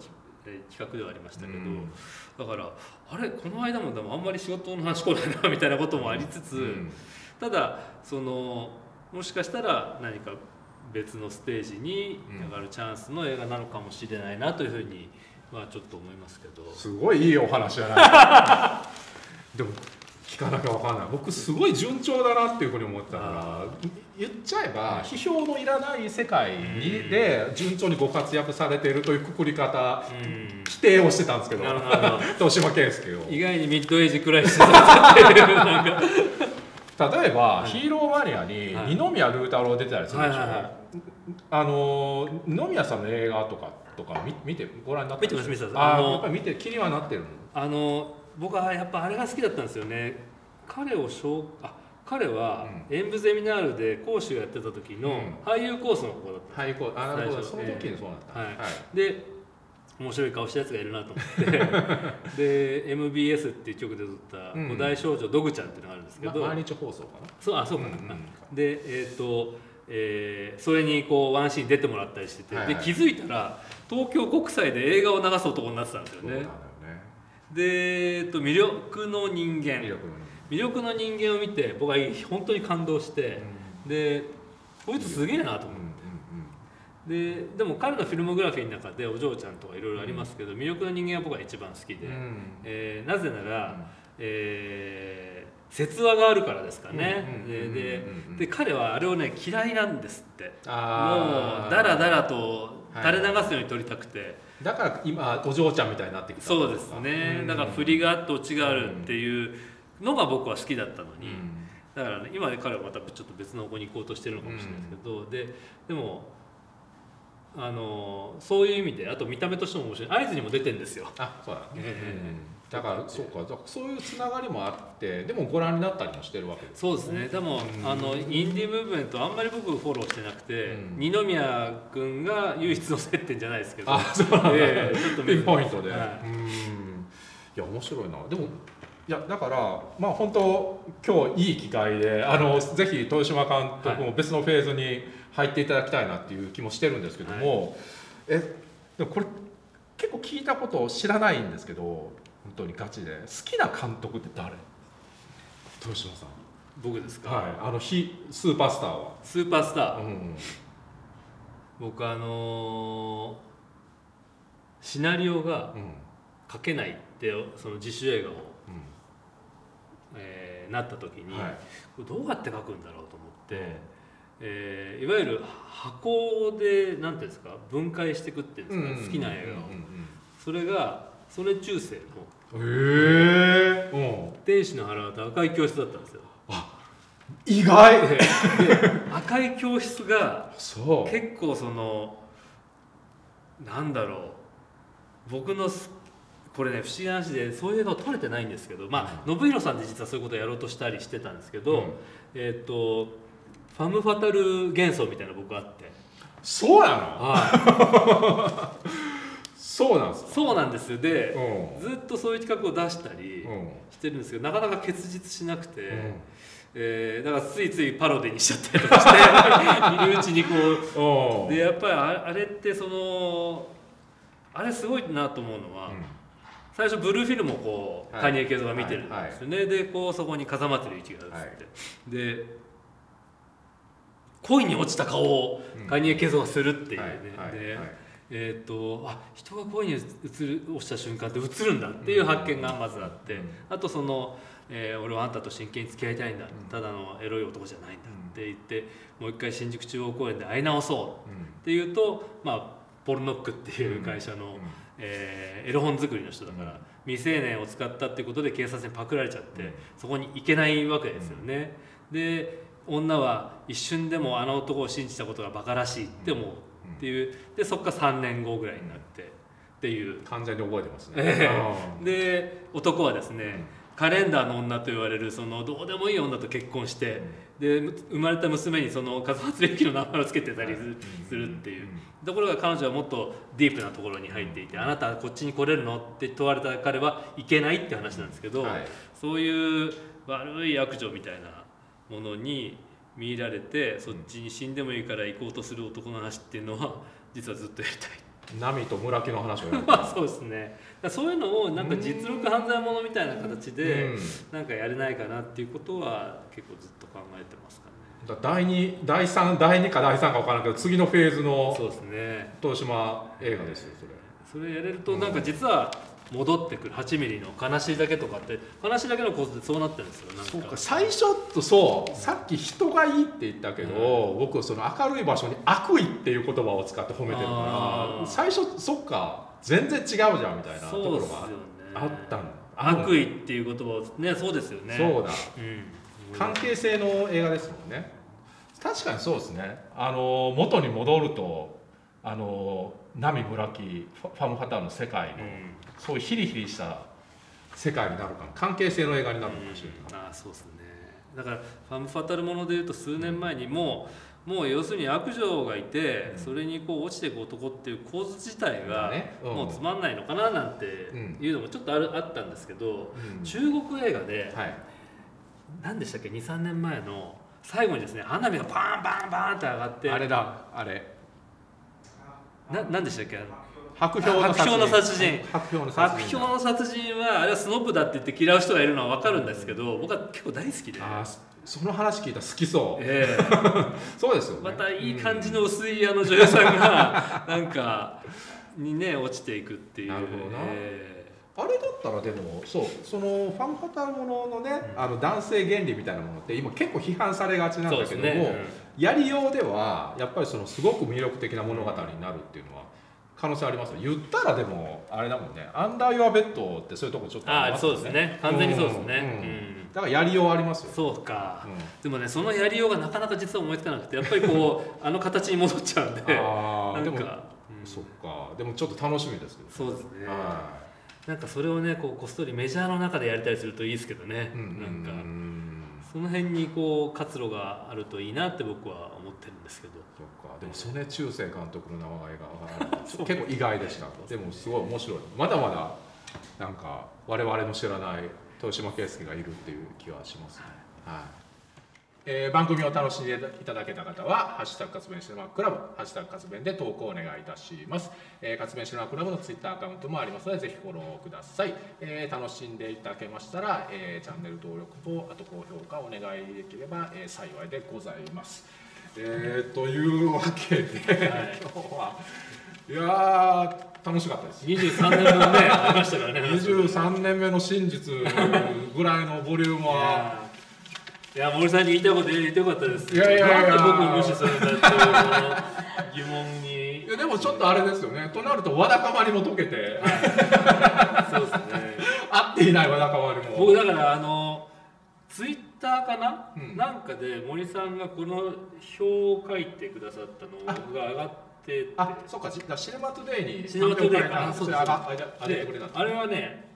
企画ではありましたけど、うん。だからあれ？この間もでもあんまり仕事の話来ないなみたいなこともありつつ、うん。ただそのもしかしたら何か別のステージに上がるチャンスの映画なのかもしれないなというふうに、まあ、ちょっと思いますけど。すごいいいお話じゃな。い でも聞かなきゃ分かんない。僕すごい順調だなっていうふうに思ってたから言っちゃえば批評のいらない世界にで順調にご活躍されているというくくり方うん。否定をしてたんですけど 豊島健介を。意外にミッドエイジくらいしてたっていうなんか。例えば、はい。ヒーローマニアにはい。二宮龍太郎出てたりするでしょ、はいはいはい。あの二宮さんの映画とかとか見見てご覧になって見てます見てます。ああのあやっぱり見て気にはなってるの？あの僕はやっぱあれが好きだったんですよね。彼を紹あ彼はう演舞ゼミナールで講師をやってた時のうん。俳優コースの子だったんはいこうあなるほどその時にそうなった、はい。はい。で面白い顔したやつがいるなと思って。で MBS っていう曲で撮ったうん「古代少女ドグちゃん」っていうのがあるんですけど、ま毎日放送かな。そうあそうか。な、うんうん。でえっ、と、えーそれにこうワンシーン出てもらったりしてて、はいはい。で気づいたら東京国際で映画を流す男になってたんですよね。よね。で、えっと魅力の人間。魅力の魅力の人間を見て僕は本当に感動して、でこいつすげえなと思って。うんうんででも彼のフィルモグラフィーの中でお嬢ちゃんとかいろいろありますけど、魅力の人間は僕は一番好きで、うん。うんえーなぜなら、えー説話があるからですかね、うんうんで彼はあれをね嫌いなんですって。もうダラダラとはい垂れ流すように撮りたくて、だから今お嬢ちゃんみたいになってきた。そうですね、だから振りがあってオチがあるっていうのが僕は好きだったのに、だからね今で彼はまたちょっと別の方向に行こうとしてるのかもしれないですけど、ででもあのそういう意味であと見た目としても面白い。合図にも出てるんですよ。あそうだ。ね、え。うんだからそうかそういうつながりもあってでもご覧になったりもしてるわけです。そうですね。でも、うん。あのインディームーブメントあんまり僕フォローしてなくて、うん。二宮君が唯一の接点じゃないですけど。あそうなんだ、ええちょっとピンポイントで、はい。うん。いや面白いな。でもいやだからまあ本当今日いい機会であのぜひ豊島監督も別のフェーズに入っていただきたいなっていう気もしてるんですけども、えでもこれ結構聞いたこと知らないんですけど本当にガチで。好きな監督って誰？豊島さん。僕ですか、はい。あの非スーパースターは、スーパースター、うん僕あのーシナリオがうん。書けないってその自主映画を、うえーなった時に、んはい。これどうやって書くんだろうと思って、えーいわゆる箱で何ていうんですか？分解していくっていうんですか、好きな映画を、それがそれ中世のうんうんうんへえうん。天使の腹渡赤い教室だったんですよ。意外。でで赤い教室が結構そのなんだろう。僕のすこれね不思議な話でそういう映画を撮れてないんですけどまあ信弘さんって実はそういうことをやろうとしたりしてたんですけど、うん。えっ、とファム・ファタル幻想みたいなの僕あって。そうなの？は そうなんですそうなんですよ。でうん。ずっとそういう企画を出したりうん。してるんですけどなかなか結実しなくて、うん。えーだからついついパロディにしちゃったりとかしているうちにこうおでやっぱりああれってそのあれすごいなと思うのは、最初ブルーフィルムをこう、はい。カニエケイゾが見てるんですよね、でこうそこに風間照之が映って、はい。で恋に落ちた顔をうん。カニエケイゾがするっていうね、えっ、とあ人が恋に映る落ちた瞬間って映るんだっていう発見がまずあって、うん。あとその、えー俺はあんたと真剣に付き合いたいんだ、ん。ただのエロい男じゃないんだって言って、もう一回新宿中央公園で会い直そううんっていうと、まあ、ポルノックっていう会社の、うん。えーエロ本作りの人だから、うん。未成年を使ったっていうことで警察にパクられちゃって、うん。そこに行けないわけですよね。で女は一瞬でもあの男を信じたことがバカらしいって思うっていうでそこから3年後ぐらいになってっていう。完全に覚えてますね。で男はですね、カレンダーの女と言われるそのどうでもいい女と結婚して、でむ生まれた娘にその風松 lekki の名前を付けてたりすするっていう。ところが彼女はもっとディープなところに入っていて「あなたはこっちに来れるの?」って問われた彼は行けないって話なんですけど、はい。そういう悪い悪女みたいなものに見入られてそっちに死んでもいいから行こうとする男の話っていうのは実はずっとやりたい。ナミと村木の話を そうですね。そういうのをなんか実力犯罪者みたいな形でうん。なんかやれないかなっていうことは結構ずっと考えてますかね。だ第2第3第2か第3か分からんけど次のフェーズのそうですね。東島映画ですよそれ。それやれるとなんか実は戻ってくる。8ミリの悲しいだけとかって悲しいだけの構図でそうなってるんですよ。なんか。そうか。最初とそうさっき人がいいって言ったけど、僕その明るい場所に悪意っていう言葉を使って褒めてるから最初そっか。全然違うじゃんみたいなところがあったんだ。悪意っていう言葉をねそうですよね。そうだ。うん。関係性の映画ですもんね。確かにそうですね。あの元に戻るとあの波村木ファファム・ファターの世界の、うんそういうヒリヒリした世界になるかな。関係性の映画になるかもしれない、ああそうですね。だからファム・ファタルものでいうと数年前にもうもう要するに悪女がいて、うん。それにこう落ちていく男っていう構図自体がもうつまんないのかななんてうんいうのもちょっとあるあったんですけど、うん。中国映画ではい。何でしたっけ？23年前の最後にですね花火がバンバンバンって上がって。あれだあれ。な何でしたっけ？白氷の白氷の殺人。白氷の殺人。白氷の殺人はあれはスノップだって言って嫌う人がいるのは分かるんですけど僕は結構大好きで。そその話聞いたら好きそう。ええ。そうですよね。またいい感じの薄いあの女優さんがなんかにね落ちていくっていう。なるほどな。えあれだったらでもそうそのファンファタルもののね、うん。あの男性原理みたいなものって今結構批判されがちえなんだけども、そうですね、やりようではやっぱりそのすごく魅力的な物語になるっていうのは可能性ありますよ。言ったらでもあれだもんね。アンダーユアベッドってそういうとこちょっとりああますよそうですね。完全にそうですね、ん。うん。だからやりようありますよ。そうか、うん。でもねそのやりようがなかなか実は思いつかなくてやっぱりこうあの形に戻っちゃうんで。ああでもなんか、うん。そっか。でもちょっと楽しみですけどそうですね。はなんかそれをねこうこっそりメジャーの中でやりたりするといいですけどね、いうんうんなんかうんその辺にこう活路があるといいなって僕は思ってるんですけどでも曽根中世監督の名前が 結構意外でした。でもすごい面白い。まだまだなんか我々の知らない豊島圭介がいるっていう気はしますね、はい。えー番組を楽しんでいただけた方は「ハッシュタグ活弁シネマクラブ」「ハッシュタグ活弁」で投稿お願いいたします、えー、活弁シネマクラブのツイッターアカウントもありますのでぜひフォローください、えー楽しんでいただけましたら、えーチャンネル登録とあと高評価お願いできれば、えー幸いでございますえー、というわけで、はい。今日はいやー楽しかったです。23年分ね ありましたからね23年目の真実ぐらいのボリュームは。いや森さんに言いたいこと言ってよかったです。いやいやいや。僕無視するんだっていう疑問に。いやでもちょっとあれですよね。となるとわだかまりも解けて。そうですね。合っていないわだかまりも。僕だからあのツイッターかな、うん。なんかで森さんがこの表を書いてくださったのが上がってて。あそうか。じゃあシネマトゥデイにシネマトゥデイかあそれ上があれはね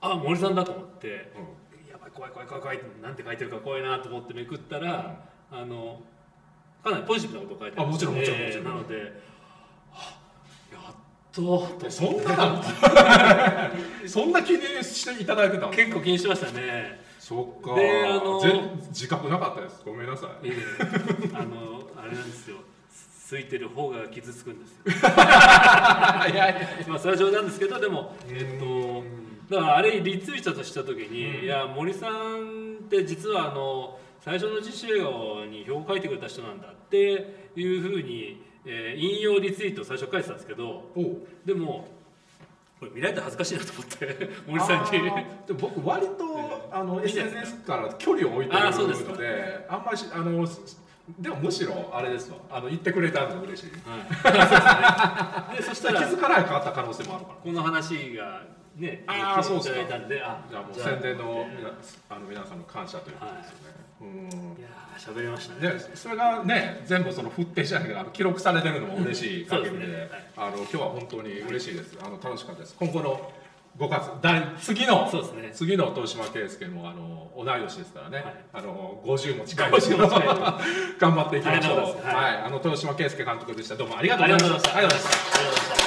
あ森さんだと思って。うん。やばい怖い怖い怖い怖いってなんて書いてるか怖いなと思ってめくったら、あのかなりポジティブなこと書いてあもちろんもちろんえーもちろん。なのではやっとえそんな そんな気にしていただいてたの？結構気にしましたねそっか。であの全自覚なかったです。ごめんなさい。いえいえ。あのあれなんですよ。ついてる方が傷つくんですよ。いやいやまあそれは冗談ですけどでもえっとうん。だからあれリツイートした時に、うん。いや森さんって実はあの最初の自主映画に表を書いてくれた人なんだっていうふうに、えー引用リツイートを最初書いてたんですけどでもこれ見られたら恥ずかしいなと思って 森さんに。でも僕割とあの SNS か？ら距離を置いてるのであんまりしあのでもむしろあれですわ。あの言ってくれたんで嬉しい。はい、ですね。でそしたら気づかないかった可能性もあるから。この話がねあー聞いていたそうですか。だいたんであじゃあもう宣伝の皆あの皆さんの感謝ということですよね、うん。いやー喋りましたね。でそれがね全部そのフッテージじゃないけど記録されてるのも嬉しい限りでねはいあの今日は本当に嬉しいです。あの楽しかったです。今後の5月第次のそうですね。次の豊島圭介もあの同い年ですからね、はい。あの50も近い。ですけど50も近い。頑張っていきましょう。ありがとうございは、はい。い。あの豊島圭介監督でした。どうもありがとうございました。ありがとうございました